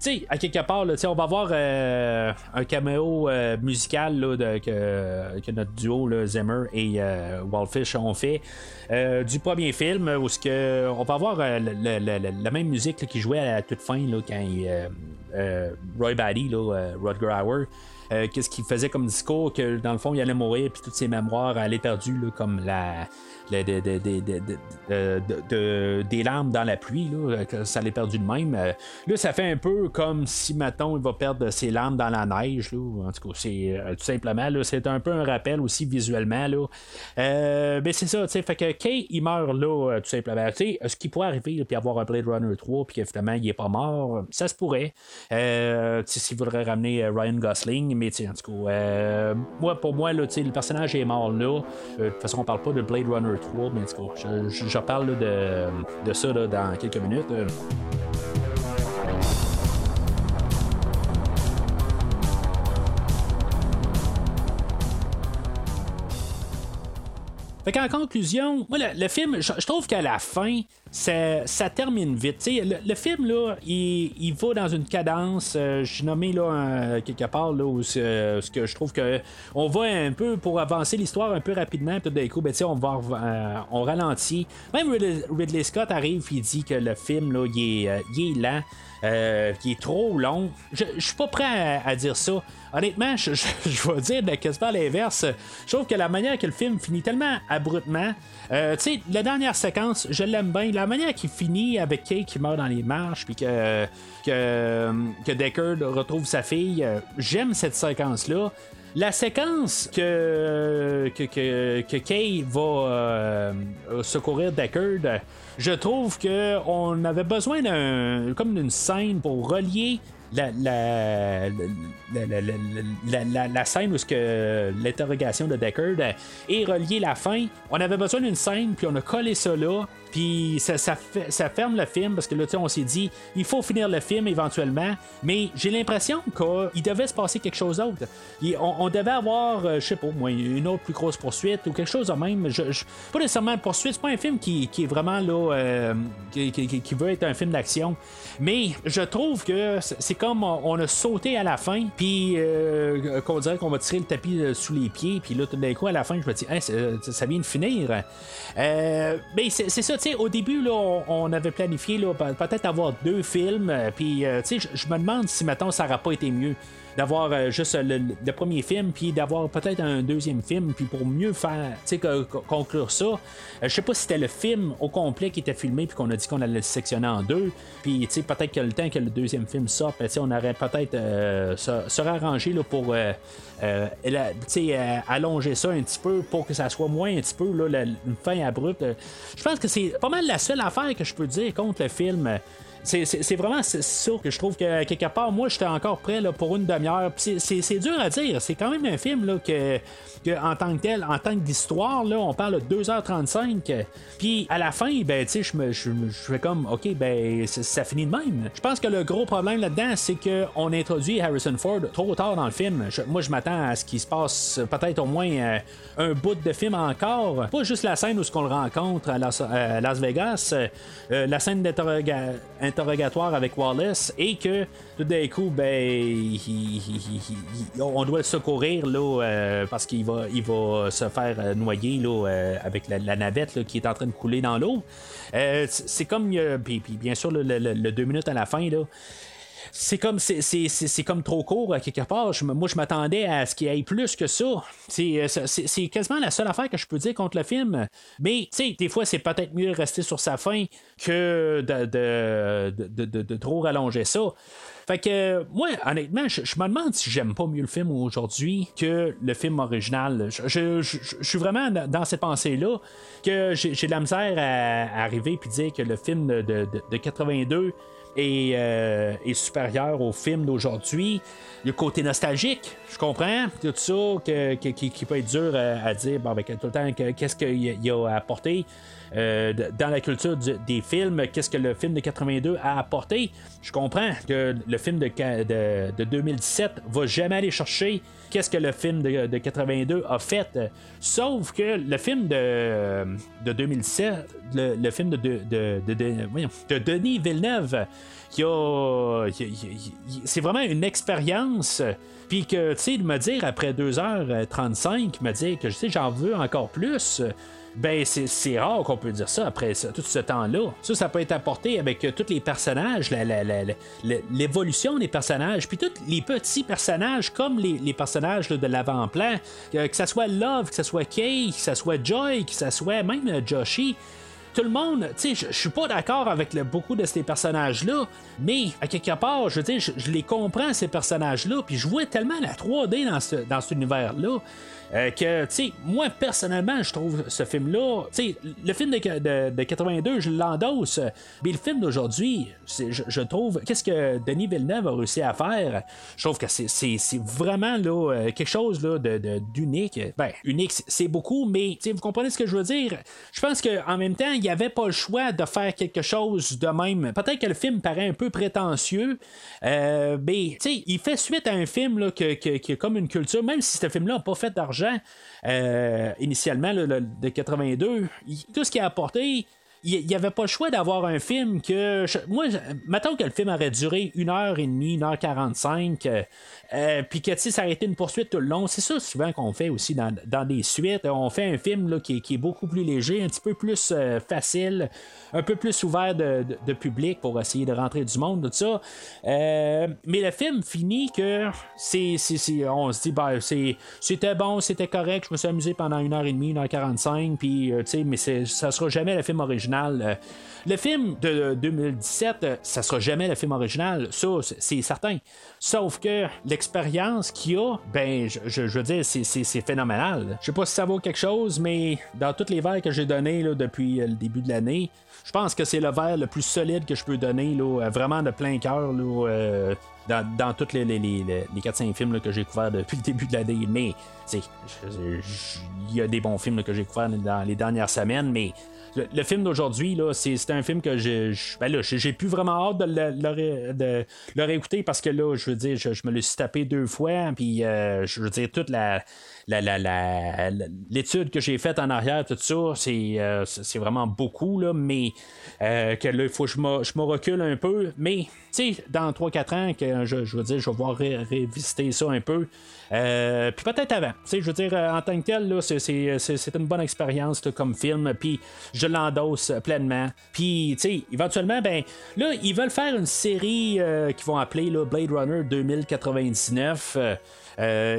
sais, à quelque part, là, on va voir euh, un caméo musical là, de- que, que notre duo, là, Zimmer et Wildfish, ont fait. du premier film où ce que on va avoir la même musique qui jouait à la toute fin là, quand il, Roy Batty, là, euh, Rutger Hauer, euh, qu'est-ce qu'il faisait comme discours, que dans le fond, il allait mourir, puis toutes ses mémoires allaient perdues, comme la, euh, de- de- des larmes dans la pluie, là, que ça l'ait perdu de même. Euh, là, ça fait un peu comme si, mettons, il va perdre ses larmes dans la neige. Là. En tout cas, c'est euh, tout simplement, c'est un peu un rappel aussi visuellement. Là. Euh, ben, c'est ça, tu sais, fait que Kay, il meurt là, euh, tout simplement. Tu sais, ce qui pourrait arriver, puis avoir un Blade Runner 3, puis qu'évidemment, il est pas mort, ça se pourrait. Euh, s'il voudrait ramener euh, Ryan Gosling, mais en tout cas, euh, moi, pour moi, là, le personnage est mort là. Euh, de toute façon, on parle pas de Blade Runner 3, mais en tout cas, je, parle de, de ça dans quelques minutes. Fait qu'en conclusion, moi, le, film, je, trouve qu'à la fin, ça, termine vite. Le, le film, là, il, il va dans une cadence. euh, je suis nommé là, quelque part là, où que je trouve que on va un peu pour avancer l'histoire un peu rapidement. Puis d'un coup, ben, on, va, euh, on ralentit. Même Ridley, Scott arrive il dit que le film, là, est, euh, il est lent. Euh, qui est trop long. Je, suis pas prêt à, dire ça. Honnêtement, je, je, je vais dire de quasiment l'inverse. Je trouve que la manière que le film finit tellement abruptement. euh, tu sais, la dernière séquence, je l'aime bien. La manière qu'il finit avec Kay qui meurt dans les marches, puis que, que, Deckard retrouve sa fille, euh, j'aime cette séquence-là. La séquence que, que, que, que Kay va secourir Deckard, je trouve que on avait besoin d'un comme d'une scène pour relier la, la, la, la, scène où que l'interrogation de Deckard et relier la fin. On avait besoin d'une scène, puis on a collé ça là. Puis ça, ça, ça ferme le film parce que là, on s'est dit, il faut finir le film éventuellement. Mais j'ai l'impression qu'il devait se passer quelque chose d'autre. On, devait avoir, euh, je sais pas, moi, une autre plus grosse poursuite ou quelque chose de même. Pas nécessairement une poursuite, c'est pas un film qui, est vraiment là, euh, qui, veut être un film d'action. Mais je trouve que c'est comme on, a sauté à la fin, puis euh, qu'on dirait qu'on va tirer le tapis sous les pieds, puis là, tout d'un coup, à la fin, je me dis, Hey, c'est- ça vient de finir. Mais c'est ça, sais, au début, là, on, avait planifié peut-être avoir deux films, euh, puis, euh, je- me demande si, maintenant ça n'aurait pas été mieux d'avoir euh, juste le, premier film, puis d'avoir peut-être un deuxième film, puis pour mieux faire, tu sais, conclure ça. Euh, je sais pas si c'était le film au complet qui était filmé, puis qu'on a dit qu'on allait le sectionner en deux, puis, tu sais, peut-être que le temps que le deuxième film sorte, ben, on aurait peut-être euh, se, se rarranger là, pour, euh, euh, la- allonger ça un petit peu pour que ça soit moins un petit peu, là, une fin abrupte. Je pense que c'est pas mal la seule affaire que je peux dire contre le film. C'est, vraiment ça que je trouve que quelque part, moi, j'étais encore prêt pour une demi-heure. C'est, dur à dire. C'est quand même un film là, que, que, en tant que tel, en tant qu'histoire, là, on parle de 2h35. Puis à la fin, ben, tu sais, je me, je, fais comme, OK, ben, ça finit de même. Je pense que le gros problème là-dedans, c'est qu'on introduit Harrison Ford trop tard dans le film. Moi, je m'attends à ce qu'il se passe peut-être au moins euh, un bout de film encore. Pas juste la scène où ce qu'on le rencontre à Las, Las Vegas, euh, la scène d'interroga- interrogatoire avec Wallace, et que tout d'un coup, ben, on doit le secourir là, euh, parce qu'il va, il va se faire euh, noyer là, euh, avec la, navette qui est en train de couler dans l'eau. C'est comme, puis, bien sûr, le- le deux minutes à la fin, là, c'est comme c'est, comme trop court à quelque part. Moi, je m'attendais à ce qu'il y ait plus que ça. C'est, euh, c'est, quasiment la seule affaire que je peux dire contre le film. Mais tu sais, des fois, c'est peut-être mieux de rester sur sa fin que de, de, de, de- trop rallonger ça. Fait que moi, honnêtement, je, je me demande si j'aime pas mieux le film aujourd'hui que le film original. Je, je- je- suis vraiment dans ces pensées-là que j'ai, j'ai de la misère à, à arriver puis dire que le film de, de- de 82 est, euh, est supérieur au film d'aujourd'hui. Le côté nostalgique, je comprends, tout ça, que, que- qui, peut être dur à, à dire, bon, ben, tout le temps, que- qu'est-ce qu'il a apporté euh, dans la culture des films, qu'est-ce que le film de 82 a apporté? Je comprends que le film de, de, de 2017 va jamais aller chercher qu'est-ce que le film de, de 82 a fait. Sauf que le film de, de 2017, le, film de, Denis Villeneuve, c'est vraiment une expérience. Puis que, tu sais, de me dire après 2h35, me dire que, je sais, j'en veux encore plus. Ben c'est rare qu'on peut dire ça après tout ce temps-là. Ça, ça peut être apporté avec tous les personnages, l'évolution des personnages, puis tous les petits personnages comme les, personnages de l'avant-plan, que, ce soit Love, que ce soit Kay, que ce soit Joy, que ce soit même Joshi tout le monde, tu sais, je suis pas d'accord avec beaucoup de ces personnages-là, mais à quelque part, je veux dire, je les comprends, ces personnages-là, puis je vois tellement la 3D dans, ce, dans cet univers-là. Euh, que, tu sais, moi, personnellement, je trouve ce film-là, tu sais, le film de, de, 82, je l'endosse, mais le film d'aujourd'hui, je, trouve, qu'est-ce que Denis Villeneuve a réussi à faire, je trouve que c'est vraiment, là, euh, quelque chose, là, d'unique. Ben, unique, c'est beaucoup, mais, tu sais, vous comprenez ce que je veux dire? Je pense qu'en même temps, il n'y avait pas le choix de faire quelque chose de même. Peut-être que le film paraît un peu prétentieux, euh, mais, tu sais, il fait suite à un film, là, qui est comme une culture, même si ce film-là n'a pas fait d'argent, euh, initialement là, de 82, tout ce qu'il a apporté, il n'y avait pas le choix d'avoir un film que. Je, moi, mettons que le film aurait duré 1h30, 1h45 euh, euh, puis que ça aurait été une poursuite tout le long. C'est ça souvent qu'on fait aussi dans, des suites. On fait un film là, qui, est beaucoup plus léger, un petit peu plus facile, un peu plus ouvert de, public pour essayer de rentrer du monde, tout ça. mais le film finit que c'est, on se dit, ben, c'était bon, c'était correct, je me suis amusé pendant une heure et demie, une heure quarante-cinq, puis, mais ça sera jamais le film original euh, le film de 2017, euh, ça sera jamais le film original, ça c'est certain. Sauf que l'expérience qu'il y a, ben je, veux dire, c'est phénoménal. Je sais pas si ça vaut quelque chose, mais dans toutes les verres que j'ai donnés depuis euh, le début de l'année, je pense que c'est le verre le plus solide que je peux donner, là, vraiment de plein cœur. dans, dans tous les, les, les, les 4-5 films que j'ai couverts depuis le début de l'année. Mais, il y a des bons films que j'ai couverts dans les dernières semaines, mais le, film d'aujourd'hui, là, c'est, un film que j'ai, ben j'ai plus vraiment hâte de le, de le réécouter parce que là, je veux dire, je, me le suis tapé deux fois, puis euh, je veux dire, toute la, l'étude que j'ai faite en arrière, tout ça, c'est, euh, vraiment beaucoup, là, mais euh, que là, il faut que je me, recule un peu. Mais, tu sais, dans 3-4 ans, que je, veux dire, je vais voir révisiter ça un peu. Euh, puis peut-être avant. Je veux dire, en tant que tel, c'est, une bonne expérience comme film. Puis je l'endosse pleinement. Puis, tu sais, éventuellement, ben, là, ils veulent faire une série qu'ils vont appeler là, Blade Runner 2099. Euh,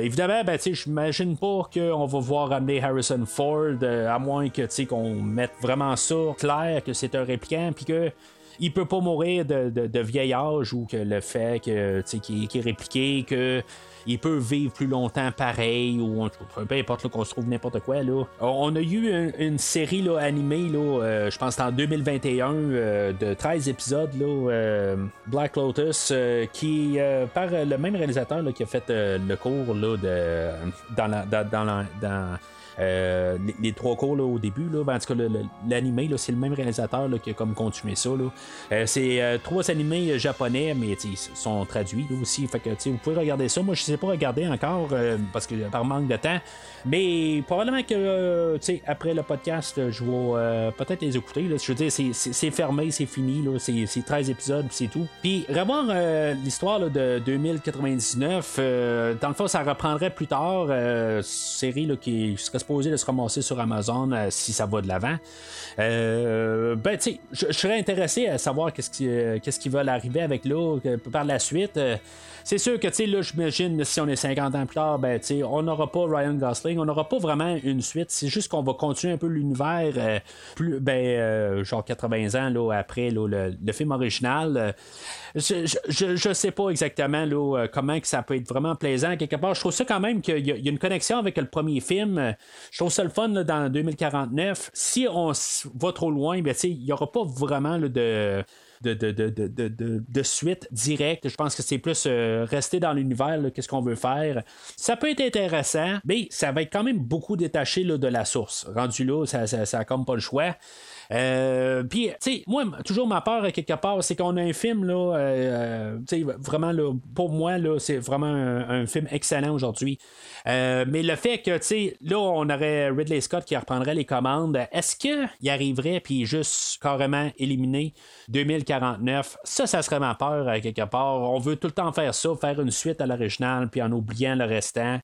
évidemment, ben, je m'imagine pas qu'on va voir amener Harrison Ford, euh, à moins que qu'on mette vraiment ça clair que c'est un répliquant, puis que il peut pas mourir de, de, vieil âge ou que le fait que qu'il est répliqué, que il peut vivre plus longtemps pareil, ou peu importe qu'on se trouve n'importe quoi. Là. On a eu une, série là, animée, là, euh, je pense en 2021, euh, de 13 épisodes, là, euh, Black Lotus, qui par le même réalisateur qui a fait le cours là, de, dans, la, dans, dans euh, les, trois cours là, au début, là, ben, en tout cas, l'animé, c'est le même réalisateur là, qui a comme continué ça. Euh, c'est euh, trois animés japonais, mais ils sont traduits aussi. Fait que vous pouvez regarder ça. Moi, je ne sais pas regarder encore parce que par manque de temps. Mais probablement que après le podcast, je vais peut-être les écouter. Je veux dire, c'est fermé, c'est fini. C'est 13 épisodes, c'est tout. Puis revoir l'histoire de 2099, dans le fond, ça reprendrait plus tard. série qui serait supposé de se ramasser sur Amazon euh, si ça va de l'avant. Euh, ben, tu sais, je serais intéressé à savoir qu'est-ce qui, euh, qu'est-ce qui va arriver avec là par la suite. C'est sûr que, tu sais, là, j'imagine, si on est 50 ans plus tard, ben, tu sais, on n'aura pas Ryan Gosling, on n'aura pas vraiment une suite. C'est juste qu'on va continuer un peu l'univers, plus, ben, genre 80 ans, là, après, le, film original. Je, je, sais pas exactement là, comment que ça peut être vraiment plaisant. Quelque part, je trouve ça quand même qu'il y, a une connexion avec le premier film. Je trouve ça le fun dans 2049. Si on va trop loin, ben, il n'y aura pas vraiment de, de, de, suite directe. Je pense que c'est plus euh, rester dans l'univers, qu'est-ce qu'on veut faire. Ça peut être intéressant, mais ça va être quand même beaucoup détaché de la source. Rendu là, ça n'a comme pas le choix. Euh, puis, tu sais, moi, toujours ma peur, quelque part, c'est qu'on a un film, là, euh, tu sais, vraiment, là, pour moi, là, c'est vraiment un, film excellent aujourd'hui. Euh, mais le fait que, tu sais, là, on aurait Ridley Scott qui reprendrait les commandes, est-ce qu'il arriverait, puis juste carrément éliminer 2049? Ça, ça serait ma peur, quelque part. On veut tout le temps faire ça, faire une suite à l'original, puis en oubliant le restant.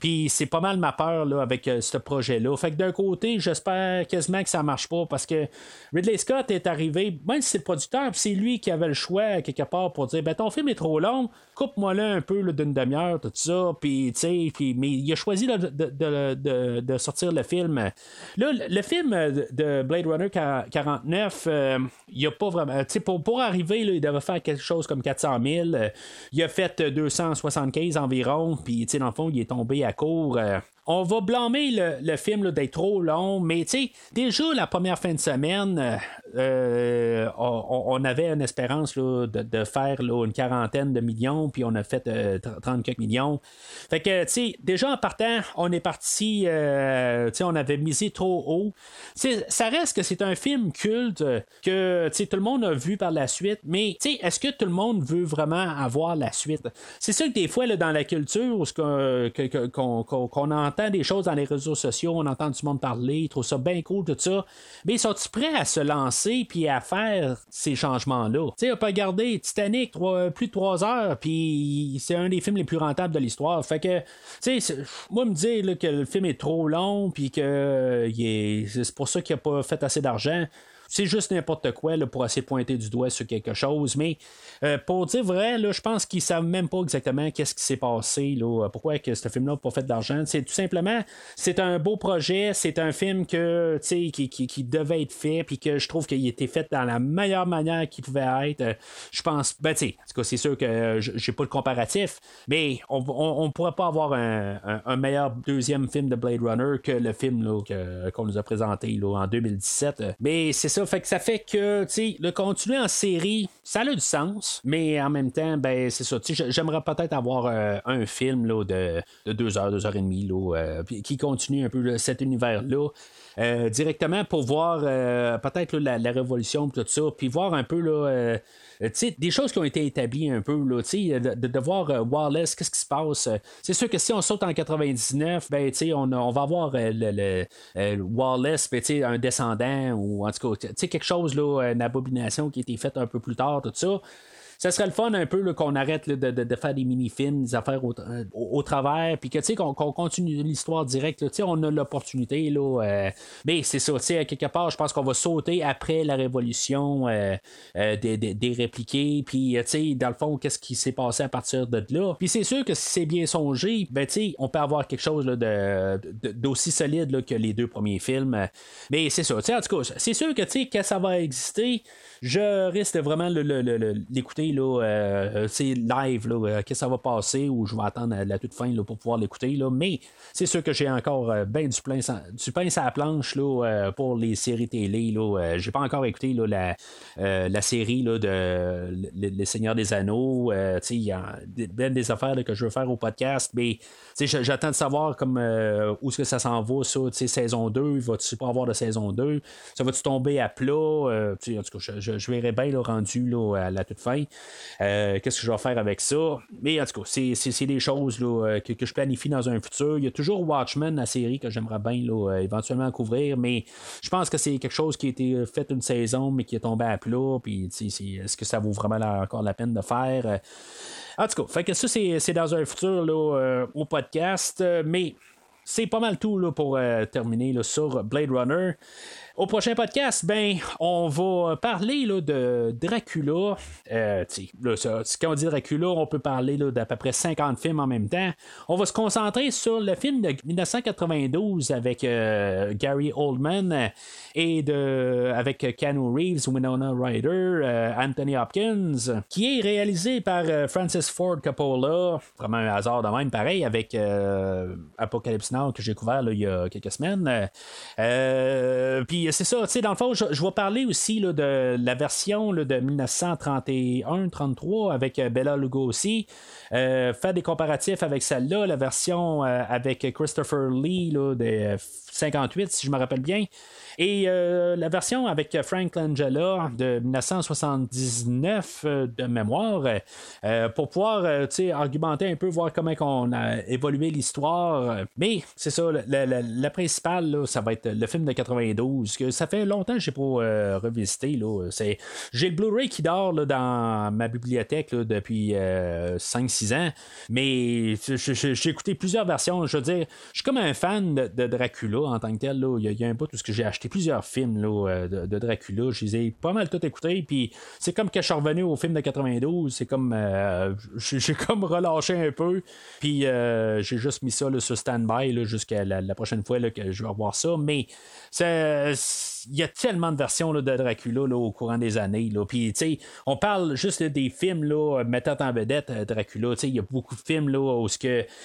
Puis c'est pas mal ma peur là, avec euh, ce projet-là. Fait que d'un côté, j'espère quasiment que ça marche pas parce que Ridley Scott est arrivé, même si c'est le producteur, c'est lui qui avait le choix quelque part pour dire ben ton film est trop long, coupe-moi là un peu d'une demi-heure, tout ça. Puis, puis, mais il a choisi de, sortir le film. Là, le film de Blade Runner 49, euh, il a pas vraiment. Pour, pour arriver, il devait faire quelque chose comme 400 000. il a fait 275 environ. Puis, dans le fond, il est tombé à court. Euh, on va blâmer le, film d'être trop long, mais tu sais, déjà la première fin de semaine, euh, euh, on, avait une espérance de, faire une quarantaine de millions, puis on a fait 30 quelques millions. Fait que, tu sais, déjà en partant, on est parti, sais, on avait misé trop haut. ça reste que c'est un film culte que, tu tout le monde a vu par la suite, mais, tu sais, est-ce que tout le monde veut vraiment avoir la suite? C'est sûr que des fois, dans la culture, qu'on entend des choses dans les réseaux sociaux, on entend du monde parler, ils trouvent ça bien cool, tout ça. Mais sont-ils prêts à se lancer puis à faire ces changements-là? Tu sais, on peut regarder Titanic plus de trois heures, puis c'est un des films les plus rentables de l'histoire. Fait que, tu sais, moi, me dire que le film est trop long, puis que c'est pour ça qu'il n'a pas fait assez d'argent c'est juste n'importe quoi pour essayer de pointer du doigt sur quelque chose. Mais euh, pour dire vrai, je pense qu'ils savent même pas exactement qu'est-ce qui s'est passé, là, pourquoi que ce film-là n'a pas fait d'argent. C'est tout simplement, c'est un beau projet, c'est un film que, qui, qui, qui, devait être fait, puis que je trouve qu'il a été fait dans la meilleure manière qu'il pouvait être. Euh, je pense, ben tu sais, en tout cas, c'est sûr que j'ai pas le comparatif, mais on ne pourrait pas avoir un, meilleur deuxième film de Blade Runner que le film qu'on nous a présenté en 2017. Mais c'est ça ça. Fait que ça fait que, tu le continuer en série, ça a du sens, mais en même temps, ben, c'est ça. J'aimerais peut-être avoir euh, un film là, de, de, deux heures, deux heures et demie, là, euh, qui continue un peu cet univers-là. Euh, directement pour voir peut-être la, révolution tout ça, puis voir un peu là, euh, des choses qui ont été établies un peu, là, de, de, voir euh, Wallace, qu'est-ce qui se passe? C'est sûr que si on saute en 99, ben, on, on va avoir euh, le, Wallace, ben, un descendant, ou en tout cas, quelque chose, là, une abomination qui a été faite un peu plus tard, tout ça ça serait le fun un peu qu'on arrête de, faire des mini-films, des affaires au, au, travers, puis que tu sais qu'on continue l'histoire directe. Tu sais, on a l'opportunité là. Euh, mais c'est ça, tu sais, quelque part, je pense qu'on va sauter après la révolution euh, euh, des, des, répliqués, puis tu sais, dans le fond, qu'est-ce qui s'est passé à partir de là. Puis c'est sûr que si c'est bien songé, ben tu sais, on peut avoir quelque chose d'aussi solide que les deux premiers films. Mais c'est ça, tu sais, en tout cas, c'est sûr que tu sais, que ça va exister. Je risque vraiment l'écouter là, euh, live, là, euh, que ça va passer ou je vais attendre la toute fin là, pour pouvoir l'écouter. Là. Mais c'est sûr que j'ai encore euh, ben du, plein, du pain sur la planche là, pour les séries télé. Là. j'ai pas encore écouté là, la, la série là, de Les Seigneurs des Anneaux. il y a ben des affaires que je veux faire au podcast, mais j'attends de savoir comme où est-ce que ça s'en va, ça, saison 2, va-tu pas avoir de saison 2? Ça va-tu tomber à plat? en tout cas, je, je, verrai bien le rendu là, à la toute fin. Euh, qu'est-ce que je vais faire avec ça? Mais en tout cas, c'est des choses là, euh, que, je planifie dans un futur. Il y a toujours Watchmen, la série que j'aimerais bien euh, éventuellement couvrir, mais je pense que c'est quelque chose qui a été fait une saison, mais qui est tombé à plat. Puis, est-ce que ça vaut vraiment encore la peine de faire? En tout cas, fait que ça, c'est dans un futur là, au podcast, mais c'est pas mal tout là, pour terminer là, sur Blade Runner. Au prochain podcast, ben, on va parler là, de Dracula. Euh, quand on dit Dracula, on peut parler d'à peu près 50 films en même temps. On va se concentrer sur le film de 1992 avec euh, Gary Oldman et avec Keanu Reeves, Winona Ryder, euh, Anthony Hopkins, qui est réalisé par Francis Ford Coppola. Vraiment un hasard de même, pareil, avec Apocalypse Now que j'ai couvert il y a quelques semaines. Puis c'est ça, tu sais, dans le fond, je, vais parler aussi de la version de 1931-33 avec euh, Bella Lugosi. Euh, faire des comparatifs avec celle-là, la version euh, avec Christopher Lee de 58, si je me rappelle bien. Et euh, la version avec Frank Langella de 1979 euh, de mémoire, euh, pour pouvoir argumenter un peu, voir comment on a évolué l'histoire. Mais c'est ça, la, principale, ça va être le film de 92, que ça fait longtemps que j'ai pas revisité. J'ai le Blu-ray qui dort dans ma bibliothèque depuis 5-6 ans, mais j'ai écouté plusieurs versions. Je veux dire, je suis comme un fan de, Dracula en tant que tel. Il, y a, un bout tout ce que j'ai acheté plusieurs films euh, de, Dracula. Je les ai pas mal tout écoutés. Puis c'est comme que je suis revenu au film de 92. C'est comme. Euh, j'ai comme relâché un peu. Puis euh, j'ai juste mis ça sur stand-by jusqu'à la, prochaine fois que je vais revoir ça. Mais c'est il y a tellement de versions de Dracula au courant des années. Puis, on parle juste des films là, mettant en vedette euh, Dracula. Il y a beaucoup de films là, où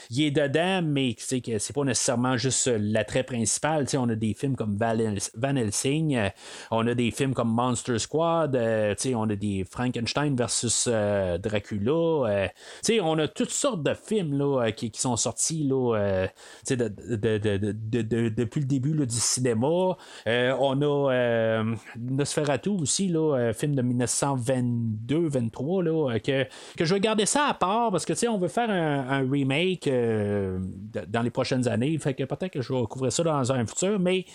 il est dedans, mais que c'est pas nécessairement juste euh, l'attrait principal. on a des films comme Van Helsing, euh, on a des films comme Monster Squad, on a des Frankenstein versus Dracula. on a toutes sortes de films là, qui, sont sortis là, depuis le début du cinéma. on a euh, Nosferatu aussi, là, euh, film de 1922-23, là, euh, que, que je vais garder ça à part parce que on veut faire un, remake dans les prochaines années. Fait que peut-être que je vais couvrir ça dans un futur, mais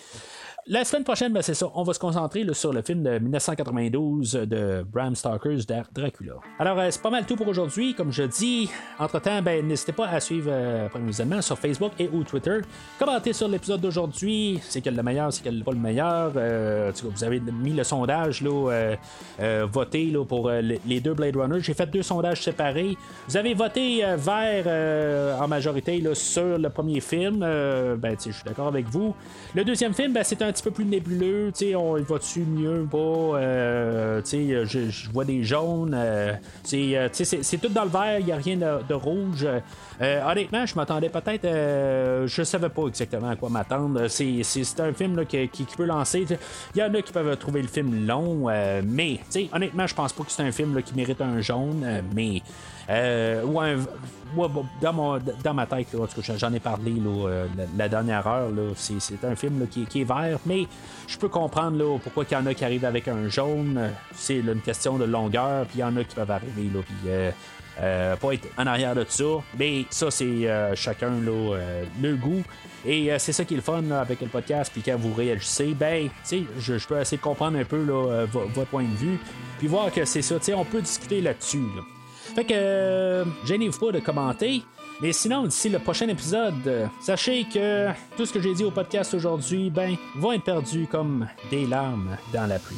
la semaine prochaine, ben, c'est ça. On va se concentrer sur le film de 1992 de Bram Stoker's Dracula. Alors, euh, c'est pas mal tout pour aujourd'hui. Comme je dis, entre-temps, ben, n'hésitez pas à suivre euh, sur Facebook et ou Twitter. Commentez sur l'épisode d'aujourd'hui. C'est quel le meilleur, c'est quel pas le meilleur. Euh, vous avez mis le sondage, là, euh, voté là, pour les deux Blade Runner. J'ai fait deux sondages séparés. Vous avez voté vert en majorité là, sur le premier film. ben, je suis d'accord avec vous. Le deuxième film, ben, c'est un petit peu plus nébuleux. On va-tu mieux pas? Euh, je, je vois des jaunes. Euh, euh, c'est tout dans le vert, il n'y a rien de, rouge. Honnêtement, je m'attendais peut-être. je savais pas exactement à quoi m'attendre. C'est un film qui, peut lancer. Il y en a qui peuvent trouver le film long, mais honnêtement, je pense pas que c'est un film qui mérite un jaune. mais euh, dans, dans ma tête, j'en ai parlé euh, la, dernière heure. c'est, un film qui, est vert, mais je peux comprendre pourquoi il y en a qui arrivent avec un jaune. C'est une question de longueur, puis il y en a qui peuvent arriver. Là, euh, pas être en arrière de ça, mais ça, c'est chacun le goût. Et c'est ça qui est le fun avec le podcast. Puis quand vous réagissez, ben, je, je peux essayer de comprendre un peu votre point de vue. Puis voir que c'est ça. On peut discuter là-dessus. Fait que, euh, gênez-vous pas de commenter. Mais sinon, d'ici le prochain épisode, sachez que tout ce que j'ai dit au podcast aujourd'hui, ben, va être perdu comme des larmes dans la pluie.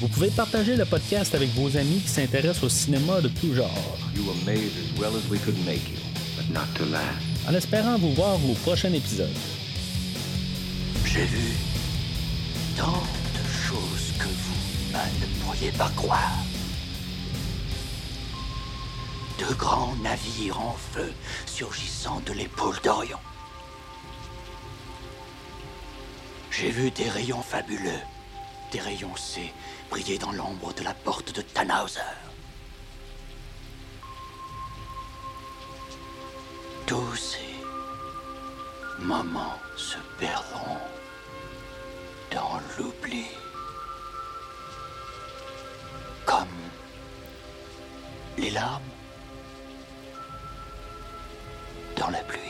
Vous pouvez partager le podcast avec vos amis qui s'intéressent au cinéma de tout genre. En espérant vous voir au prochain épisode. J'ai vu tant de choses que vous ne pourriez pas croire de grands navires en feu surgissant de l'épaule d'Orion. J'ai vu des rayons fabuleux, des rayons C briller dans l'ombre de la porte de Tannhauser. Tous ces moments se perdront dans l'oubli. Comme les larmes dans la pluie.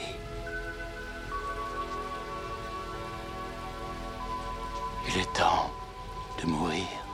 Il est temps de mourir.